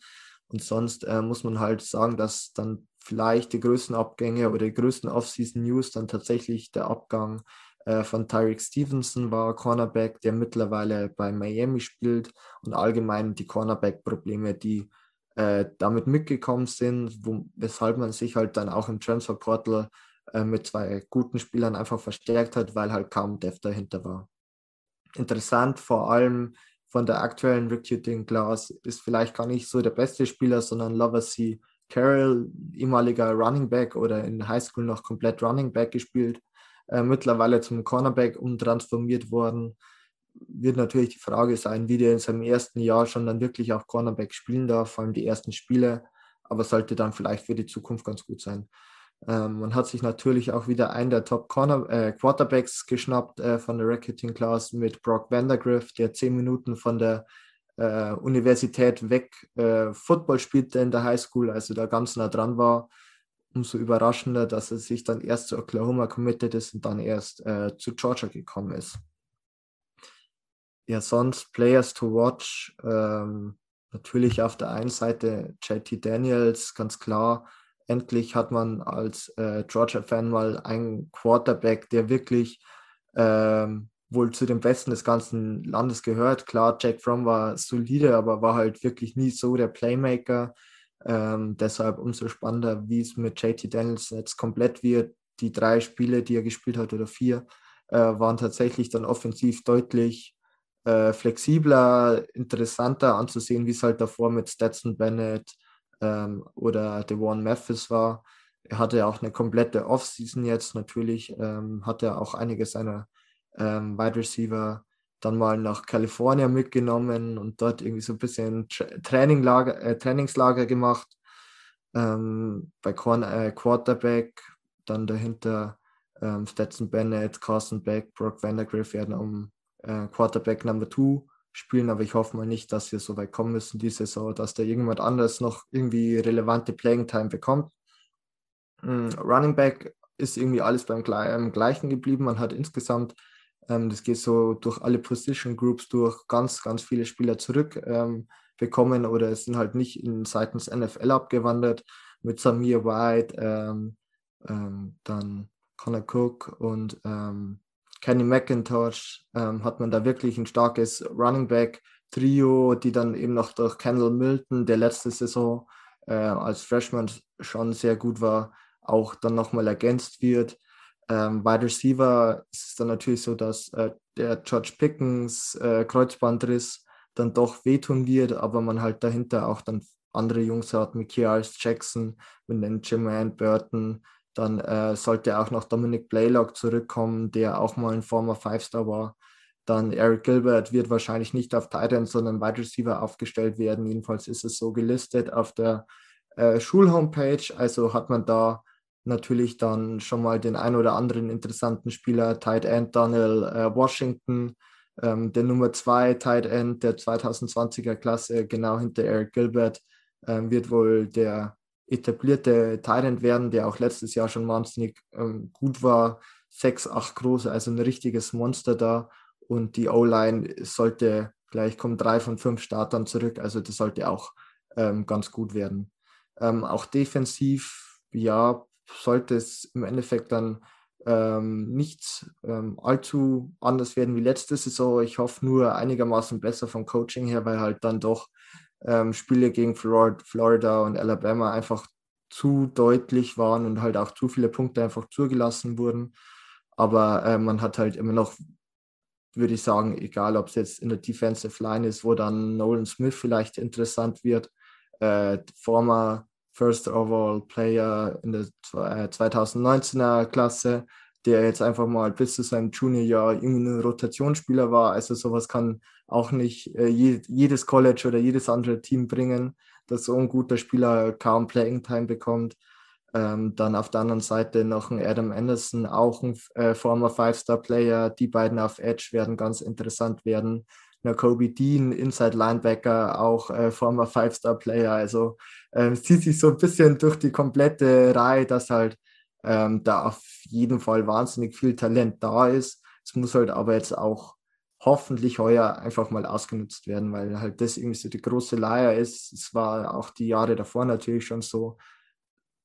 Und sonst äh, muss man halt sagen, dass dann vielleicht die größten Abgänge oder die größten Off-Season-News dann tatsächlich der Abgang von Tyreek Stevenson war, Cornerback, der mittlerweile bei Miami spielt und allgemein die Cornerback-Probleme, die äh, damit mitgekommen sind, wo, weshalb man sich halt dann auch im Transfer-Portal äh, mit zwei guten Spielern einfach verstärkt hat, weil halt kaum Dev dahinter war. Interessant vor allem von der aktuellen Recruiting Class ist vielleicht gar nicht so der beste Spieler, sondern Lover C. Carroll, ehemaliger Running Back oder in Highschool noch komplett Running Back gespielt, äh, mittlerweile zum Cornerback umtransformiert worden. Wird natürlich die Frage sein, wie der in seinem ersten Jahr schon dann wirklich auch Cornerback spielen darf, vor allem die ersten Spiele, aber sollte dann vielleicht für die Zukunft ganz gut sein. Ähm, man hat sich natürlich auch wieder einen der Top Corner, äh, Quarterbacks geschnappt äh, von der Racketing Class mit Brock Vandergriff, der zehn Minuten von der äh, Universität weg äh, Football spielte in der Highschool, also da ganz nah dran war. Umso überraschender, dass er sich dann erst zu Oklahoma committed ist und dann erst äh, zu Georgia gekommen ist. Ja, sonst Players to watch. Ähm, natürlich auf der einen Seite JT Daniels, ganz klar endlich hat man als äh, Georgia-Fan mal einen Quarterback, der wirklich ähm, wohl zu den Besten des ganzen Landes gehört. Klar, Jack Fromm war solide, aber war halt wirklich nie so der Playmaker. Ähm, deshalb umso spannender, wie es mit JT Daniels jetzt komplett wird. Die drei Spiele, die er gespielt hat oder vier, äh, waren tatsächlich dann offensiv deutlich äh, flexibler, interessanter anzusehen, wie es halt davor mit Stetson Bennett ähm, oder Devon Memphis war. Er hatte auch eine komplette Offseason jetzt natürlich, ähm, hat er auch einige seiner ähm, Wide Receiver dann mal nach Kalifornien mitgenommen und dort irgendwie so ein bisschen Traininglager, äh, Trainingslager gemacht. Ähm, bei Korn, äh, Quarterback, dann dahinter ähm, Stetson Bennett, Carson Beck, Brock Vandergriff werden um äh, Quarterback Number 2 spielen, aber ich hoffe mal nicht, dass wir so weit kommen müssen diese Saison, dass da irgendjemand anders noch irgendwie relevante Playing Time bekommt. Mm, Running Back ist irgendwie alles beim Gleichen geblieben. Man hat insgesamt ähm, das geht so durch alle Position Groups durch, ganz, ganz viele Spieler zurück ähm, oder es sind halt nicht in seitens NFL abgewandert mit Samir White, ähm, ähm dann Connor Cook und ähm, Kenny McIntosh ähm, hat man da wirklich ein starkes Running Back Trio, die dann eben noch durch Kendall Milton, der letzte Saison äh, als Freshman schon sehr gut war, auch dann nochmal ergänzt wird. Ähm, Wide Receiver ist es dann natürlich so, dass äh, der George Pickens äh, Kreuzbandriss dann doch wehtun wird, aber man halt dahinter auch dann andere Jungs hat, mit Michael Jackson, mit den Jermaine Burton, dann äh, sollte auch noch Dominic Blaylock zurückkommen, der auch mal ein former Five-Star war. Dann Eric Gilbert wird wahrscheinlich nicht auf Titan, sondern Wide Receiver aufgestellt werden. Jedenfalls ist es so gelistet auf der äh, Schulhomepage. Also hat man da natürlich dann schon mal den ein oder anderen interessanten Spieler, Tight End Daniel äh, Washington, ähm, der Nummer 2 Tight End der 2020er Klasse, genau hinter Eric Gilbert, ähm, wird wohl der etablierte Tight End werden, der auch letztes Jahr schon wahnsinnig ähm, gut war. 6, 8 groß, also ein richtiges Monster da. Und die O-Line sollte gleich kommen drei von fünf Startern zurück, also das sollte auch ähm, ganz gut werden. Ähm, auch defensiv, ja, sollte es im Endeffekt dann ähm, nicht ähm, allzu anders werden wie letzte Saison. Ich hoffe nur einigermaßen besser vom Coaching her, weil halt dann doch ähm, Spiele gegen Florida und Alabama einfach zu deutlich waren und halt auch zu viele Punkte einfach zugelassen wurden. Aber äh, man hat halt immer noch, würde ich sagen, egal ob es jetzt in der Defensive Line ist, wo dann Nolan Smith vielleicht interessant wird, äh, former First Overall Player in der 2019er äh, Klasse, der jetzt einfach mal bis zu seinem Juniorjahr irgendwie ein Rotationsspieler war. Also sowas kann auch nicht äh, jedes College oder jedes andere Team bringen, dass so ein guter Spieler kaum Playing Time bekommt. Ähm, dann auf der anderen Seite noch ein Adam Anderson, auch ein äh, former Five-Star-Player. Die beiden auf Edge werden ganz interessant werden. Kobe Dean, Inside Linebacker, auch äh, former Five-Star-Player. Also äh, zieht sich so ein bisschen durch die komplette Reihe, dass halt ähm, da auf jeden Fall wahnsinnig viel Talent da ist. Es muss halt aber jetzt auch hoffentlich heuer einfach mal ausgenutzt werden, weil halt das irgendwie so die große Leier ist. Es war auch die Jahre davor natürlich schon so.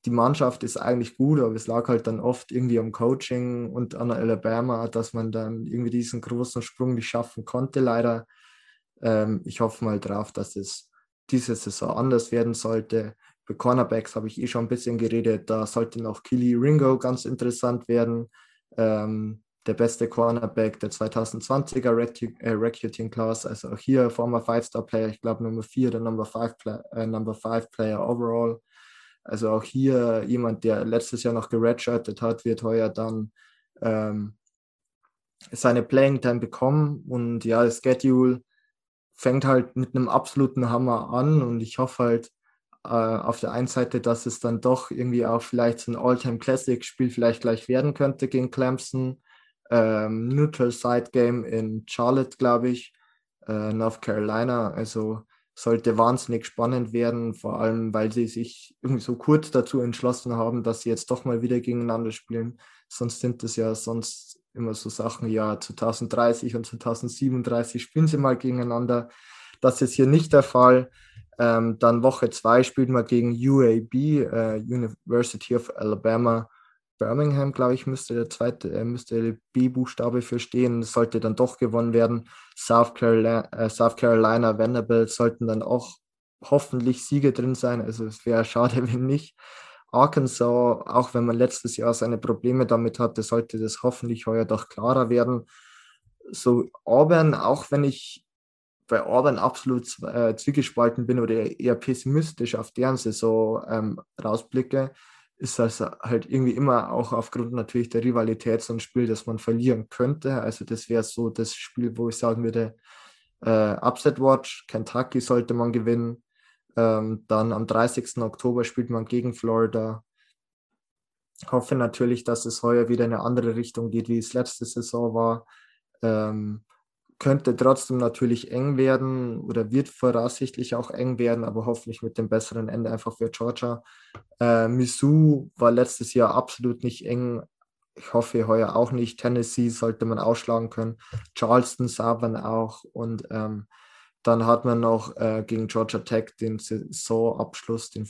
Die Mannschaft ist eigentlich gut, aber es lag halt dann oft irgendwie am Coaching und an Alabama, dass man dann irgendwie diesen großen Sprung nicht schaffen konnte, leider. Ähm, ich hoffe mal drauf, dass es diese Saison anders werden sollte. Für Cornerbacks habe ich eh schon ein bisschen geredet. Da sollte noch Killy Ringo ganz interessant werden. Ähm, der beste Cornerback der 2020er Recu äh, Recruiting Class. Also auch hier former Five-Star-Player, ich glaube Nummer 4 oder Number 5 äh, Number five Player overall. Also auch hier jemand, der letztes Jahr noch geredshirtet hat, wird heuer dann ähm, seine Playing Time bekommen. Und ja, das Schedule fängt halt mit einem absoluten Hammer an und ich hoffe halt äh, auf der einen Seite, dass es dann doch irgendwie auch vielleicht so ein All-Time Classic-Spiel vielleicht gleich werden könnte gegen Clemson. Ähm, Neutral Side Game in Charlotte, glaube ich, äh, North Carolina. Also sollte wahnsinnig spannend werden, vor allem weil sie sich irgendwie so kurz dazu entschlossen haben, dass sie jetzt doch mal wieder gegeneinander spielen. Sonst sind das ja sonst immer so Sachen, ja, 2030 und 2037 spielen sie mal gegeneinander. Das ist hier nicht der Fall. Ähm, dann Woche 2 spielt man gegen UAB, äh, University of Alabama. Birmingham, glaube ich, müsste der zweite, äh, müsste der B-Buchstabe für stehen. Sollte dann doch gewonnen werden. South Carolina, äh, South Carolina, Vanderbilt sollten dann auch hoffentlich Siege drin sein. Also es wäre schade, *laughs* wenn nicht. Arkansas, auch wenn man letztes Jahr seine Probleme damit hatte, sollte das hoffentlich heuer doch klarer werden. So Auburn, auch wenn ich bei Auburn absolut äh, zwiegespalten bin oder eher pessimistisch auf deren Saison ähm, rausblicke, ist das halt irgendwie immer auch aufgrund natürlich der Rivalität so ein Spiel, das man verlieren könnte. Also das wäre so das Spiel, wo ich sagen würde, äh, Upset Watch, Kentucky sollte man gewinnen. Ähm, dann am 30. Oktober spielt man gegen Florida. Hoffe natürlich, dass es heuer wieder in eine andere Richtung geht, wie es letzte Saison war. Ähm, könnte trotzdem natürlich eng werden oder wird voraussichtlich auch eng werden, aber hoffentlich mit dem besseren Ende einfach für Georgia. Äh, Mizzou war letztes Jahr absolut nicht eng. Ich hoffe heuer auch nicht. Tennessee sollte man ausschlagen können. Charleston, Southern auch. Und ähm, dann hat man noch äh, gegen Georgia Tech den Saisonabschluss, den,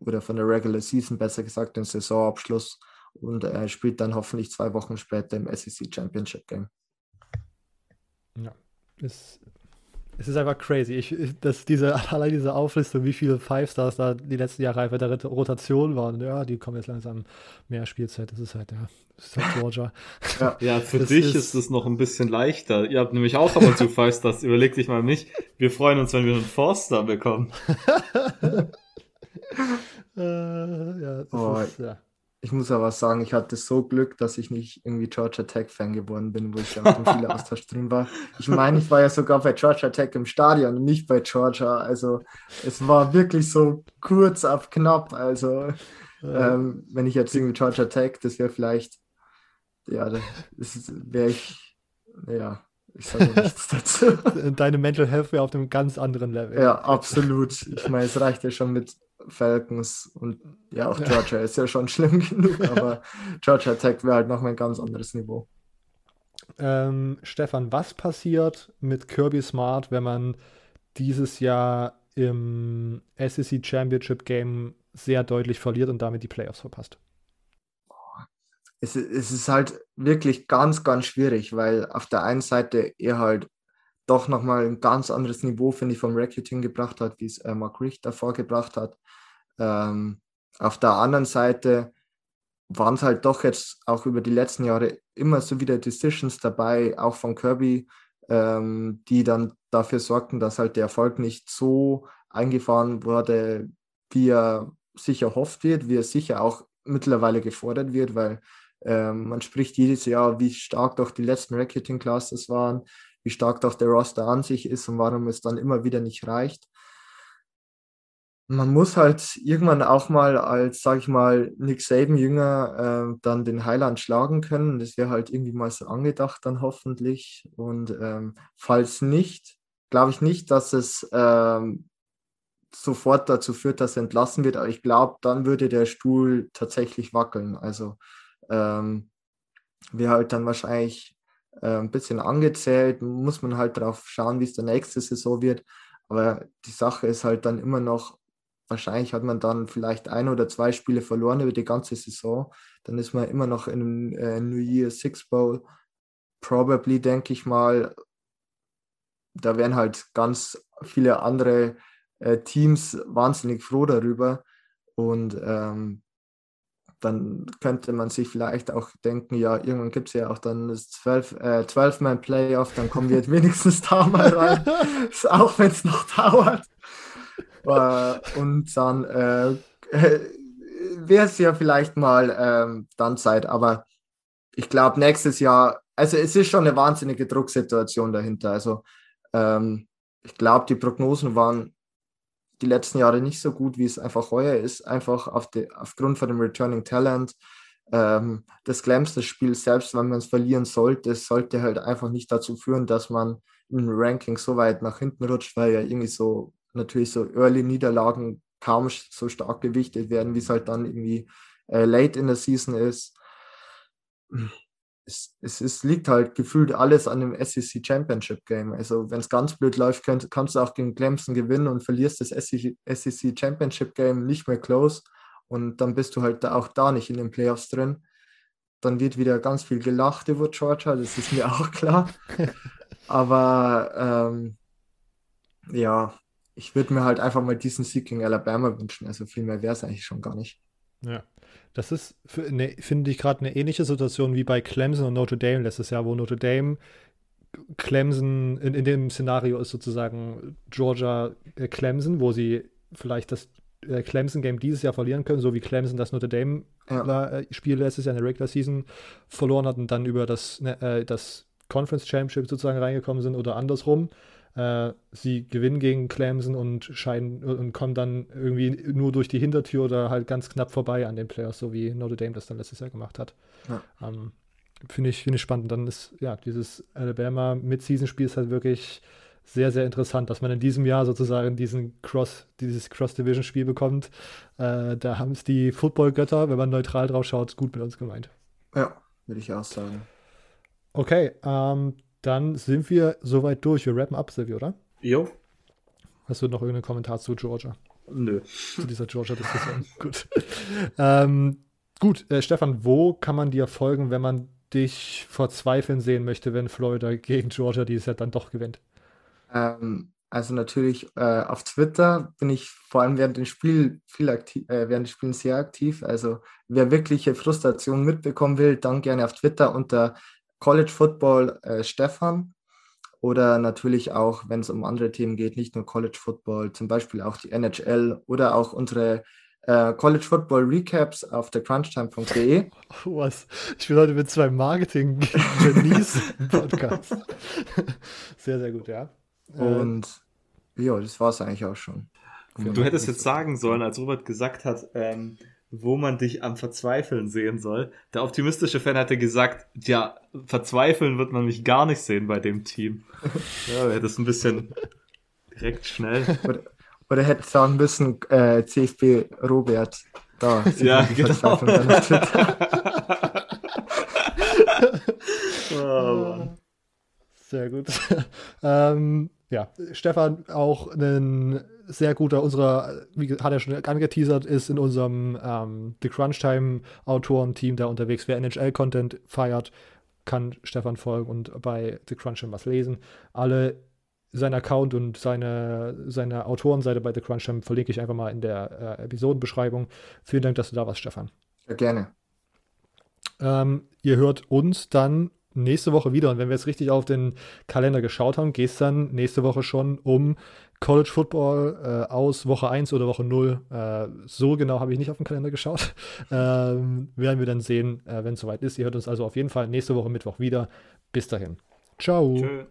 oder von der Regular Season besser gesagt, den Saisonabschluss und äh, spielt dann hoffentlich zwei Wochen später im SEC Championship Game. Ja, es, es ist einfach crazy. Ich, dass diese, *laughs* allein diese Auflistung, wie viele Five Stars da die letzten Jahre einfach der Rotation waren, ja, die kommen jetzt langsam mehr Spielzeit. Das ist halt, ja, das ist halt Georgia. *laughs* ja, ja, für das dich ist es noch ein bisschen leichter. Ihr habt nämlich auch aber zu *laughs* Five Stars. Überleg dich mal nicht. Wir freuen uns, wenn wir einen Forster bekommen. äh, ja, das oh, ist, ja. Ich muss aber sagen, ich hatte so Glück, dass ich nicht irgendwie Georgia Tech Fan geworden bin, wo ich ja auf dem Spieleaustausch *laughs* drin war. Ich meine, ich war ja sogar bei Georgia Tech im Stadion und nicht bei Georgia. Also es war wirklich so kurz auf knapp. Also ähm, wenn ich jetzt irgendwie Georgia Tech, das wäre vielleicht, ja, das wäre ich, ja, ich sage nichts dazu. *laughs* Deine Mental Health wäre auf einem ganz anderen Level. Ja, absolut. Ich meine, es reicht ja schon mit Falcons und ja, auch Georgia ist ja schon *laughs* schlimm genug, aber Georgia Tech wäre halt noch ein ganz anderes Niveau. Ähm, Stefan, was passiert mit Kirby Smart, wenn man dieses Jahr im SEC Championship Game sehr deutlich verliert und damit die Playoffs verpasst? Es, es ist halt wirklich ganz, ganz schwierig, weil auf der einen Seite er halt doch nochmal ein ganz anderes Niveau, finde ich, vom Recruiting gebracht hat, wie es äh, Mark Richt davor gebracht hat. Ähm, auf der anderen Seite waren es halt doch jetzt auch über die letzten Jahre immer so wieder Decisions dabei, auch von Kirby, ähm, die dann dafür sorgten, dass halt der Erfolg nicht so eingefahren wurde, wie er sicher hofft wird, wie er sicher auch mittlerweile gefordert wird, weil ähm, man spricht jedes Jahr, wie stark doch die letzten Recruiting Classes waren, wie stark doch der Roster an sich ist und warum es dann immer wieder nicht reicht. Man muss halt irgendwann auch mal als, sag ich mal, Nick Saban-Jünger äh, dann den Highland schlagen können. Das wäre halt irgendwie mal so angedacht dann hoffentlich. Und ähm, falls nicht, glaube ich nicht, dass es ähm, sofort dazu führt, dass er entlassen wird. Aber ich glaube, dann würde der Stuhl tatsächlich wackeln. Also ähm, wäre halt dann wahrscheinlich äh, ein bisschen angezählt, muss man halt darauf schauen, wie es der nächste Saison wird. Aber die Sache ist halt dann immer noch, wahrscheinlich hat man dann vielleicht ein oder zwei Spiele verloren über die ganze Saison. Dann ist man immer noch in äh, New Year Six Bowl. Probably, denke ich mal, da wären halt ganz viele andere äh, Teams wahnsinnig froh darüber. Und ähm, dann könnte man sich vielleicht auch denken, ja, irgendwann gibt es ja auch dann das 12-Man-Playoff, äh, dann kommen wir jetzt *laughs* wenigstens da mal rein, *laughs* auch wenn es noch dauert. Äh, und dann äh, wäre es ja vielleicht mal ähm, dann Zeit, aber ich glaube, nächstes Jahr, also es ist schon eine wahnsinnige Drucksituation dahinter. Also ähm, ich glaube, die Prognosen waren die letzten Jahre nicht so gut, wie es einfach heuer ist, einfach auf die, aufgrund von dem Returning Talent. Ähm, das Glams, das Spiel selbst, wenn man es verlieren sollte, sollte halt einfach nicht dazu führen, dass man im Ranking so weit nach hinten rutscht, weil ja irgendwie so natürlich so Early-Niederlagen kaum so stark gewichtet werden, wie es halt dann irgendwie äh, late in der Season ist. es, es, es liegt halt gefühlt alles an dem SEC Championship Game. Also wenn es ganz blöd läuft, könnt, kannst du auch gegen Clemson gewinnen und verlierst das SEC, SEC Championship Game nicht mehr close und dann bist du halt da auch da nicht in den Playoffs drin. Dann wird wieder ganz viel gelacht über Georgia, das ist mir *laughs* auch klar. Aber ähm, ja, ich würde mir halt einfach mal diesen Sieg gegen Alabama wünschen. Also viel mehr wäre es eigentlich schon gar nicht. Ja. Das ist, ne, finde ich, gerade eine ähnliche Situation wie bei Clemson und Notre Dame letztes Jahr, wo Notre Dame Clemson in, in dem Szenario ist sozusagen Georgia äh, Clemson, wo sie vielleicht das äh, Clemson-Game dieses Jahr verlieren können, so wie Clemson das Notre Dame-Spiel ja. letztes Jahr in der Regular Season verloren hat und dann über das, ne, äh, das Conference Championship sozusagen reingekommen sind oder andersrum. Äh, sie gewinnen gegen Clemson und scheiden und kommen dann irgendwie nur durch die Hintertür oder halt ganz knapp vorbei an den Playoffs, so wie Notre Dame das dann letztes Jahr gemacht hat. Ja. Ähm, Finde ich, find ich spannend. Dann ist ja dieses Alabama Mid-Season-Spiel ist halt wirklich sehr, sehr interessant, dass man in diesem Jahr sozusagen diesen Cross, dieses Cross-Division-Spiel bekommt. Äh, da haben es die Football-Götter, wenn man neutral drauf schaut, gut mit uns gemeint. Ja, würde ich auch sagen. Okay, ähm, dann sind wir soweit durch. Wir rappen ab, Silvio, oder? Jo. Hast du noch irgendeinen Kommentar zu Georgia? Nö. Zu dieser Georgia-Diskussion. *laughs* gut. Ähm, gut, äh, Stefan, wo kann man dir folgen, wenn man dich verzweifeln sehen möchte, wenn Florida gegen Georgia dieses Jahr dann doch gewinnt? Ähm, also natürlich äh, auf Twitter bin ich vor allem während dem Spiel viel aktiv, äh, während des Spiels sehr aktiv. Also wer wirkliche Frustration mitbekommen will, dann gerne auf Twitter unter College Football äh, Stefan. Oder natürlich auch, wenn es um andere Themen geht, nicht nur College Football, zum Beispiel auch die NHL oder auch unsere äh, College Football Recaps auf der crunchtime.de. *laughs* Was? Ich bin heute mit zwei Marketing-Genies im Podcast. *laughs* sehr, sehr gut, ja. Äh, Und ja, das war es eigentlich auch schon. Du hättest jetzt sagen sollen, als Robert gesagt hat, ähm, wo man dich am Verzweifeln sehen soll. Der optimistische Fan hatte gesagt, ja, verzweifeln wird man mich gar nicht sehen bei dem Team. *laughs* ja, das ist ein bisschen direkt schnell. Oder, oder hätte sagen müssen, äh, CFB Robert. Da. Ja, genau. *laughs* *laughs* oh, Sehr gut. ähm, ja, Stefan auch ein sehr guter, unserer, wie hat er schon angeteasert, ist in unserem ähm, The Crunch Time Autorenteam da unterwegs. Wer NHL-Content feiert, kann Stefan folgen und bei The Crunch Time was lesen. Alle sein Account und seine, seine Autorenseite bei The Crunch Time verlinke ich einfach mal in der äh, Episodenbeschreibung. Vielen Dank, dass du da warst, Stefan. Sehr gerne. Ähm, ihr hört uns dann nächste Woche wieder. Und wenn wir jetzt richtig auf den Kalender geschaut haben, geht es dann nächste Woche schon um College Football äh, aus Woche 1 oder Woche 0. Äh, so genau habe ich nicht auf den Kalender geschaut. *laughs* Ähm, werden wir dann sehen, äh, wenn es soweit ist. Ihr hört uns also auf jeden Fall nächste Woche Mittwoch wieder. Bis dahin. Ciao. Tschö.